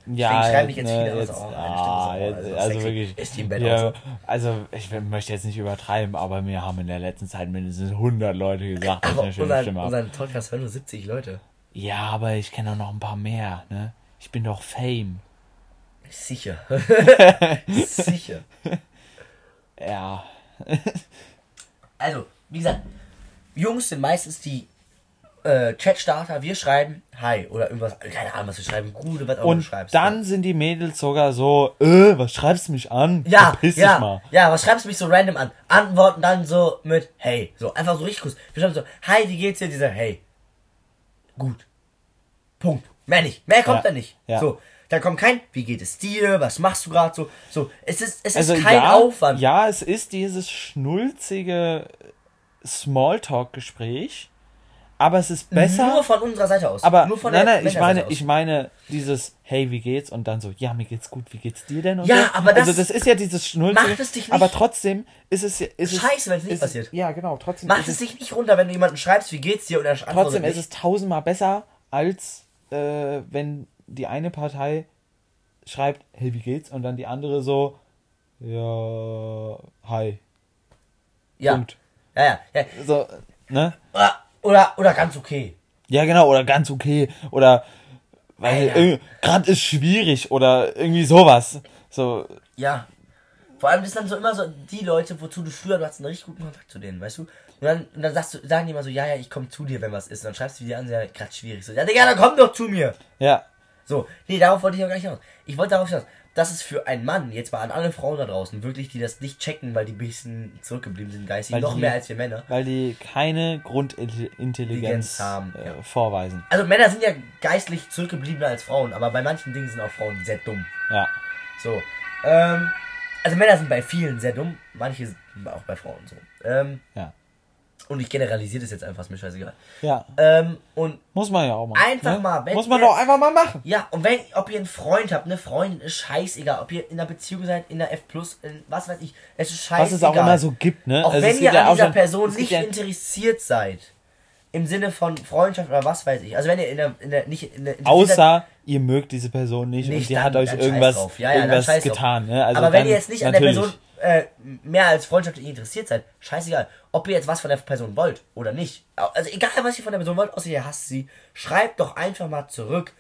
ja schreiben mich jetzt ne, viele an, jetzt, ah, Stimme ist jetzt, auch- also also wirklich Ist die im Bett ja, auch also ich möchte jetzt nicht übertreiben, aber mir haben in der letzten Zeit mindestens 100 Leute gesagt, dass ich Aber eine schöne unseren, Stimme habe. unseren Podcast hören nur 70 Leute. Ja, aber ich kenne auch noch ein paar mehr, ne? Ich bin doch Fame. Sicher. Sicher. Ja. Also, wie gesagt, Jungs sind meistens die äh, Chat-Starter. Wir schreiben Hi oder irgendwas. Keine Ahnung, was wir schreiben. Gute, was auch immer du Und schreibst. dann sind die Mädels sogar so, äh, was schreibst du mich an? Ja, Verpiss dich ja, mal. ja, was schreibst du mich so random an? Antworten dann so mit Hey. So, einfach so richtig kurz. Wir schreiben so, Hi, wie geht's dir? Dieser Hey. Gut. Punkt. Mehr nicht. Mehr kommt Ja, da nicht. ja. So. Dann kommt kein, wie geht es dir? Was machst du gerade so? So, es ist, es ist Also kein ja, Aufwand. Ja, es ist dieses schnulzige Smalltalk-Gespräch, aber es ist besser. Nur von unserer Seite aus. aber nur von nein, der nein, ich meine, ich meine dieses Hey, wie geht's? Und dann so, ja, mir geht's gut, wie geht's dir denn? Und Ja, so. aber das- also das ist ja dieses schnulzige. Macht es dich nicht- aber trotzdem ist es ja- ist Scheiße, wenn's nicht ist passiert. Es, ja, genau. Trotzdem Mach ist es dich nicht runter, wenn du jemanden schreibst, wie geht's dir und er antwortet trotzdem nicht. ist es tausendmal besser, als äh, wenn die eine Partei schreibt, hey, wie geht's? Und dann die andere so, ja, hi. ja. Punkt. ja, ja, ja. So, ne? Oder, oder, oder ganz okay. Ja, genau, oder ganz okay. Oder weil gerade ist schwierig oder irgendwie sowas. So, Ja. Vor allem das sind dann so immer so die Leute, wozu du früher, du hast einen richtig guten Kontakt zu denen, weißt du? Und dann, und dann sagst du, sagen die immer so, ja, ja, ich komme zu dir, wenn was ist. Und dann schreibst du die an, ja, gerade schwierig. So, ja, Digga, dann komm doch zu mir. ja. So, nee, darauf wollte ich auch gar nicht hinaus. Ich wollte darauf hinaus. dass es für einen Mann, jetzt mal an alle Frauen da draußen, wirklich, die das nicht checken, weil die ein bisschen zurückgeblieben sind geistig, Weil noch die- mehr als wir Männer. Weil die keine Grundintelligenz Intelligenz haben, äh, ja. vorweisen. Also Männer sind ja geistlich zurückgebliebener als Frauen, aber bei manchen Dingen sind auch Frauen sehr dumm. Ja. So. Ähm, also Männer sind bei vielen sehr dumm, manche sind auch bei Frauen so. Ähm, Ja. Und ich generalisiere das jetzt einfach, ist mir scheißegal. Ja. Ähm, und Muss man ja auch mal. Einfach ne? mal, Muss man ihr- doch einfach mal machen. ja, und wenn, ob ihr einen Freund habt, eine Freundin, ist scheißegal. Ob ihr in einer Beziehung seid, in der F+, in was weiß ich, es ist scheißegal. Was es auch immer so gibt, ne? Auch Also wenn ihr an dieser schon- Person nicht ja- interessiert seid, im Sinne von Freundschaft oder was weiß ich. Also wenn ihr in der, in der nicht in der seid- Außer ihr mögt diese Person nicht, und Nicht, die dann- hat euch irgendwas. Ja, ja, irgendwas getan. Ne? Also aber wenn ihr jetzt nicht an der. Person äh, mehr als freundschaftlich interessiert seid, scheißegal. Ob ihr jetzt was von der Person wollt oder nicht. Also egal, was ihr von der Person wollt, außer ihr hasst sie, schreibt doch einfach mal zurück,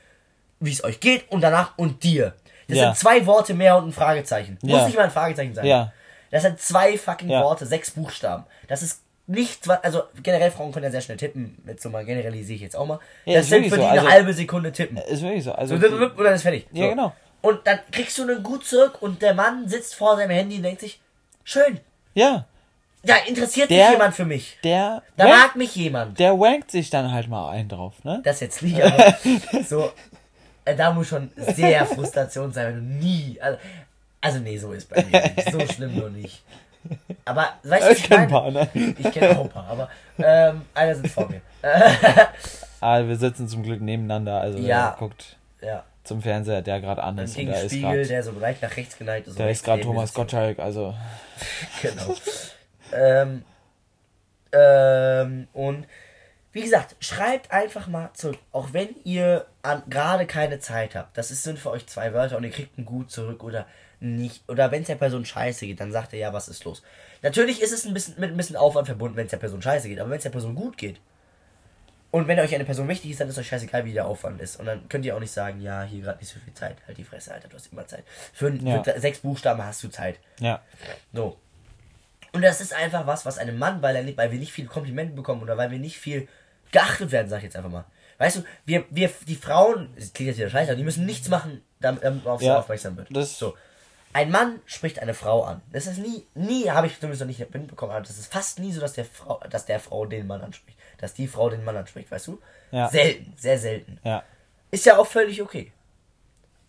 wie es euch geht und danach und dir. Das Ja. sind zwei Worte mehr und ein Fragezeichen. Muss Ja. nicht mal ein Fragezeichen sein. Ja. Das sind zwei fucking. Worte, sechs Buchstaben. Das ist nichts, was, also generell Frauen können ja sehr schnell tippen, mit so mal generalisiere ich jetzt auch mal. Das sind für die so. eine Also- halbe Sekunde tippen. Ist wirklich so. Also, Und dann ist fertig. Ja, genau. Und dann kriegst du einen gut zurück und der Mann sitzt vor seinem Handy und denkt sich, schön, ja, da interessiert Der- sich jemand für mich. der, Da wank- mag mich jemand. der wankt sich dann halt mal einen drauf, ne? Das jetzt nicht, aber so, äh, da muss schon sehr Frustration sein, wenn du nie, also, also nee, so ist bei mir nicht. So schlimm nur nicht. Aber, weißt du, Ich ich ein paar, ne? Ich kenne auch ein paar, aber ähm, einer sitzt vor mir. Ah, wir sitzen zum Glück nebeneinander, also Ja. guckt Ja, zum Fernseher, der gerade an ist. Und da ist Gegenspiegel, gerade der so leicht nach rechts geneigt ist. da ist gerade Thomas. Gottschalk, also Genau. ähm, ähm, und wie gesagt, schreibt einfach mal zurück, auch wenn ihr gerade keine Zeit habt. Das ist, sind für euch zwei Wörter und ihr kriegt ein Gut zurück oder nicht. Oder wenn es der Person scheiße geht, dann sagt er ja, was ist los. Natürlich ist es ein bisschen mit ein bisschen Aufwand verbunden, wenn es der Person scheiße geht, aber wenn es der Person gut geht. Und wenn euch eine Person wichtig ist, dann ist euch scheißegal, wie der Aufwand ist. Und dann könnt ihr auch nicht sagen, ja, hier gerade nicht so viel Zeit. Halt die Fresse, Alter, du hast immer Zeit. Für, Ja. für sechs Buchstaben hast du Zeit. ja. So. Und das ist einfach was, was einem Mann, weil, er nicht, weil wir nicht viel Komplimente bekommen oder weil wir nicht viel geachtet werden, sag ich jetzt einfach mal. Weißt du, wir, wir, die Frauen, das klingt jetzt wieder scheiße, aber die müssen nichts machen, damit, damit man auf sie Ja, aufmerksam wird. das- so. Ein Mann spricht eine Frau an. Das ist nie, nie, habe ich zumindest noch nicht mitbekommen, aber das ist fast nie so, dass der Frau, dass der Frau den Mann anspricht. Dass die Frau den Mann anspricht, weißt du? Ja. Selten, sehr selten. Ja. Ist ja auch völlig okay.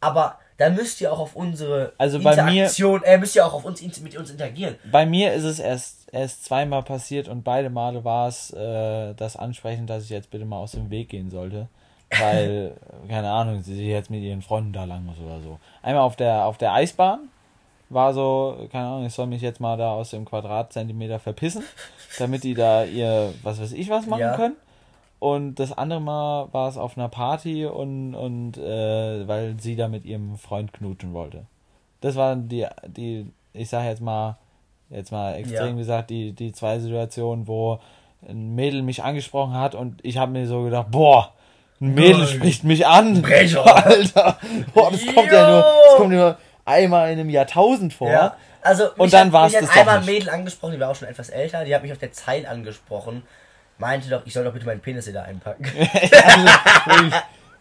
Aber da müsst ihr auch auf unsere Also bei mir- Interaktion, äh, müsst ihr auch auf uns mit uns interagieren. Bei mir ist es erst, erst zweimal passiert und beide Male war es äh, das Ansprechen, dass ich jetzt bitte mal aus dem Weg gehen sollte. Weil, keine Ahnung, sie jetzt mit ihren Freunden da lang muss oder so. Einmal auf der, auf der Eisbahn war so, keine Ahnung, ich soll mich jetzt mal da aus dem Quadratzentimeter verpissen, damit die da ihr, was weiß ich, was machen Ja. können. Und das andere Mal war es auf einer Party und, und äh, weil sie da mit ihrem Freund knutschen wollte. Das waren die, die, ich sag jetzt mal, jetzt mal extrem Ja. gesagt, die, die zwei Situationen, wo ein Mädel mich angesprochen hat und ich habe mir so gedacht, boah, ein Mädel Nein. spricht mich an. Brecher. Alter, boah, das kommt ja nur, das kommt nur einmal in einem Jahrtausend vor. Ja, also Und dann war's mich das hat doch einmal ein. Mädel angesprochen, die war auch schon etwas älter, die hat mich auf der Zeit angesprochen, meinte doch, ich soll doch bitte meinen Penis da einpacken. Also.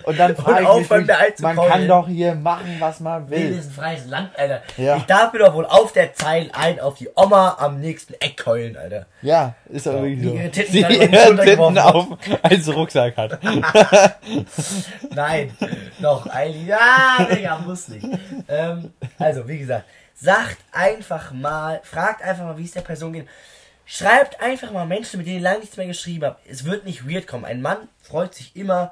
Und dann frage ich mich, mir wirklich, man kann doch hier machen, was man Will will. ist ein freies Land, Alter. Ja. Ich darf mir doch wohl auf der Zeit ein auf die Oma am nächsten Eck keulen, Alter. Ja, ist doch Ja, wirklich die so. ihre Titten Die die ihre Titten auf als Rucksack hat. Nein, doch, eigentlich, ja, Digga, muss nicht. Ähm, also, wie gesagt, sagt einfach mal, fragt einfach mal, wie es der Person geht. Schreibt einfach mal Menschen, mit denen ihr lange nichts mehr geschrieben habt. Es wird nicht weird kommen. Ein Mann freut sich immer,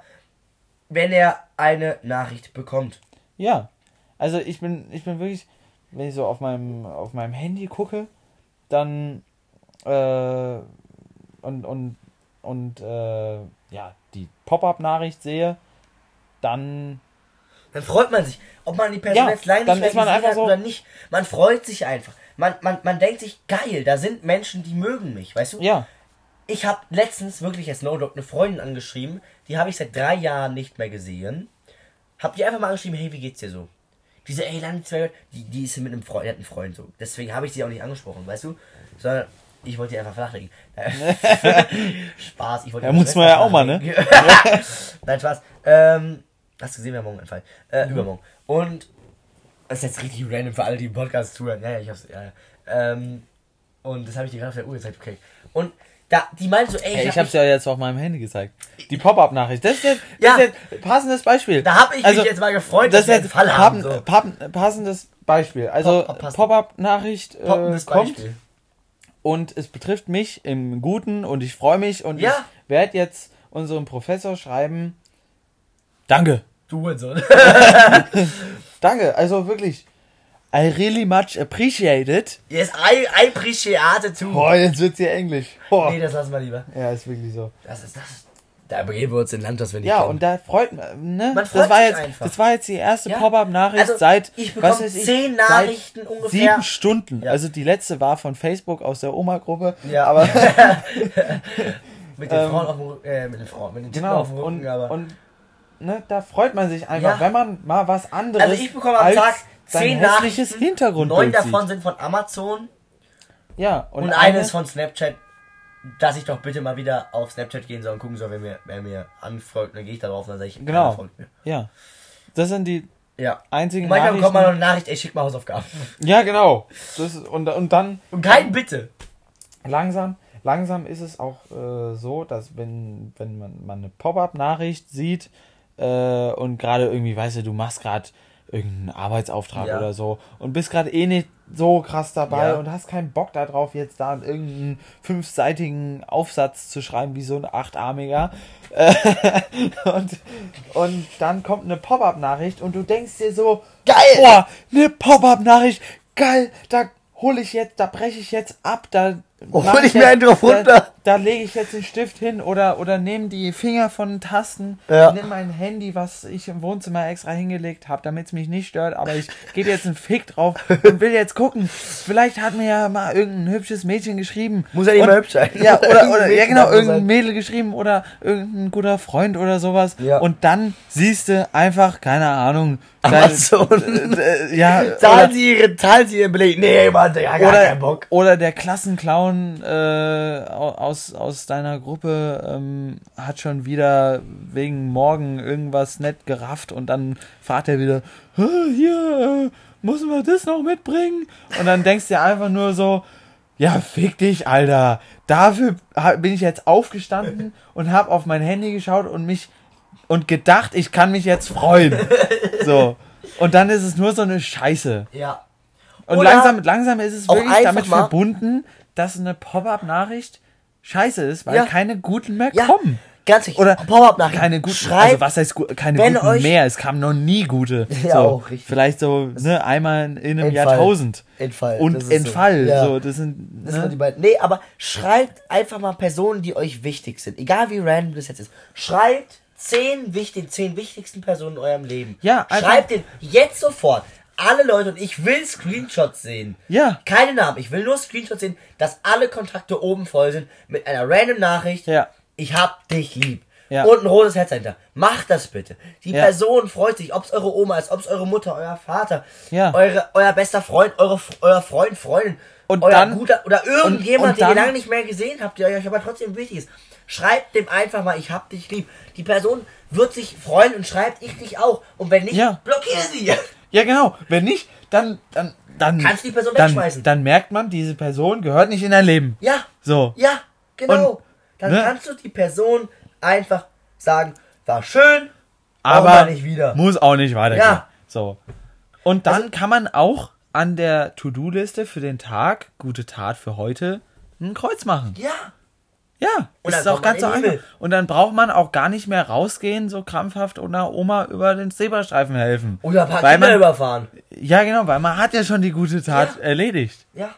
wenn er eine Nachricht bekommt. Ja, also ich bin, ich bin wirklich, wenn ich so auf meinem, auf meinem Handy gucke, dann äh, und und und äh, ja die Pop-up-Nachricht sehe, dann Dann freut man sich, ob man die Person Ja, jetzt dann nicht mehr ist man einfach so- oder nicht. Man freut sich einfach. Man, man, man denkt sich, geil, da sind Menschen, die mögen mich, weißt du? ja, Ich habe letztens wirklich als No Dog eine Freundin angeschrieben, die habe ich seit drei Jahren nicht mehr gesehen. Hab die einfach mal angeschrieben, hey, wie geht's dir so? Diese, ey, lange zwei die, die ist mit einem Freund, einen Freund so. Deswegen habe ich sie auch nicht angesprochen, weißt du? Sondern ich wollte die einfach flachlegen. Spaß, ich wollte Ja, ihre muss man ja auch mal, ne? Nein, Spaß. Ähm, hast du gesehen, wir haben morgen einen Fall. Äh, Mhm. übermorgen. Und Das ist jetzt richtig random für alle, die im Podcast zuhören. Ja, ja, ich hab's. Ja, ja. Ähm, und das habe ich dir gerade auf der Uhr gezeigt, okay. Und da, die meinen so, ey, Ey, ich hab hab's ja jetzt auf meinem Handy gezeigt. Die Pop-Up-Nachricht. Das ist jetzt, das Ja. ist jetzt passendes Beispiel. Da habe ich Also, mich jetzt mal gefreut, das dass wir einen Fall haben. So. passendes Beispiel. Also Pop- passend. Pop-Up-Nachricht äh, kommt Beispiel. und es betrifft mich im Guten und ich freue mich und Ja. ich werde jetzt unserem Professor schreiben. Danke. Du Hurensohn. Danke. Also wirklich. I really much appreciate it. Yes, I, I appreciate too. Boah, jetzt wird's hier Englisch. Boah. Nee, das lassen wir lieber. Ja, ist wirklich so. Das ist das. Da begeben wir uns in Land, das wir nicht Ja, kennen. und da freut man, ne? Man freut das war sich jetzt, einfach. das war jetzt die erste Ja. Pop-up-Nachricht Also, seit, ich bekomme was weiß ich, zehn Nachrichten ungefähr. sieben Stunden. Ja. Also die letzte war von Facebook aus der Oma-Gruppe. Ja, aber mit den ähm, Frauen auf dem Rücken, äh, mit den Frauen, mit den genau. auf dem Rücken, Und, aber. und ne, da freut man sich einfach, Ja. wenn man mal was anderes also ich bekomme am Tag zehn hässliches Nachrichten. Hintergrundbild Neun davon sieht. sind von Amazon Ja, und, und, eine ist von Snapchat, dass ich doch bitte mal wieder auf Snapchat gehen soll und gucken soll, wer mir, wer mir anfolgt. Dann gehe ich da drauf und dann sage ich, Genau. folgt mir. Ja. Das sind die Ja. einzigen Und manchmal Nachrichten. bekommt man noch eine Nachricht, ey, schick mal Hausaufgaben. ja, genau. Das und, und dann Und kein Bitte. langsam, langsam ist es auch äh, so, dass wenn, wenn man, man eine Pop-up-Nachricht sieht äh, und gerade irgendwie, weißt du, du machst gerade irgendeinen Arbeitsauftrag Ja. oder so und bist gerade eh nicht so krass dabei Ja. und hast keinen Bock darauf, jetzt da irgendeinen fünfseitigen Aufsatz zu schreiben, wie so ein achtarmiger. Und, und dann kommt eine Pop-up-Nachricht und du denkst dir so, Geil! Boah, eine Pop-up-Nachricht, geil, da hole ich jetzt, da breche ich jetzt ab, da Hol ich mir einen drauf da, runter. Da lege ich jetzt den Stift hin oder oder nehme die Finger von den Tasten, Ja. nimm mein Handy, was ich im Wohnzimmer extra hingelegt habe, damit es mich nicht stört, aber ich gebe jetzt einen Fick drauf und will jetzt gucken. Vielleicht hat mir ja mal irgendein hübsches Mädchen geschrieben. Muss ja nicht Und- mal hübsch sein. Ja, oder, oder ja genau, irgendein sein. Mädel geschrieben oder irgendein guter Freund oder sowas. Ja. Und dann siehst du einfach, keine Ahnung, Amazon. dein- äh, ja, Zahlen oder, Sie ihre, zahlen Sie Ihren Beleg. Nee, Mann, hat gar oder, keinen Bock. oder der Klassenclown äh, au- aus, aus deiner Gruppe ähm, hat schon wieder wegen morgen irgendwas nett gerafft und dann fragt er wieder, "Hä, hier, äh, müssen wir das noch mitbringen? Und dann denkst du dir einfach nur so, ja, fick dich, Alter. Dafür bin ich jetzt aufgestanden und habe auf mein Handy geschaut und mich und gedacht, ich kann mich jetzt freuen. So. Und dann ist es nur so eine Scheiße. Ja. Und Oder langsam, langsam ist es wirklich damit mal- verbunden, dass eine Pop-up-Nachricht scheiße ist, weil Ja. keine guten mehr Ja. kommen. Ganz wichtig. Oder Pop-up-Nachrichten. keine guten, Schreibt, also was heißt keine guten mehr? Es kamen noch nie gute. Ja, so, auch richtig. Vielleicht so ne, einmal in einem Entfall. Jahrtausend. Entfall. Und Entfall. So. Ja. So, das sind. Das sind Ne? die beiden. Nee, aber schreibt einfach mal Personen, die euch wichtig sind. Egal wie random das jetzt ist. Schreibt zehn wichtig, zehn wichtigsten Personen in eurem Leben. Ja, einfach- Schreibt den jetzt sofort. Alle Leute und ich will Screenshots sehen. Ja. Keine Namen. Ich will nur Screenshots sehen, dass alle Kontakte oben voll sind mit einer random Nachricht. Ja. Ich hab dich lieb. Ja. Und ein rotes Herz dahinter. Macht das bitte. Die Ja. Person freut sich, ob es eure Oma ist, ob es eure Mutter, euer Vater, Ja. eure, euer bester Freund, eure, euer Freund, Freundin, Und euer dann- guter oder irgendjemand, und den ihr lange nicht mehr gesehen habt, der euch aber trotzdem wichtig ist. Schreibt dem einfach mal, ich hab dich lieb. Die Person wird sich freuen und schreibt ich dich auch. Und wenn nicht, Ja. blockier sie. Ja, genau. Wenn nicht, dann. dann, dann Kannst die Person dann, wegschmeißen. Dann merkt man, diese Person gehört nicht in dein Leben. Ja, So. ja, genau. Und, Dann ne? kannst du die Person einfach sagen, war schön, aber nicht wieder. muss auch nicht weitergehen. Ja. So. Und dann Also- kann man auch an der To-Do-Liste für den Tag, gute Tat für heute, ein Kreuz machen. Ja, Ja, Und ist dann auch ganz so einfach. Und dann braucht man auch gar nicht mehr rausgehen, so krampfhaft und einer Oma über den Zebrastreifen helfen. oder ein paar weil Kinder man, überfahren. Ja, genau, weil man hat ja schon die gute Tat Ja. erledigt. Ja.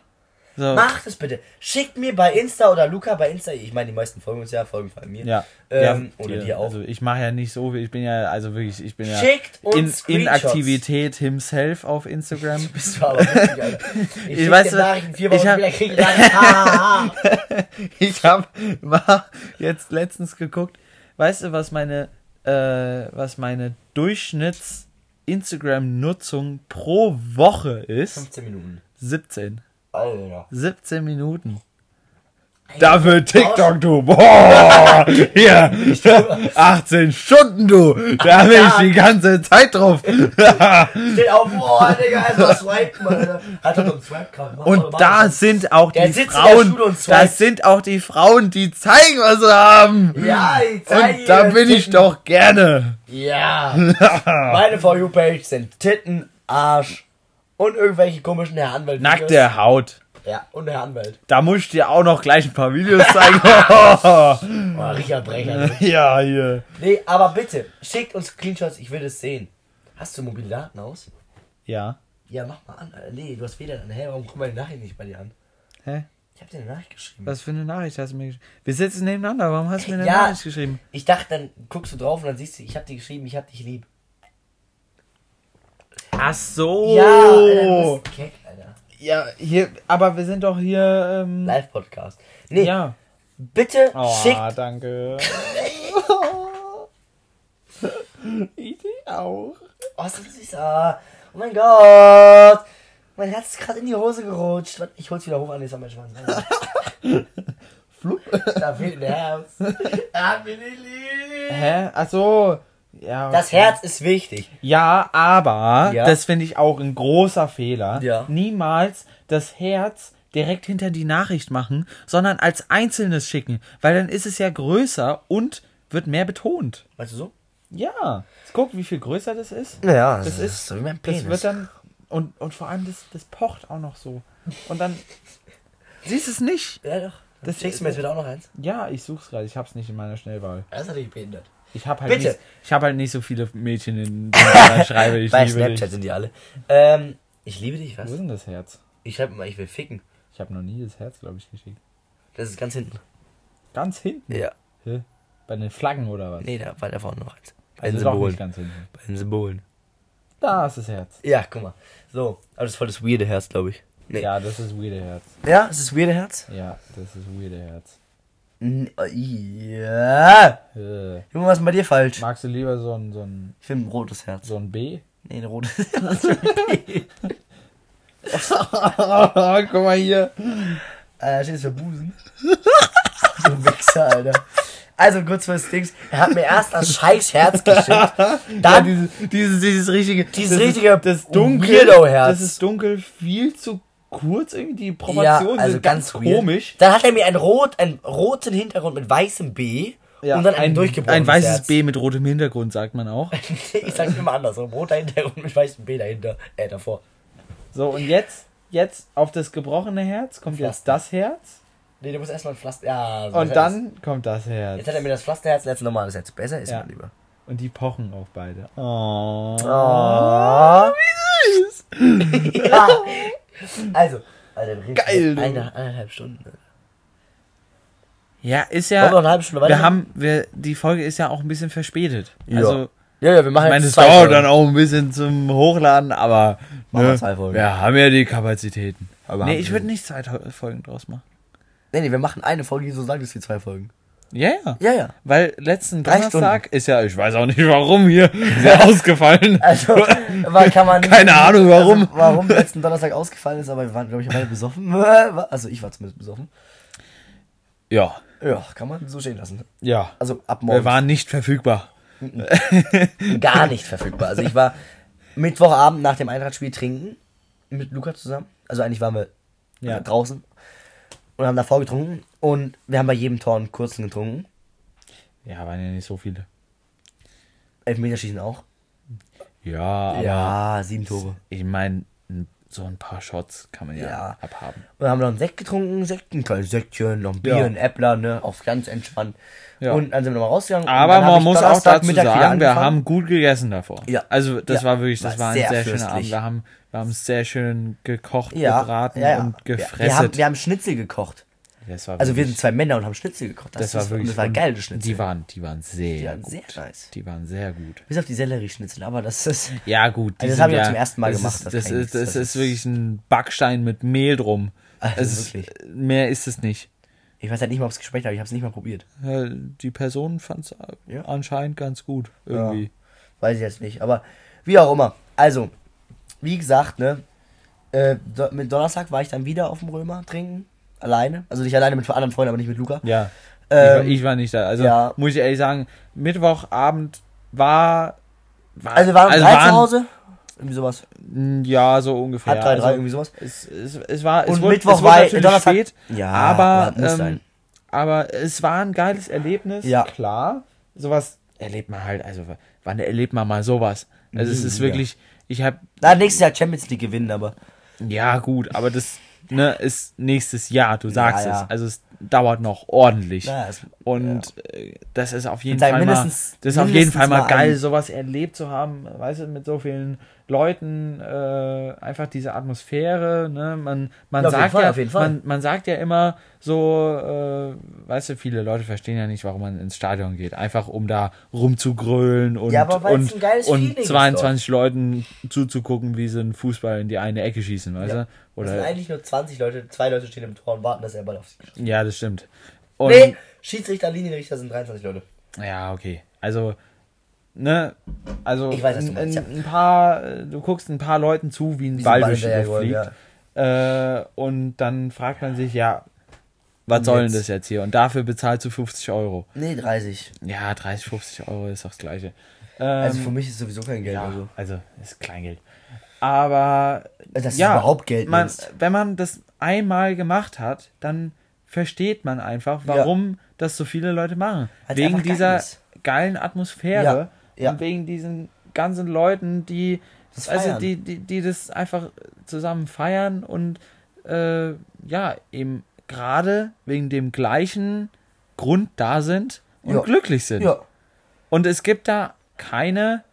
So. Macht es bitte. Schickt mir bei Insta oder Luca bei Insta, ich meine, die meisten folgen uns ja, folgen von mir. Ja. Ähm, ja, oder dir auch. Also ich mache ja nicht so viel, ich bin ja, also wirklich, ich bin ja Schickt uns in. Inaktivität himself auf Instagram. Bist du aber wirklich, Alter. Ich, Ich weiß, Nachrichten vier ich Wochen hab- wieder ha. ich habe mal jetzt letztens geguckt, weißt du, was meine, äh, was meine Durchschnitts Instagram-Nutzung pro Woche ist? 15 Minuten. 17. Alter. 17 Minuten. Dafür TikTok, du. Boah, hier. 18 Stunden, du. Da bin ich die ganze Zeit drauf. Steht auf, boah, Digga, erstmal swipen, Alter. Hat doch einen Swipe-Card. Und da sind auch die Frauen, das sind auch die Frauen, die zeigen, was sie haben. Ja, ich zeig Und da bin ich Titten. doch gerne. Ja. Meine For You-Page sind Titten, Arsch und irgendwelche komischen Herr Anwalt. Nackte Haut. Ja, und Herr Anwalt. Da muss ich dir auch noch gleich ein paar Videos zeigen. Oh, Richard Brecher. Ne? ja, hier. Nee, aber bitte, schickt uns Screenshots, ich will das sehen. Hast du mobile Daten aus? Ja. Ja, mach mal an. Nee, du hast weder an. Hä, warum kommt meine Nachricht nicht bei dir an? Hä? Ich hab dir eine Nachricht geschrieben. Was für eine Nachricht hast du mir geschrieben? Wir sitzen nebeneinander, warum hast du mir eine Ja. Nachricht geschrieben? Ich dachte, dann guckst du drauf und dann siehst du, ich hab dir geschrieben, ich hab dich lieb. Ach so. Ja, Alter, keck, Alter. Ja, hier, aber wir sind doch hier, ähm, Live-Podcast. Nee, ja. bitte Oh, schickt. danke. ich auch. Oh, ist das süß. Ah. Oh mein Gott. Mein Herz ist gerade in die Hose gerutscht. Ich hol's wieder hoch an, an meinen Schwanz. Flup. Da fehlt ein Herz. Ah, bin ich lieb. Hä? Ach Ja. Das okay. Herz ist wichtig. Ja, aber Ja. das finde ich auch ein großer Fehler. Ja. Niemals das Herz direkt hinter die Nachricht machen, sondern als einzelnes schicken, weil dann ist es ja größer und wird mehr betont. Weißt du so? Ja. Guck, wie viel größer das ist. Ja, Das ist so wie mein Das Penis. wird dann und und vor allem das das pocht auch noch so. Und dann siehst es nicht. ja, doch. Das Das schickst du mir jetzt wieder auch noch eins? Ja, ich such's gerade. Ich hab's nicht in meiner Schnellwahl. Das ist natürlich behindert. Ich habe halt Bitte. nicht, ich habe halt nicht so viele Mädchen in dann schreibe, ich Bei Snapchat dich. sind die alle. Ähm, ich liebe dich, Wo was? ist denn das Herz? Ich immer, ich will ficken. Ich habe noch nie das Herz, glaube ich, geschickt. Das ist ganz hinten. Ganz hinten. Ja. Hä? Bei den Flaggen oder was? Nee, da war da vorne noch eins. Bei den also doch Symbolen. ganz hinten. Bei den Symbolen. Da ist das Herz. Ja, guck mal. So, aber das ist voll das weirde Herz, glaube ich. Nee. Ja, das ist weirde Herz. Ja, ist weirde Herz? Ja, das ist weirde Herz. Äh, Ja. Äh, Junge, was ist bei dir falsch? magst du lieber so ein, so ein, Ich will ein rotes Herz. so ein B? Nee, ein rotes Guck mal hier. Äh, steht das für Busen? so ein Wichser, Alter. Also kurz fürs Dings. Er hat mir erst das scheiß Herz geschickt. Ja, Dann dieses, dieses, dieses richtige, Dieses das ist- richtige das dunkel, Weirdo-Herz. das ist dunkel viel zu kurz irgendwie, die ja, Proportionen also sind ganz, ganz, komisch. Dann hat er mir ein rot, einen roten Hintergrund mit weißem B und dann ein, durchgebrochenes ein weißes Herz. B mit rotem Hintergrund, sagt man auch. ich sag's immer andersrum. Roter Hintergrund mit weißem B dahinter. Äh, davor. So, und jetzt, jetzt auf das gebrochene Herz kommt jetzt das Herz. Nee, du musst erstmal ein Pflaster. Ja, so Und das- dann kommt das Herz. Jetzt hat er mir das Pflasterherz, jetzt ein normales Herz. Besser ist Ja. mir lieber. Und die pochen auch beide. Oh. Oh. Wie süß. ja. Also, Alter, wir reden Geil. Eine, eineinhalb Stunden. Ja, ist wir noch ja. eine halbe Stunde weiter? Wir haben, wir, die Folge ist ja auch ein bisschen verspätet. Ja. Also, Ja, ja, wir machen ich meine, jetzt es dauert dann auch ein bisschen zum Hochladen, aber Machen wir ne, zwei Folgen. wir haben ja die Kapazitäten. Aber nee, ich wir- würde nicht zwei Folgen draus machen. Nee, nee, wir machen eine Folge, die so lang ist wie zwei Folgen. Ja, ja. Ja, ja. Weil letzten Drei Donnerstag ist ja, ich weiß auch nicht warum hier, sehr ausgefallen. Also, war, kann man. Keine Ahnung, warum. Also, warum letzten Donnerstag ausgefallen ist, aber wir waren, glaube ich, beide besoffen. Also, ich war zumindest besoffen. Ja, Ja, kann man so stehen lassen. ja. Also, ab morgen. Wir waren nicht verfügbar. gar nicht verfügbar. Also, ich war Mittwochabend nach dem Eintrachtspiel trinken. Mit Luca zusammen. Also, eigentlich waren wir Ja. draußen. Und haben davor getrunken. Und wir haben bei jedem Tor einen kurzen getrunken. Ja, waren ja nicht so viele. Elfmeterschießen auch. Ja, aber ja, sieben Tore. ich meine, so ein paar Shots kann man ja, Ja. abhaben. Und dann haben wir noch einen Sekt getrunken, Sekt, ein kleines Säckchen, noch ein Bier, Ja. ein Äppler, ne, auf ganz entspannt. Ja. Und dann sind wir nochmal rausgegangen. Aber man muss auch dazu Mittag sagen, wir haben gut gegessen davor. Ja. Also das war wirklich, das War war, sehr ein sehr schöner fürstlich. Abend. Wir haben, wir haben sehr schön gekocht, gebraten und Wir, gefresset. wir, haben, wir haben Schnitzel gekocht. Das war Also wir sind zwei Männer und haben Schnitzel gekocht. das, war ist- wirklich, das war und geile Schnitzel. Die waren, die waren sehr, Die waren gut. sehr nice. Die waren sehr gut. Bis auf die Sellerie-Schnitzel, aber das ist... Ja gut. die Also das habe ich ja, zum ersten Mal das gemacht, Ist, das das, ist, das das ist wirklich ein Backstein mit Mehl drum. Also ist, wirklich. mehr ist es nicht. Ich weiß halt nicht mal, ob es geschmeckt hat, ich habe es nicht mal probiert. Ja, Die Person fand es Ja. anscheinend ganz gut. Irgendwie. Weiß ich jetzt nicht, aber wie auch immer. Also, wie gesagt, ne, äh, mit Donnerstag war ich dann wieder auf dem Römer trinken. Alleine. Also nicht alleine mit anderen Freunden, aber nicht mit Luca. Ja. Ähm, ich, war, ich war nicht da. Also ja. muss ich ehrlich sagen, Mittwochabend war. war also waren um drei zu Hause. Irgendwie sowas. Ja, so ungefähr. Halb drei, drei, also, irgendwie sowas. es, es, es war, es Und wurde, Mittwoch es wurde war- natürlich Donnerstag- spät, Ja, aber, ähm, aber es war ein geiles Erlebnis, Ja. klar. Sowas erlebt man halt, also wann erlebt man mal sowas? Also es Nie ist wirklich, ich habe Na, nächstes Jahr Champions League gewinnen, aber. Ja, gut, aber das ne, ist nächstes Jahr, du sagst Ja, ja. es. Also es dauert noch ordentlich. Na, es, Und äh, das ist auf jeden Fall mal, das ist auf jeden Fall mal mal geil, sowas erlebt zu haben, weißt du, mit so vielen Leuten, äh, einfach diese Atmosphäre, ne, man, man Ja, sagt Fall, ja, man, man sagt ja immer so, äh, weißt du, viele Leute verstehen ja nicht, warum man ins Stadion geht, einfach um da rumzugrölen und, Ja, und, und Feeling ist 22 Leuten zuzugucken, wie sie einen Fußball in die eine Ecke schießen, weißt Ja. du? Das sind Oder, eigentlich nur 20 Leute, zwei Leute stehen im Tor und warten, dass er Ball auf sich geschossen ja, das stimmt. Und, Nee, Schiedsrichter, Linienrichter sind 23 Leute. Ja, okay. Also, ne, also Ich weiß, was du ein, meinst, ein, ein paar, du guckst ein paar Leuten zu, wie ein Wie Ball durch die Luft fliegt. Äh, und dann fragt man sich, ja, was soll denn das jetzt hier? Und dafür bezahlst du 50 Euro. Nee, 30. Ja, 30, 50 Euro ist doch das Gleiche. Ähm, Also für mich ist sowieso kein Geld. ja, Also. also ist Kleingeld. Aber Dass es ja, überhaupt Geld man, ist. wenn man das einmal gemacht hat, dann versteht man einfach, warum das so viele Leute machen. Weil's wegen dieser geilen Atmosphäre Ja, ja. und wegen diesen ganzen Leuten, die Das also feiern. die, die, die das einfach zusammen feiern und äh, ja, eben gerade wegen dem gleichen Grund da sind und Ja. glücklich sind. Ja. Und es gibt da keine.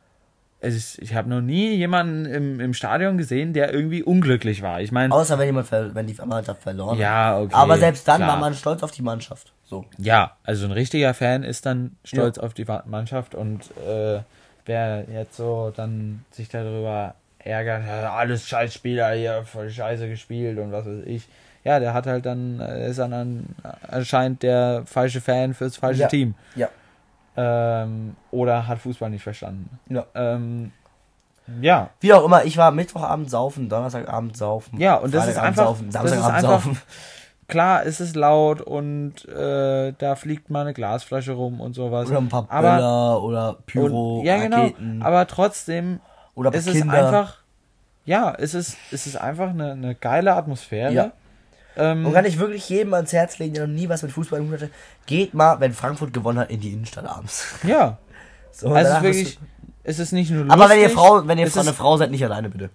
Es ist, ich habe noch nie jemanden im, im Stadion gesehen, der irgendwie unglücklich war. Ich meine, Außer wenn jemand wenn die Mannschaft verloren Ja, hat. okay, Aber selbst dann klar. war man stolz auf die Mannschaft. So. ja, also ein richtiger Fan ist dann stolz auf die Mannschaft und äh, wer jetzt so dann sich darüber ärgert, ja, alles Scheißspieler hier, voll scheiße gespielt und was weiß ich. Ja, der hat halt dann, äh, ist dann an, anscheinend der falsche Fan fürs falsche Ja. Team. Ja. Ähm, oder hat Fußball nicht verstanden. Ja. Ähm, ja, Wie auch immer, ich war Mittwochabend saufen, Donnerstagabend saufen. Ja, und das ist einfach- Saufen, das ist Samstagabend saufen. klar, es ist laut und äh, da fliegt mal eine Glasflasche rum und sowas. Oder ein paar aber, Böller oder Pyro, und, ja, genau. Raketen. Aber trotzdem oder es ist Kinder. einfach, ja, es ist, es ist einfach eine, eine geile Atmosphäre. Ja. Ähm, Und kann ich wirklich jedem ans Herz legen, der noch nie was mit Fußball zu tun hatte, geht mal, wenn Frankfurt gewonnen hat, in die Innenstadt abends. ja. So, Also wirklich, es ist nicht nur lustig. aber wenn ihr Frau, wenn ihr eine Frau seid, nicht alleine bitte.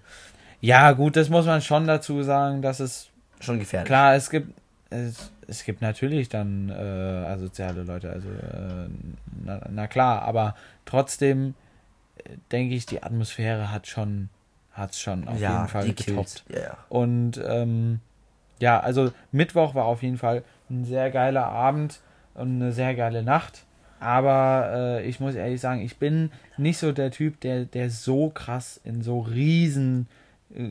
Ja, gut, das muss man schon dazu sagen, dass es Schon gefährlich. Klar, es gibt es, es gibt natürlich dann äh, asoziale Leute, also äh, na, na klar, aber trotzdem äh, denke ich, die Atmosphäre hat schon hat schon auf ja, jeden Fall die getoppt. Ja, ja. Und ähm, ja, also Mittwoch war auf jeden Fall ein sehr geiler Abend und eine sehr geile Nacht. Aber äh, ich muss ehrlich sagen, ich bin nicht so der Typ, der, der so krass in so riesen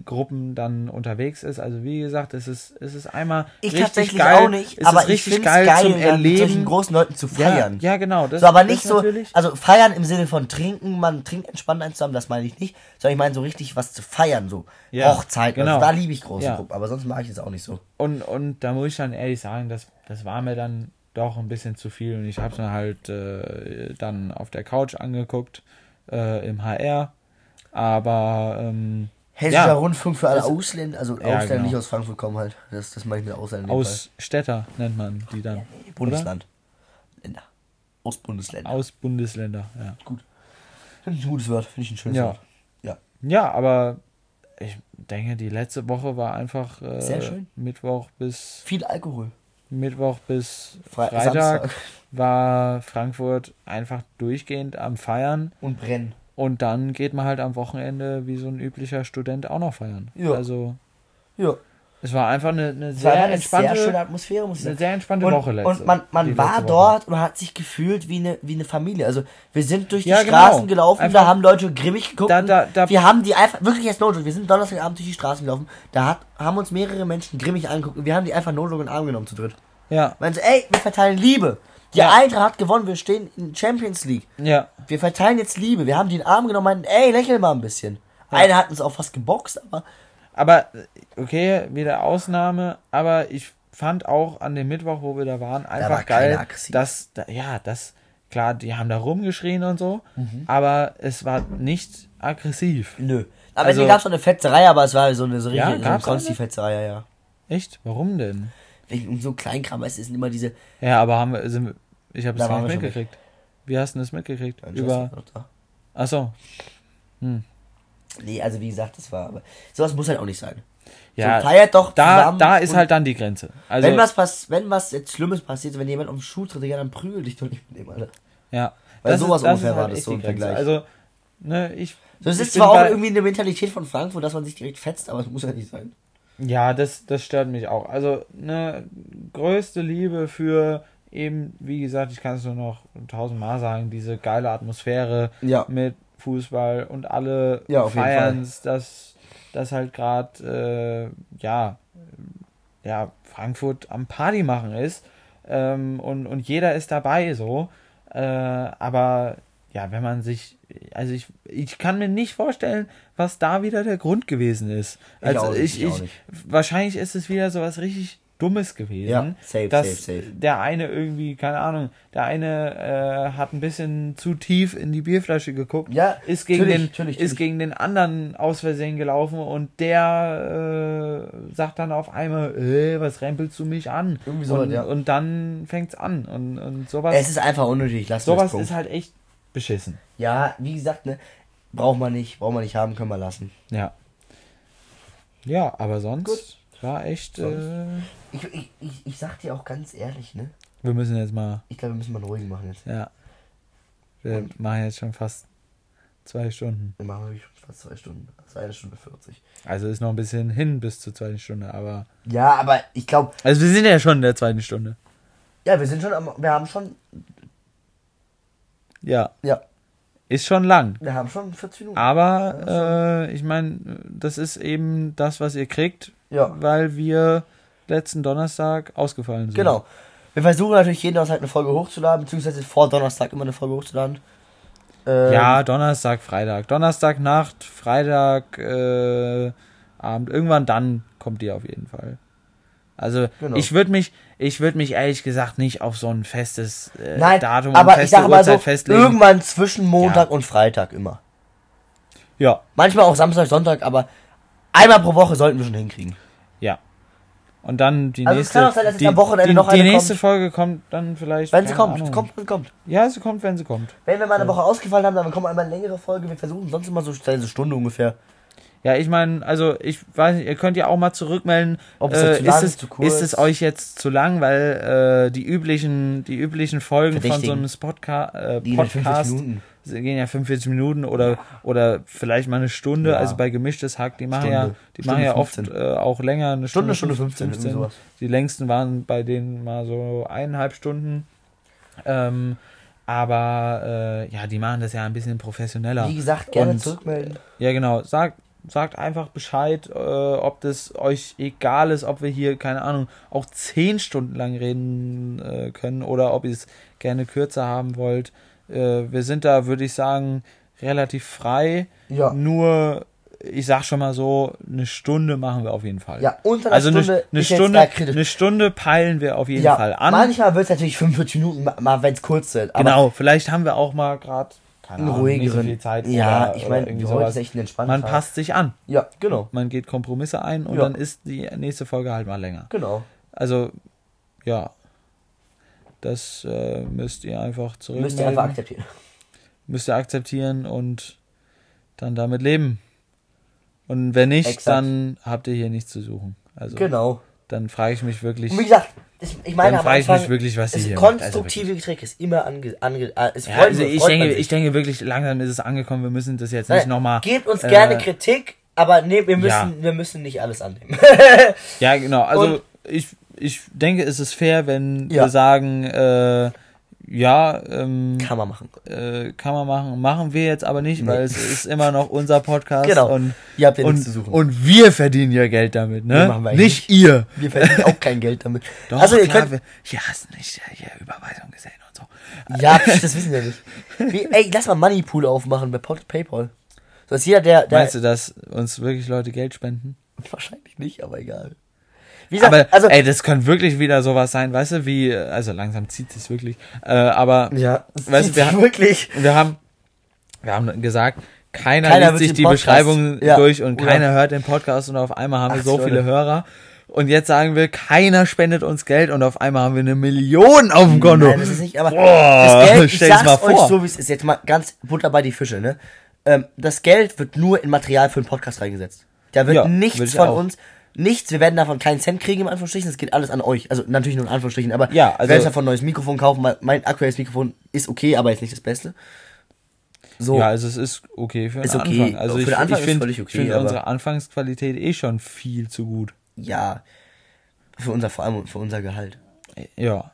Gruppen dann unterwegs ist. Also wie gesagt, es ist, es ist einmal Ich richtig tatsächlich geil. auch nicht, es aber ist ich richtig finde geil, geil, zum dann mit solchen Erleben. großen Leuten zu Ja, feiern. ja, genau. Das, So, aber nicht so, natürlich- also feiern im Sinne von trinken, man trinkt entspannt eins zusammen, das meine ich nicht, sondern ich meine so richtig was zu feiern, so Ja, Hochzeit, genau. also da liebe ich große Ja. Gruppen, aber sonst mag ich es auch nicht so. Und, und da muss ich dann ehrlich sagen, das, das war mir dann doch ein bisschen zu viel und ich habe es mir halt äh, dann auf der Couch angeguckt äh, im HR. Aber ähm, Hessischer Ja. Rundfunk für alle Ausländer, also Ausländer, die genau. nicht aus Frankfurt kommen halt. Das, das meine ich mit dem aus Städter nennt man die dann. Fall. Bundesland. Länder. Aus Bundesländern. Aus Bundesländer, ja. Finde ich ein gutes Wort, finde ich ein schönes Ja. Wort. Ja. Ja, aber ich denke, die letzte Woche war einfach äh, Sehr schön. Mittwoch bis Viel Alkohol. Mittwoch bis Fre Freitag Samstag. war Frankfurt einfach durchgehend am Feiern. Und brennen. Und dann geht man halt am Wochenende wie so ein üblicher Student auch noch feiern. Ja. Also Ja. es war einfach eine, eine sehr eine entspannte, sehr schöne Atmosphäre, muss ich eine sagen. sehr entspannte und, Woche letzte. und man, man war dort und hat sich gefühlt wie eine, wie eine Familie. Also wir sind durch die Ja, genau. Straßen gelaufen, Einfach- da haben Leute grimmig geguckt. Da- da- da- wir haben die einfach, wirklich jetzt Notdruck, wir sind Donnerstagabend durch die Straßen gelaufen, da hat, haben uns mehrere Menschen grimmig angeguckt und wir haben die einfach Notdruck in den Arm genommen zu dritt. Ja, Meinen so, ey, wir verteilen Liebe. Die Ja. Eintracht hat gewonnen, wir stehen in Champions League. ja, Wir verteilen jetzt Liebe. Wir haben die in den Arm genommen und meinten, ey, lächel mal ein bisschen. Einer hat uns auch fast geboxt, aber aber okay, wieder Ausnahme, aber ich fand auch an dem Mittwoch, wo wir da waren, war einfach keiner geil, aggressiv. dass, da, ja, das, klar, die haben da rumgeschrien und so, Mhm. aber es war nicht aggressiv. Nö. Am Also- Ende gab es noch eine Fetzerei, aber es war so eine so Ja, richtige so eine? Fetzerei, ja, ja. Echt? Warum denn? Wegen um so Kleinkram, weißt du, es sind immer diese. Ja, aber haben wir, sind wir, ich habe es waren nicht mitgekriegt. Wie hast du das mitgekriegt? Ja, Über, achso, Nee, also wie gesagt, das war. Aber sowas muss halt auch nicht sein. ja, so, feiert doch da, da ist halt dann die Grenze. Also, wenn was pass wenn was jetzt Schlimmes passiert, wenn jemand auf den Schuh tritt, ja, dann prügel dich doch nicht mit dem, Alter. ja. Weil Das sowas ist- das ungefähr ist war halt das so im. Vergleich. Also, ne, ich. So, es ich ist zwar auch irgendwie eine Mentalität von Frankfurt, dass man sich direkt fetzt, aber es muss ja nicht sein. Ja, das, das stört mich auch. Also, ne, größte Liebe für eben, wie gesagt, ich kann es nur noch tausendmal sagen, diese geile Atmosphäre Ja. mit Fußball und alle Ja, feiern es, dass, dass halt gerade, äh, ja, ja, Frankfurt am Party machen ist ähm, und, und jeder ist dabei so. Äh, aber ja, wenn man sich, also ich, ich kann mir nicht vorstellen, was da wieder der Grund gewesen ist. Ich Also nicht, ich, ich wahrscheinlich ist es wieder so was richtig Dummes gewesen. Ja, safe, dass safe, safe. der eine irgendwie, keine Ahnung, der eine äh, hat ein bisschen zu tief in die Bierflasche geguckt, Ja, ist gegen natürlich, den, natürlich, ist natürlich. gegen den anderen aus Versehen gelaufen und der äh, sagt dann auf einmal, äh, was rempelst du mich an? Irgendwie sowas, und, ja. und dann fängt's an und, und sowas, Es ist einfach unnötig, lass sowas ist halt echt beschissen. Ja, wie gesagt, ne, braucht man nicht, braucht man nicht haben, können wir lassen. Ja. Ja, aber sonst Gut. war echt, Sonst? äh, Ich, ich, ich, ich sag dir auch ganz ehrlich, ne, wir müssen jetzt mal, ich glaube, wir müssen mal einen ruhigen machen jetzt. ja, wir Und? machen jetzt schon fast zwei Stunden. Wir machen wirklich fast zwei Stunden, also eine Stunde 40. Also ist noch ein bisschen hin bis zur zweiten Stunde, aber. Ja, aber ich glaube, Also wir sind ja schon in der zweiten Stunde. ja, wir sind schon am, wir haben schon, Ja. ja, Ist schon lang. wir haben schon 40 Minuten. Aber äh, ich meine, das ist eben das, was ihr kriegt, Ja. weil wir letzten Donnerstag ausgefallen sind. Genau. Wir versuchen natürlich jeden Donnerstag eine Folge hochzuladen, beziehungsweise vor Donnerstag immer eine Folge hochzuladen. Ähm, Ja, Donnerstag, Freitag. Donnerstag Nacht, Freitag äh, Abend. Irgendwann dann kommt die auf jeden Fall. Also Genau. ich würde mich, ich würde mich ehrlich gesagt nicht auf so ein festes äh, Nein, Datum aber und ich feste sage mal so, Uhrzeit festlegen. irgendwann zwischen Montag Ja. und Freitag immer. Ja, Manchmal auch Samstag, Sonntag, aber einmal pro Woche sollten wir schon hinkriegen. ja. Und dann die Also es nächste. kann auch sein, dass die, am Wochenende die, noch die eine nächste kommt. Folge kommt dann vielleicht. Wenn sie kommt, Ahnung. kommt, wenn sie kommt. Ja, sie kommt, wenn sie kommt. Wenn wir mal eine Woche ausgefallen haben, dann kommt einmal eine längere Folge. Wir versuchen sonst immer so eine Stunde ungefähr. Ja, ich meine, also ich weiß nicht, ihr könnt ja auch mal zurückmelden, Ob es äh, ist, es, zu kurz? ist es euch jetzt zu lang, weil äh, die üblichen, die üblichen Folgen von so einem Spotca äh, Die in 45 Podcast gehen ja 45 Minuten oder oder vielleicht mal eine Stunde, Ja. also bei gemischtes Hack, die machen Stunde. ja, die Stunde machen ja 15. oft äh, auch länger, eine Stunde, Stunde, Stunde 15, irgendwie sowas. Die längsten waren bei denen mal so eineinhalb Stunden. Ähm, aber äh, ja, die machen das ja ein bisschen professioneller. Wie gesagt, gerne Und- zurückmelden. Ja, genau. Sagt, sagt einfach Bescheid, äh, ob das euch egal ist, ob wir hier, keine Ahnung, auch zehn Stunden lang reden äh, können oder ob ihr es gerne kürzer haben wollt. Äh, wir sind da, würde ich sagen, relativ frei. Ja. Nur, ich sag schon mal so, eine Stunde machen wir auf jeden Fall. Ja, unter einer also eine, Stunde eine jetzt Stunde, eine Stunde peilen wir auf jeden ja, Fall an. manchmal wird es natürlich 45 Minuten, ma- mal wenn es kurz sind. Aber genau, vielleicht haben wir auch mal gerade keine einen Ahnung, nicht so Zeit. ja, oder, ich meine, irgendwie sowas. ist echt ein entspannter Man Tag. passt sich an. Ja, genau. Man geht Kompromisse ein und Ja. dann ist die nächste Folge halt mal länger. Genau. Also, ja. Das äh, müsst ihr einfach zurück. Müsst ihr einfach akzeptieren. müsst ihr akzeptieren und dann damit leben. Und wenn nicht, Exakt. dann habt ihr hier nichts zu suchen. Also, Genau. Dann frage ich mich wirklich. Und wie gesagt, ich, ich meine, Dann frage ich mich wirklich, was sie hier macht. Also konstruktive Kritik ist immer ange, ange äh, es Ja, also ich, denke, ich denke wirklich, langsam ist es angekommen. Wir müssen das jetzt nicht nochmal. Gebt uns äh, gerne Kritik, aber nee, wir müssen, ja. wir müssen nicht alles annehmen. Ja, genau. Also Und- ich, ich denke, es ist fair, wenn Ja. wir sagen, äh, ja, ähm, Kann man machen. äh, kann man machen. Machen wir jetzt aber nicht, Nee. weil es ist immer noch unser Podcast. Genau. Und, Ihr habt ja und, nichts zu suchen. und wir verdienen ja Geld damit, ne? machen wir eigentlich nicht ihr. wir verdienen auch kein Geld damit. Doch, also ihr klar, könnt, wir, hier hast du nicht äh, hier Überweisung gesehen und so. ja, das wissen wir nicht. Wie, ey, lass mal Moneypool aufmachen bei PayPal. So dass jeder, der, der Meinst du, dass uns wirklich Leute Geld spenden? wahrscheinlich nicht, aber egal. Wie gesagt, aber also- ey, das könnte wirklich wieder sowas sein, weißt du, wie, also langsam zieht es wirklich, äh, aber Ja, Weißt du, wir haben- wirklich. wir haben, wir haben gesagt, keiner, Keiner liest sich die Podcast. Beschreibung Ja. durch und Oder- keiner hört den Podcast und auf einmal haben wir 80 so viele Leute. Hörer. Und jetzt sagen wir, keiner spendet uns Geld und auf einmal haben wir eine Million auf dem Konto. Nein, das ist nicht, aber Boah, das Geld, ich sag's euch so, wie es ist. Jetzt mal ganz Butter bei die Fische, ne? Ähm, das Geld wird nur in Material für den Podcast reingesetzt. Da wird Ja, nichts ich von auch. uns, nichts, wir werden davon keinen Cent kriegen, im Anführungsstrichen, das geht alles an euch. Also natürlich nur in Anführungsstrichen, aber Ja, wir also- werden davon ein neues Mikrofon kaufen, weil mein aktuelles Mikrofon ist okay, aber ist nicht das Beste. So. Ja, also es ist okay für den Ist okay. Anfang. Also Für ich, den Anfang ich finde völlig okay, find aber- unsere Anfangsqualität eh schon viel zu gut. ja. Für unser, vor allem für unser Gehalt. Ja.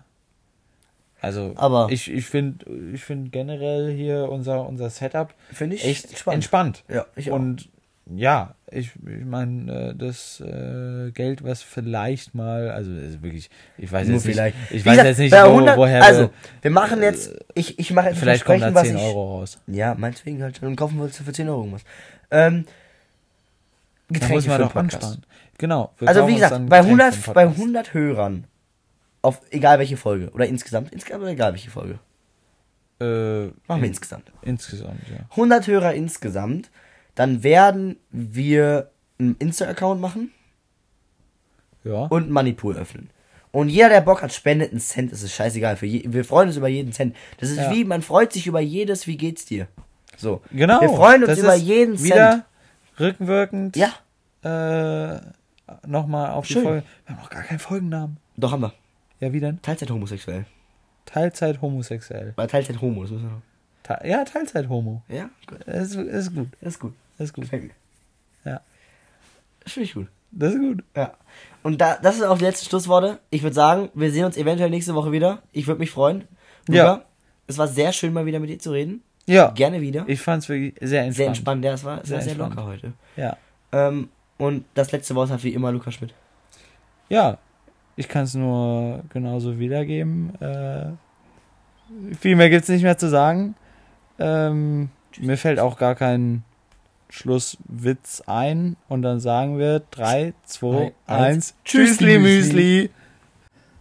Also Aber- ich, ich finde ich find generell hier unser, unser Setup Finde ich echt entspannt. entspannt. Ja, ich auch. Und ja, ich, ich meine, äh, das äh, Geld, was vielleicht mal, also wirklich, ich weiß Nur jetzt nicht, vielleicht. ich Wie weiß gesagt, jetzt nicht, wo, 100 woher Also, wir, wir machen jetzt, ich, ich mache jetzt vielleicht kommen da Versprechen, 10 was ich- Euro raus. Ja, meinetwegen halt. Dann kaufen wir uns für 10 Euro irgendwas. Ähm, Da Getränke muss man doch Podcast. ansparen. Genau. Also wie gesagt, bei Getränke 100, für den bei Podcast. 100 Hörern, auf egal welche Folge, oder insgesamt, insgesamt oder egal welche Folge, Äh, machen wir in- insgesamt. insgesamt, ja. 100 Hörer insgesamt, dann werden wir einen Insta-Account machen Ja. und einen Moneypool öffnen. Und jeder, der Bock hat, spendet einen Cent, es ist scheißegal. Für je, wir freuen uns über jeden Cent. Das ist Ja. wie, man freut sich über jedes, wie geht's dir? So. Genau. Wir freuen uns das über jeden wieder Cent. rückwirkend. Ja, Äh, nochmal auf die Schön. Folge. Wir haben noch gar keinen Folgennamen. doch haben wir. Ja, wie denn? Teilzeit homosexuell. Teilzeit homosexuell. Bei Teilzeit homo, das müssen wir noch. Ja, Teilzeit homo. Ja, gut. Das ist, ist gut. Das ist gut. Das ist gut. Gefällt mir. Ja. Das finde ich gut. Das ist gut. Ja. Und da, das ist auch die letzten Schlussworte. Ich würde sagen, wir sehen uns eventuell nächste Woche wieder. Ich würde mich freuen. Luca, Ja. Es war sehr schön, mal wieder mit dir zu reden. Ja. Gerne wieder. Ich fand es wirklich sehr entspannt. sehr entspannt. Ja, es war, es Sehr sehr entspannt. locker heute. Ja. Ähm, und das letzte Wort hat wie immer Lukas Schmidt. Ja. Ich kann es nur genauso wiedergeben. Äh, viel mehr gibt's nicht mehr zu sagen. Ähm, mir fällt auch gar kein Schlusswitz ein. Und dann sagen wir 3, 2, Drei, 1. eins. Tschüssli, Tschüssli, Müsli. Müsli.